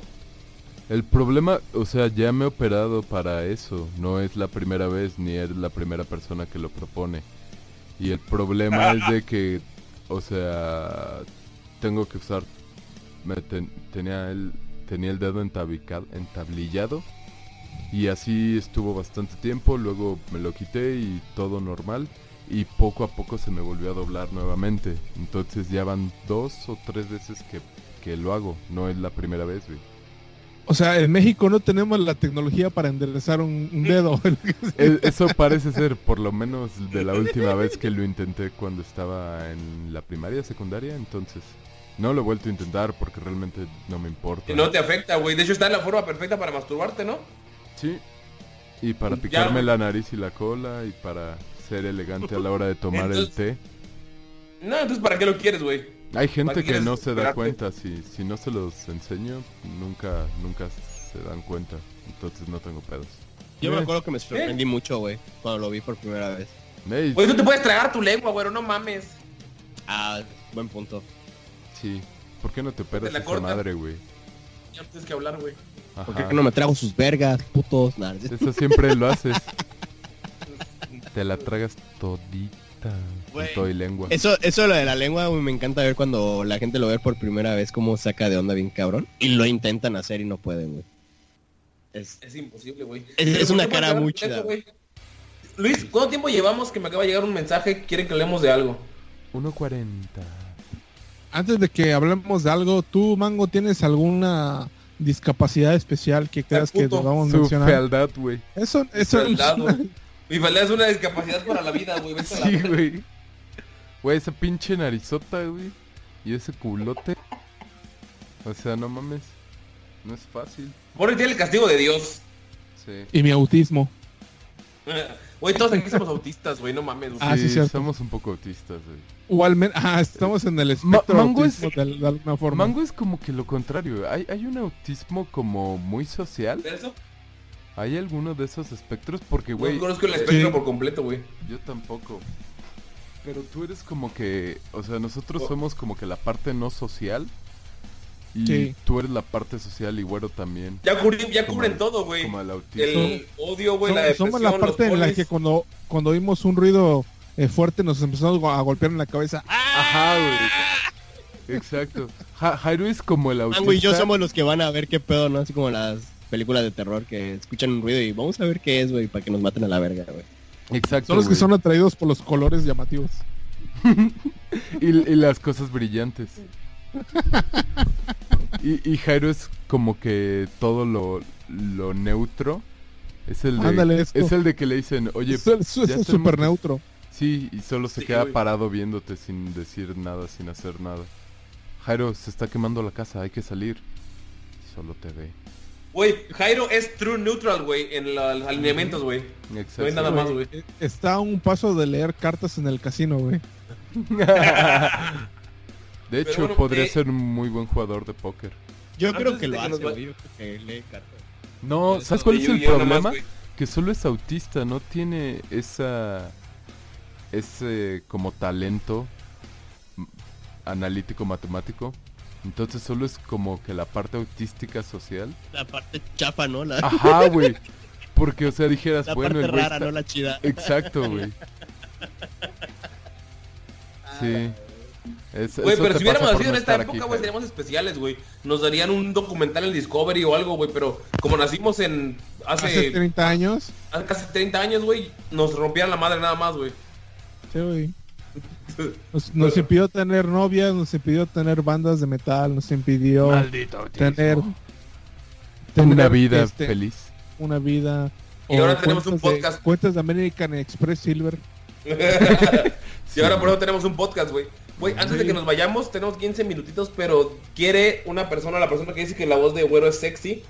el problema, o sea, ya me he operado para eso. No es la primera vez ni es la primera persona que lo propone. Y el problema es de que, o sea, tengo que usar, me ten- tenía el, tenía el dedo entabicado, entablillado y así estuvo bastante tiempo. Luego me lo quité y todo normal. Y poco a poco se me volvió a doblar nuevamente. Entonces ya van dos o tres veces que, que lo hago. No es la primera vez, güey.
O sea, en México no tenemos la tecnología para enderezar un, un dedo.
E- Eso parece ser, por lo menos de la última vez que lo intenté cuando estaba en la primaria, secundaria, entonces no lo he vuelto a intentar porque realmente no me importa.
Y no te afecta, güey. De hecho, está en la forma perfecta para masturbarte, ¿no?
Sí. Y para picarme la nariz y la cola y para ser elegante a la hora de tomar el té.
No, entonces, ¿para qué lo quieres, güey?
Hay
¿Para
gente que no se da cuenta, si, si no se los enseño, nunca, nunca se dan cuenta. Entonces no tengo pedos.
Yo me
Eh.
acuerdo que me sorprendí mucho, güey, cuando lo vi por primera vez.
Ey,
Güey, tú te puedes tragar tu lengua, güey, no mames.
Ah, buen punto.
sí. ¿Por qué no te operas
la
esa madre, güey?
Ya tienes que hablar, güey.
¿Por qué no me trago sus vergas, putos? Nah,
Eso siempre lo haces. Te la tragas todita. Con
Güey.
todo y lengua.
Eso, eso lo de la lengua, güey, me encanta ver cuando la gente lo ve por primera vez cómo saca de onda bien cabrón. Y lo intentan hacer y no pueden, güey. Es,
Es imposible, güey.
Es- es
Pero ¿por
una cara muy chida.
Luis, ¿cuánto tiempo llevamos que me acaba de llegar un mensaje? Quieren que hablemos de algo.
1.40.
Antes de que hablemos de algo, ¿tú, Mango, tienes alguna discapacidad especial que creas que debamos
Su
mencionar?
fealdad, güey.
Eso, eso.
Mi falda es una discapacidad para la vida, güey. Vete a la
Sí, güey. Güey, esa pinche narizota, güey. Y ese culote. O sea, no mames. No es fácil.
Pobre tiene el castigo de Dios.
Sí.
y mi autismo.
Güey, todos aquí somos autistas, güey, no mames. güey.
Ah, sí, cierto.
somos un poco autistas, güey.
Igualmente, ah, estamos en el
Ma-
espectro
Mango
autismo
es-
de, de alguna forma.
Mango es como que lo contrario. Hay, hay un autismo como muy social.
¿De eso?
¿Hay alguno de esos espectros? Porque,
Güey, no conozco el espectro
Sí.
por completo, güey.
Yo tampoco. Pero tú eres como que, o sea, nosotros
Oh.
somos como que la parte no social. Y
Sí.
tú eres la parte social y güero también.
Ya, cubrí- ya
Como
cubren
el-
todo, güey.
Como el autismo.
El odio, güey,
Som-
la depresión,
somos la parte en la que cuando, cuando oímos un ruido eh, fuerte nos empezamos a golpear en la cabeza. ¡Ah!
Ajá, güey. Exacto. Ja- Jairo es como el autista.
Mango y yo somos los que van a ver qué pedo, ¿no? Así como las películas de terror que escuchan un ruido y vamos a ver qué es, güey, para que nos maten a la verga, güey.
Exacto.
Son los que son atraídos por los colores llamativos.
y, y las cosas brillantes. y, y Jairo es como que todo lo, lo neutro. Es el de,
Ándale, esto.
es el de que le dicen, oye, ya
es
estamos-
súper neutro.
Sí, y solo se
Sí,
queda parado viéndote sin decir nada, sin hacer nada. Jairo, se está quemando la casa, hay que salir. Solo te ve.
Güey, Jairo es true neutral, güey, en los alineamientos, güey.
Exacto.
No hay nada más, güey.
Está a un paso de leer cartas en el casino, güey.
De hecho,
bueno,
podría
eh,
ser un muy buen jugador de póker.
Yo
Antes
creo que lo hace, güey. Yo creo que lee cartas.
No, ¿sabes cuál es el
más,
problema? que solo es autista, no tiene esa ese como talento analítico matemático. Entonces solo es como que la parte autística social.
La parte chafa, ¿no? La,
Ajá, güey. Porque o sea, dijeras,
la
bueno,
parte
el güey
rara,
está-
no la chida.
Exacto, güey. Sí. Es-
Güey, pero si hubiéramos nacido en esta época,
aquí,
güey, seríamos especiales, güey. Nos darían un documental en Discovery o algo, güey, pero como nacimos en
Hace
hace,
30 años.
hace casi 30 años, güey, nos rompían la madre nada más, güey.
Sí, güey. Nos, nos impidió tener novias, nos impidió tener bandas de metal, nos impidió tener,
Una
tener,
vida
este,
feliz.
una vida.
Y ahora tenemos un
cuentas de-
podcast.
cuentas de American Express Silver.
y ahora por eso tenemos un podcast, güey. Güey, antes de que nos vayamos, tenemos 15 minutitos, pero quiere una persona, la persona que dice que la voz de güero es sexy.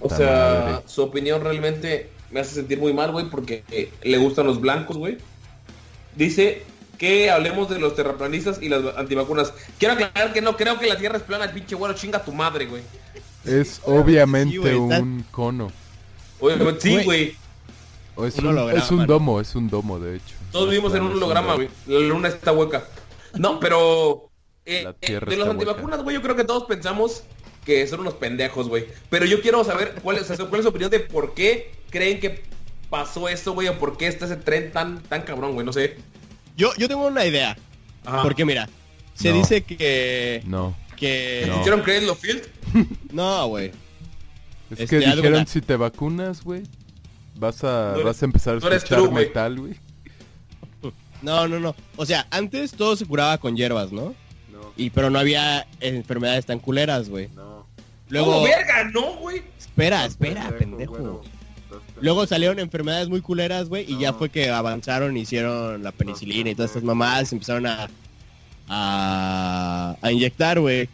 O sea, su opinión realmente me hace sentir muy mal, güey, porque eh, le gustan los blancos, güey. Dice que hablemos de los terraplanistas y las antivacunas. Quiero aclarar que no creo que la Tierra es plana, pinche güero, chinga tu madre, güey.
Es obviamente
Sí, güey, está-
un cono.
Oye, sí,
Güey.
güey.
O es
Un
un,
holograma,
es un
¿no?
domo, es un domo, de hecho.
Todos vivimos en un holograma, güey. La luna está hueca. No, pero... eh, eh, de los antivacunas, güey, yo creo que todos pensamos que son unos pendejos, güey. Pero yo quiero saber cuál es, cuál es su opinión de por qué creen que pasó esto, güey, o por qué está ese tren tan, tan cabrón, güey, no sé.
Yo, yo tengo una idea.
Ajá.
Porque mira, se
No.
dice que...
No.
que...
No.
¿Hicieron Cradle of Field?
No, güey.
Es
Este,
que dijeron si te vacunas, güey, vas a,
No eres-
vas a empezar
no
a escuchar
true,
metal, güey.
No, no, no. O sea, antes todo se curaba con hierbas, ¿no? Y pero no había enfermedades tan culeras, güey. Luego,
¡Oh, verga! No, güey.
espera, espera, pendejo. Luego salieron enfermedades muy culeras, güey, y ya fue que avanzaron, hicieron la penicilina y todas estas mamadas, empezaron a a, a inyectar, güey.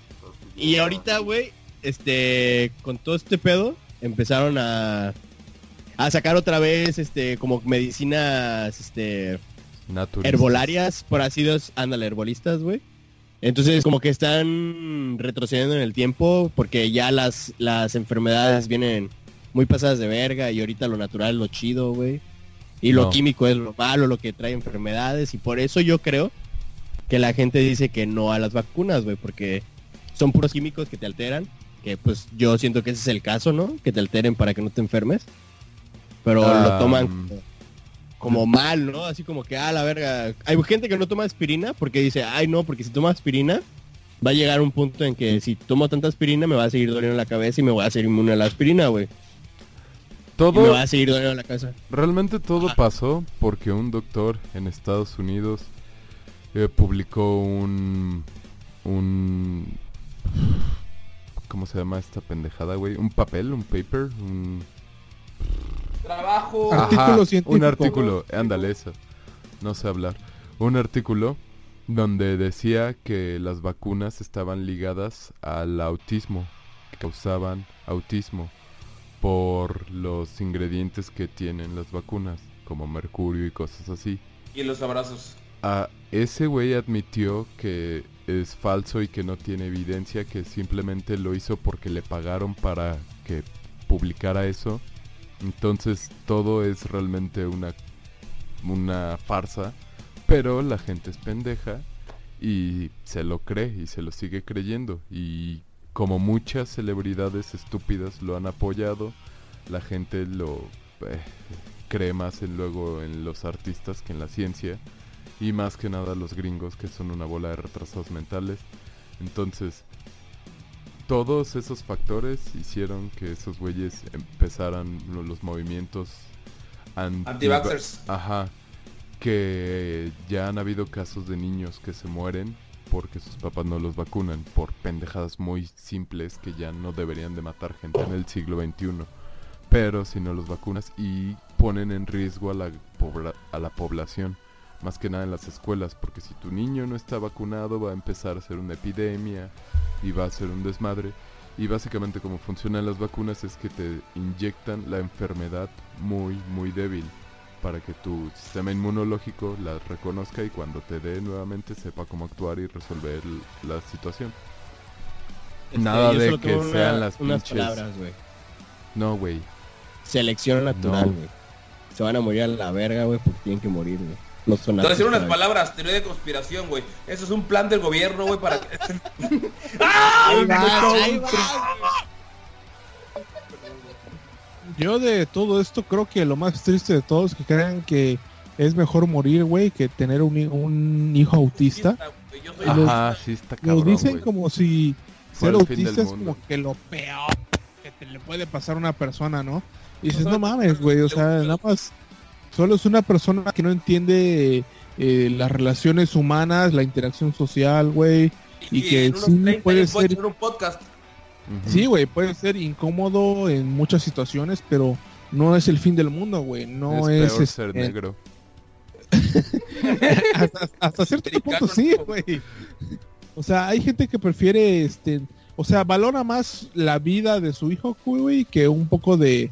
Y ahorita, güey, este, con todo este pedo, empezaron a a sacar otra vez, este, como medicinas, este,
Naturistas.
herbolarias, por así decirlo, ándale, herbolistas, güey. Entonces como que están retrocediendo en el tiempo porque ya las, las enfermedades vienen muy pasadas de verga y ahorita lo natural es lo chido, güey. Y lo químico es lo malo, lo que trae enfermedades y por eso yo creo que la gente dice que no a las vacunas, güey, porque son puros químicos que te alteran, que pues yo siento que ese es el caso, ¿no? Que te alteren para que no te enfermes. Pero
Ah,
lo toman
mm.
como, mal, ¿no? Así como que, ah, la verga. Hay gente que no toma aspirina porque dice, ay, no, porque si toma aspirina, va a llegar un punto en que si tomo tanta aspirina me va a seguir doliendo la cabeza y me voy a ser inmune a la aspirina, güey. Y me
Todo,
va a seguir doliendo la cabeza.
realmente todo
Ajá.
pasó porque un doctor en Estados Unidos eh, publicó un, un, ¿cómo se llama esta pendejada, güey? Un papel, un paper, un,
Trabajo.
Artículo científico.
Un artículo, ándale eso. No sé hablar. Un artículo donde decía que las vacunas estaban ligadas al autismo, que causaban autismo por los ingredientes que tienen las vacunas, como mercurio y cosas así.
Y los abrazos.
Ah, ese güey admitió que es falso y que no tiene evidencia, que simplemente lo hizo porque le pagaron para que publicara eso. Entonces todo es realmente una, una farsa, pero la gente es pendeja y se lo cree y se lo sigue creyendo. Y como muchas celebridades estúpidas lo han apoyado, la gente lo eh, cree más en luego en los artistas que en la ciencia y más que nada los gringos que son una bola de retrasados mentales. Entonces, todos esos factores hicieron que esos güeyes empezaran lo- los movimientos anti-
Anti-vaxxers.
Ajá. Que ya han habido casos de niños que se mueren porque sus papás no los vacunan por pendejadas muy simples que ya no deberían de matar gente en el siglo XXI. Pero si no los vacunas y ponen en riesgo a la, población, más que nada en las escuelas, porque si tu niño no está vacunado va a empezar a ser una epidemia y va a ser un desmadre. Y básicamente como funcionan las vacunas es que te inyectan la enfermedad muy, muy débil para que tu sistema inmunológico la reconozca y cuando te dé nuevamente sepa cómo actuar y resolver la situación. Nada
Este,
de que
una-
sean las
unas
pinches-
palabras, güey.
No, güey.
Selección natural,
No.
güey. Se van a morir a la verga, güey, porque tienen que morir, güey. No son
Te voy a decir
aptos
unas palabras, teoría de conspiración, güey. Eso es un plan del gobierno, güey, para que...
Ahí va, ahí va,
Yo de todo esto creo que lo más triste de todo es que crean que es mejor morir, güey, que tener un, un hijo autista.
güey. Yo soy
Lo-
Ajá, sí está
Lo
cabrón,
dicen
güey.
como si ser
Fue
autista es como que lo peor que te le puede pasar a una persona, ¿no? Y dices, no mames, güey, o sea, nada más solo es una persona que no entiende eh, las relaciones humanas, la interacción social, güey. y que
en unos
sí
30
puede ser-
un podcast.
Ujú.
Sí, güey, puede ser incómodo en muchas situaciones, pero no es el fin del mundo, güey. No
es
es,
peor
este,
ser negro.
hasta, hasta cierto punto sí, güey. O sea, hay gente que prefiere, este, o sea, valora más la vida de su hijo, güey, que un poco de,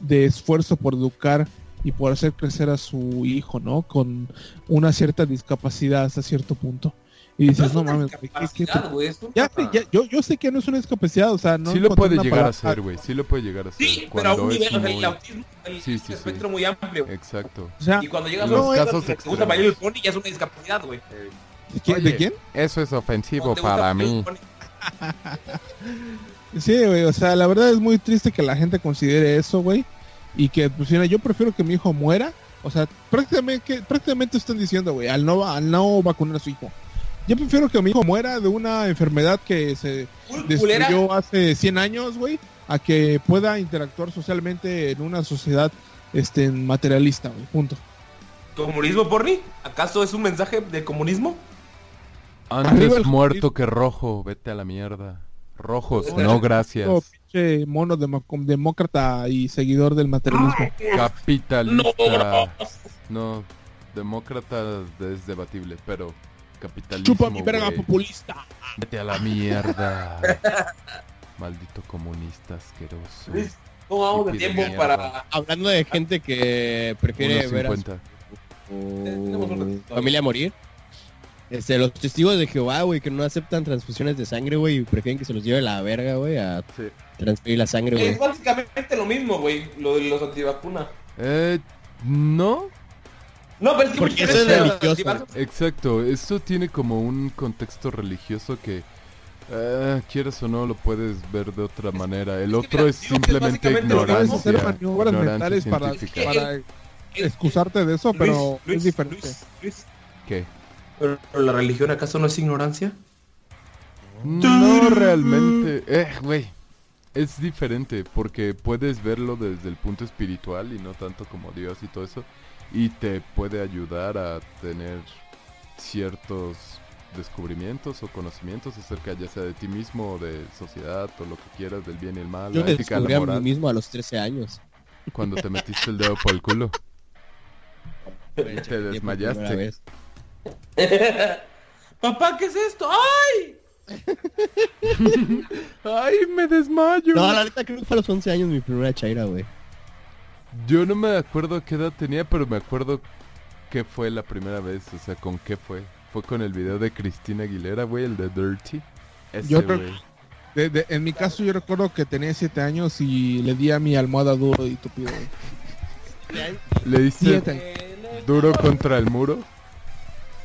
de esfuerzo por educar y por hacer crecer a su hijo, ¿no? Con una cierta discapacidad hasta cierto punto. Y dices, no, mames, güey, ¿qué- qué-
una-
Ya, sé, ya- yo, yo sé que no es una discapacidad, o sea, no
sí lo puede llegar a
palabra-
ser, güey. Sí lo puede llegar a ser.
Sí, pero a un nivel, o sea, el
muy-
autismo el
Sí, sí,
un
sí.
espectro muy amplio.
Exacto.
O sea,
Y cuando llegas
Los
a un
casos
que te gusta bailar el pony ya es una discapacidad, güey.
¿de quién- ¿de
Oye,
quién?
Eso es ofensivo para mí.
Sí, güey, o sea, la verdad es muy triste que la gente considere eso, güey. Y que, pues, mira, yo prefiero que mi hijo muera. O sea, prácticamente, prácticamente están diciendo, güey, al no, al no vacunar a su hijo. Yo prefiero que mi hijo muera de una enfermedad que se destruyó hace 100 años, güey, a que pueda interactuar socialmente en una sociedad este, materialista, güey, punto.
¿Comunismo, porni? ¿Acaso es un mensaje de comunismo?
Antes
Arriba el
muerto que rojo, vete a la mierda. Rojos, no gracias.
Pinche mono demócrata y seguidor del materialismo.
Capitalista. No, demócrata es debatible, pero capitalismo.
Chupa mi verga populista.
Vete a la mierda. Maldito comunista asqueroso.
Luis, ¿Cómo vamos de tiempo
mierda.
para...?
Hablando de gente que prefiere ver a su
1.50.
Tenemos un ratito.
familia morir. Este, los testigos de Jehová, güey, que no aceptan transfusiones de sangre, güey, y prefieren que se los lleve la verga, güey, a
Sí.
transferir la sangre,
Es
güey.
básicamente lo mismo, güey, lo de los antivacunas.
Eh, no.
No, pero es que
Porque eso es religioso.
Exacto, esto tiene como un contexto religioso que, eh, quieras o no, lo puedes ver de otra manera. El
que
otro
mira,
es simplemente
mismo.
hacer
ignorancia.
maniobras
ignorancia
mentales para,
científica.
para excusarte de eso,
Luis,
pero
Luis,
es diferente.
Luis, Luis,
¿Qué?
¿Pero la religión acaso no es ignorancia?
No realmente. Eh, güey. Es diferente porque puedes verlo desde el punto espiritual y no tanto como Dios y todo eso. Y te puede ayudar a tener ciertos descubrimientos o conocimientos acerca ya sea de ti mismo o de sociedad o lo que quieras, del bien y el mal,
Yo
la ética,
descubrí
la
a mí
moral.
mismo a los 13 años.
Cuando te metiste el dedo por el culo.
Te
desmayaste.
Papá, ¿qué es esto? ¡Ay!
¡Ay, me desmayo!
No, la neta creo que fue a los 11 años mi primera chaira, güey.
Yo no me acuerdo qué edad tenía, pero me acuerdo qué fue la primera vez, o sea, con qué fue. Fue con el video de Cristina Aguilera, güey, el de Dirty. Ese,
Yo creo-
güey.
De- de- en mi caso yo recuerdo que tenía 7 años y le di a mi almohada duro y tupido. güey.
Le diste
Siete.
duro contra el muro.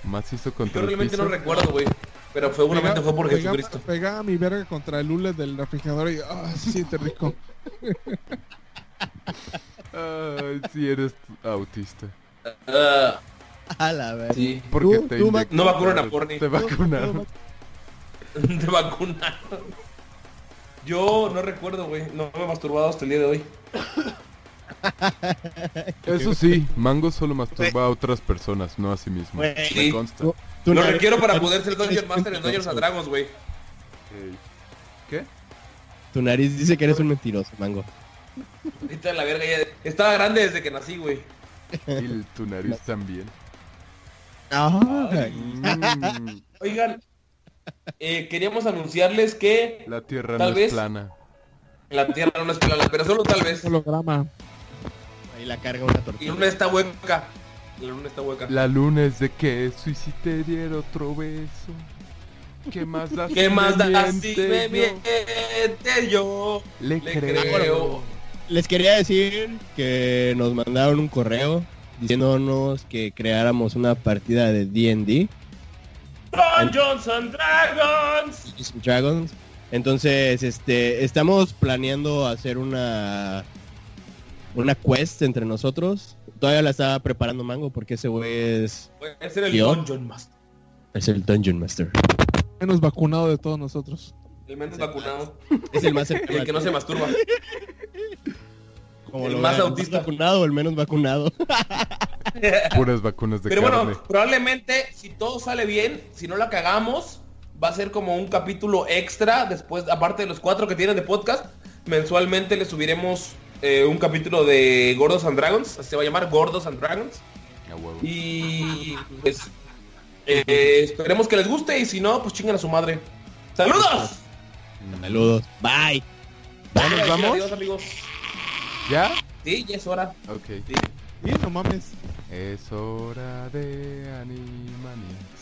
Macizo
Yo
contra el
realmente
piso.
no recuerdo, güey. Pero seguramente fue por
Pega-
Jesucristo.
Pegaba mi verga contra el hule del refrigerador y ah, se siente rico.
Ay, si eres autista.
Ah,
A la vez.
sí.
Porque
Tú-
te
tú,
No vacunan a Porni.
Te vacunaron.
De vacunaron. Yo no recuerdo, güey. No me he masturbado hasta el día de hoy.
Eso sí, Mango solo masturba a otras personas, no a sí mismo.
Güey.
Me
Sí.
consta.
Tú- tú
Lo
no-
requiero para poder ser Dungeon Master en Dungeons and Dragons, güey.
Ey. ¿Qué?
Tu nariz dice que eres un mentiroso, mango.
Ahorita la verga ya. Estaba grande desde que nací, güey.
Y el- tu nariz también.
Ay.
Mm,
Oigan, eh, queríamos anunciarles que
la tierra
Tal
no
vez.
es plana.
la Tierra no es plana, pero solo tal vez.
Holograma.
Ahí la carga una
Y la
tortilla.
luna está hueca. La luna está hueca.
La luna es de queso y si te diera otro beso. ¿Qué más da?
¿Qué
si
más
me
da si
miente
me miente yo?
Le,
Le
creo.
creo.
Les quería decir que nos mandaron un correo diciéndonos que creáramos una partida de D&D
Dungeons and Dragons.
Dungeons and Dragons. Entonces, este, estamos planeando hacer una una quest entre nosotros. Todavía la estaba preparando Mango porque ese güey es,
ser el. Dungeon Master.
es el Dungeon Master.
Menos vacunado de todos nosotros.
El menos vacunado.
Es el más
el que no se masturba.
Como
el más
vean,
autista.
vacunado o el menos vacunado.
Puras vacunas de
Pero
carne.
bueno, probablemente si todo sale bien, si no la cagamos, va a ser como un capítulo extra después, aparte de los cuatro que tienen de podcast, mensualmente le subiremos eh, un capítulo de Gordos and Dragons, así se va a llamar Gordos and Dragons. Y pues eh, esperemos que les guste y si no, pues chingan a su madre. ¡Saludos!
Saludos. Bye.
¿Ya nos
Ay,
vamos?
Adiós amigos.
¿Ya?
Sí, ya es hora.
Ok.
Sí.
Y no mames.
Es hora de Animaniacs.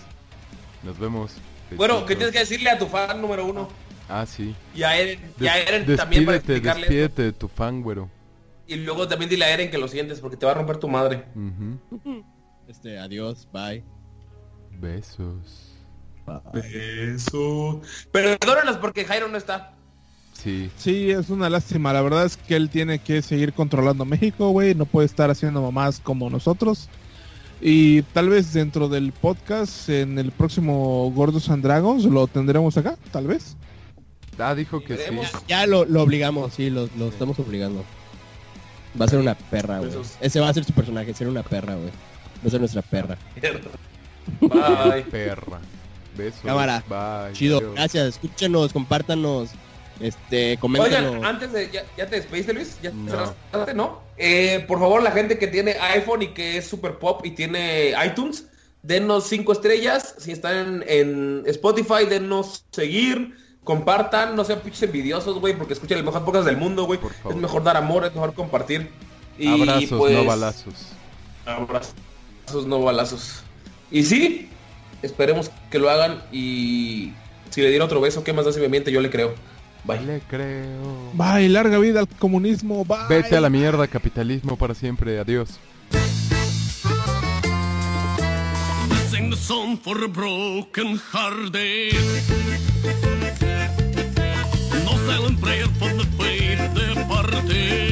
Nos vemos.
Bueno, ¿qué tienes que decirle a tu fan número uno?
Ah, sí.
Y a Eren, y a Eren también para
despídete,
explicarle
despídete de tu fan, güero.
Y luego también dile a Eren que lo sientes porque te va a romper tu madre.
Este, adiós. Bye.
Besos.
Bye.
Eso. Perdónanos porque Jairo no está.
Sí.
Sí, es una lástima. La verdad es que él tiene que seguir controlando México, güey. No puede estar haciendo mamás como nosotros. Y tal vez dentro del podcast, en el próximo Gordos and Dragons, lo tendremos acá, tal vez.
Ah, dijo que sí.
Ya lo, lo obligamos, sí, lo, lo estamos obligando. Va a ser una perra, güey. Ese va a ser su personaje, ser una perra, güey. Va a ser nuestra perra.
Bye.
Perra. Besos.
Cámara.
Bye.
Chido,
Adiós.
gracias. Escúchenos, compártanos. Este.
Oigan, antes de... ¿Ya, ya te despediste, Luis? ¿Ya
No.
cerraste, no? Eh, por favor, la gente que tiene iPhone y que es super pop y tiene iTunes, denos cinco estrellas. Si están en, en Spotify, denos seguir. Compartan, no sean pinches envidiosos, güey, porque escuchan el mejor podcast del mundo, güey. Es mejor dar amor, es mejor compartir. Y,
Abrazos,
pues,
no balazos.
Abrazos, no balazos. Y sí, esperemos que lo hagan y si le diera otro beso, ¿qué más da si me miente? Yo le creo. Bye.
Le creo.
Bye, larga vida al comunismo. Bye.
Vete a la mierda, capitalismo para siempre. Adiós.
Sing the song for a broken hearted. No silent prayer for the faith departed.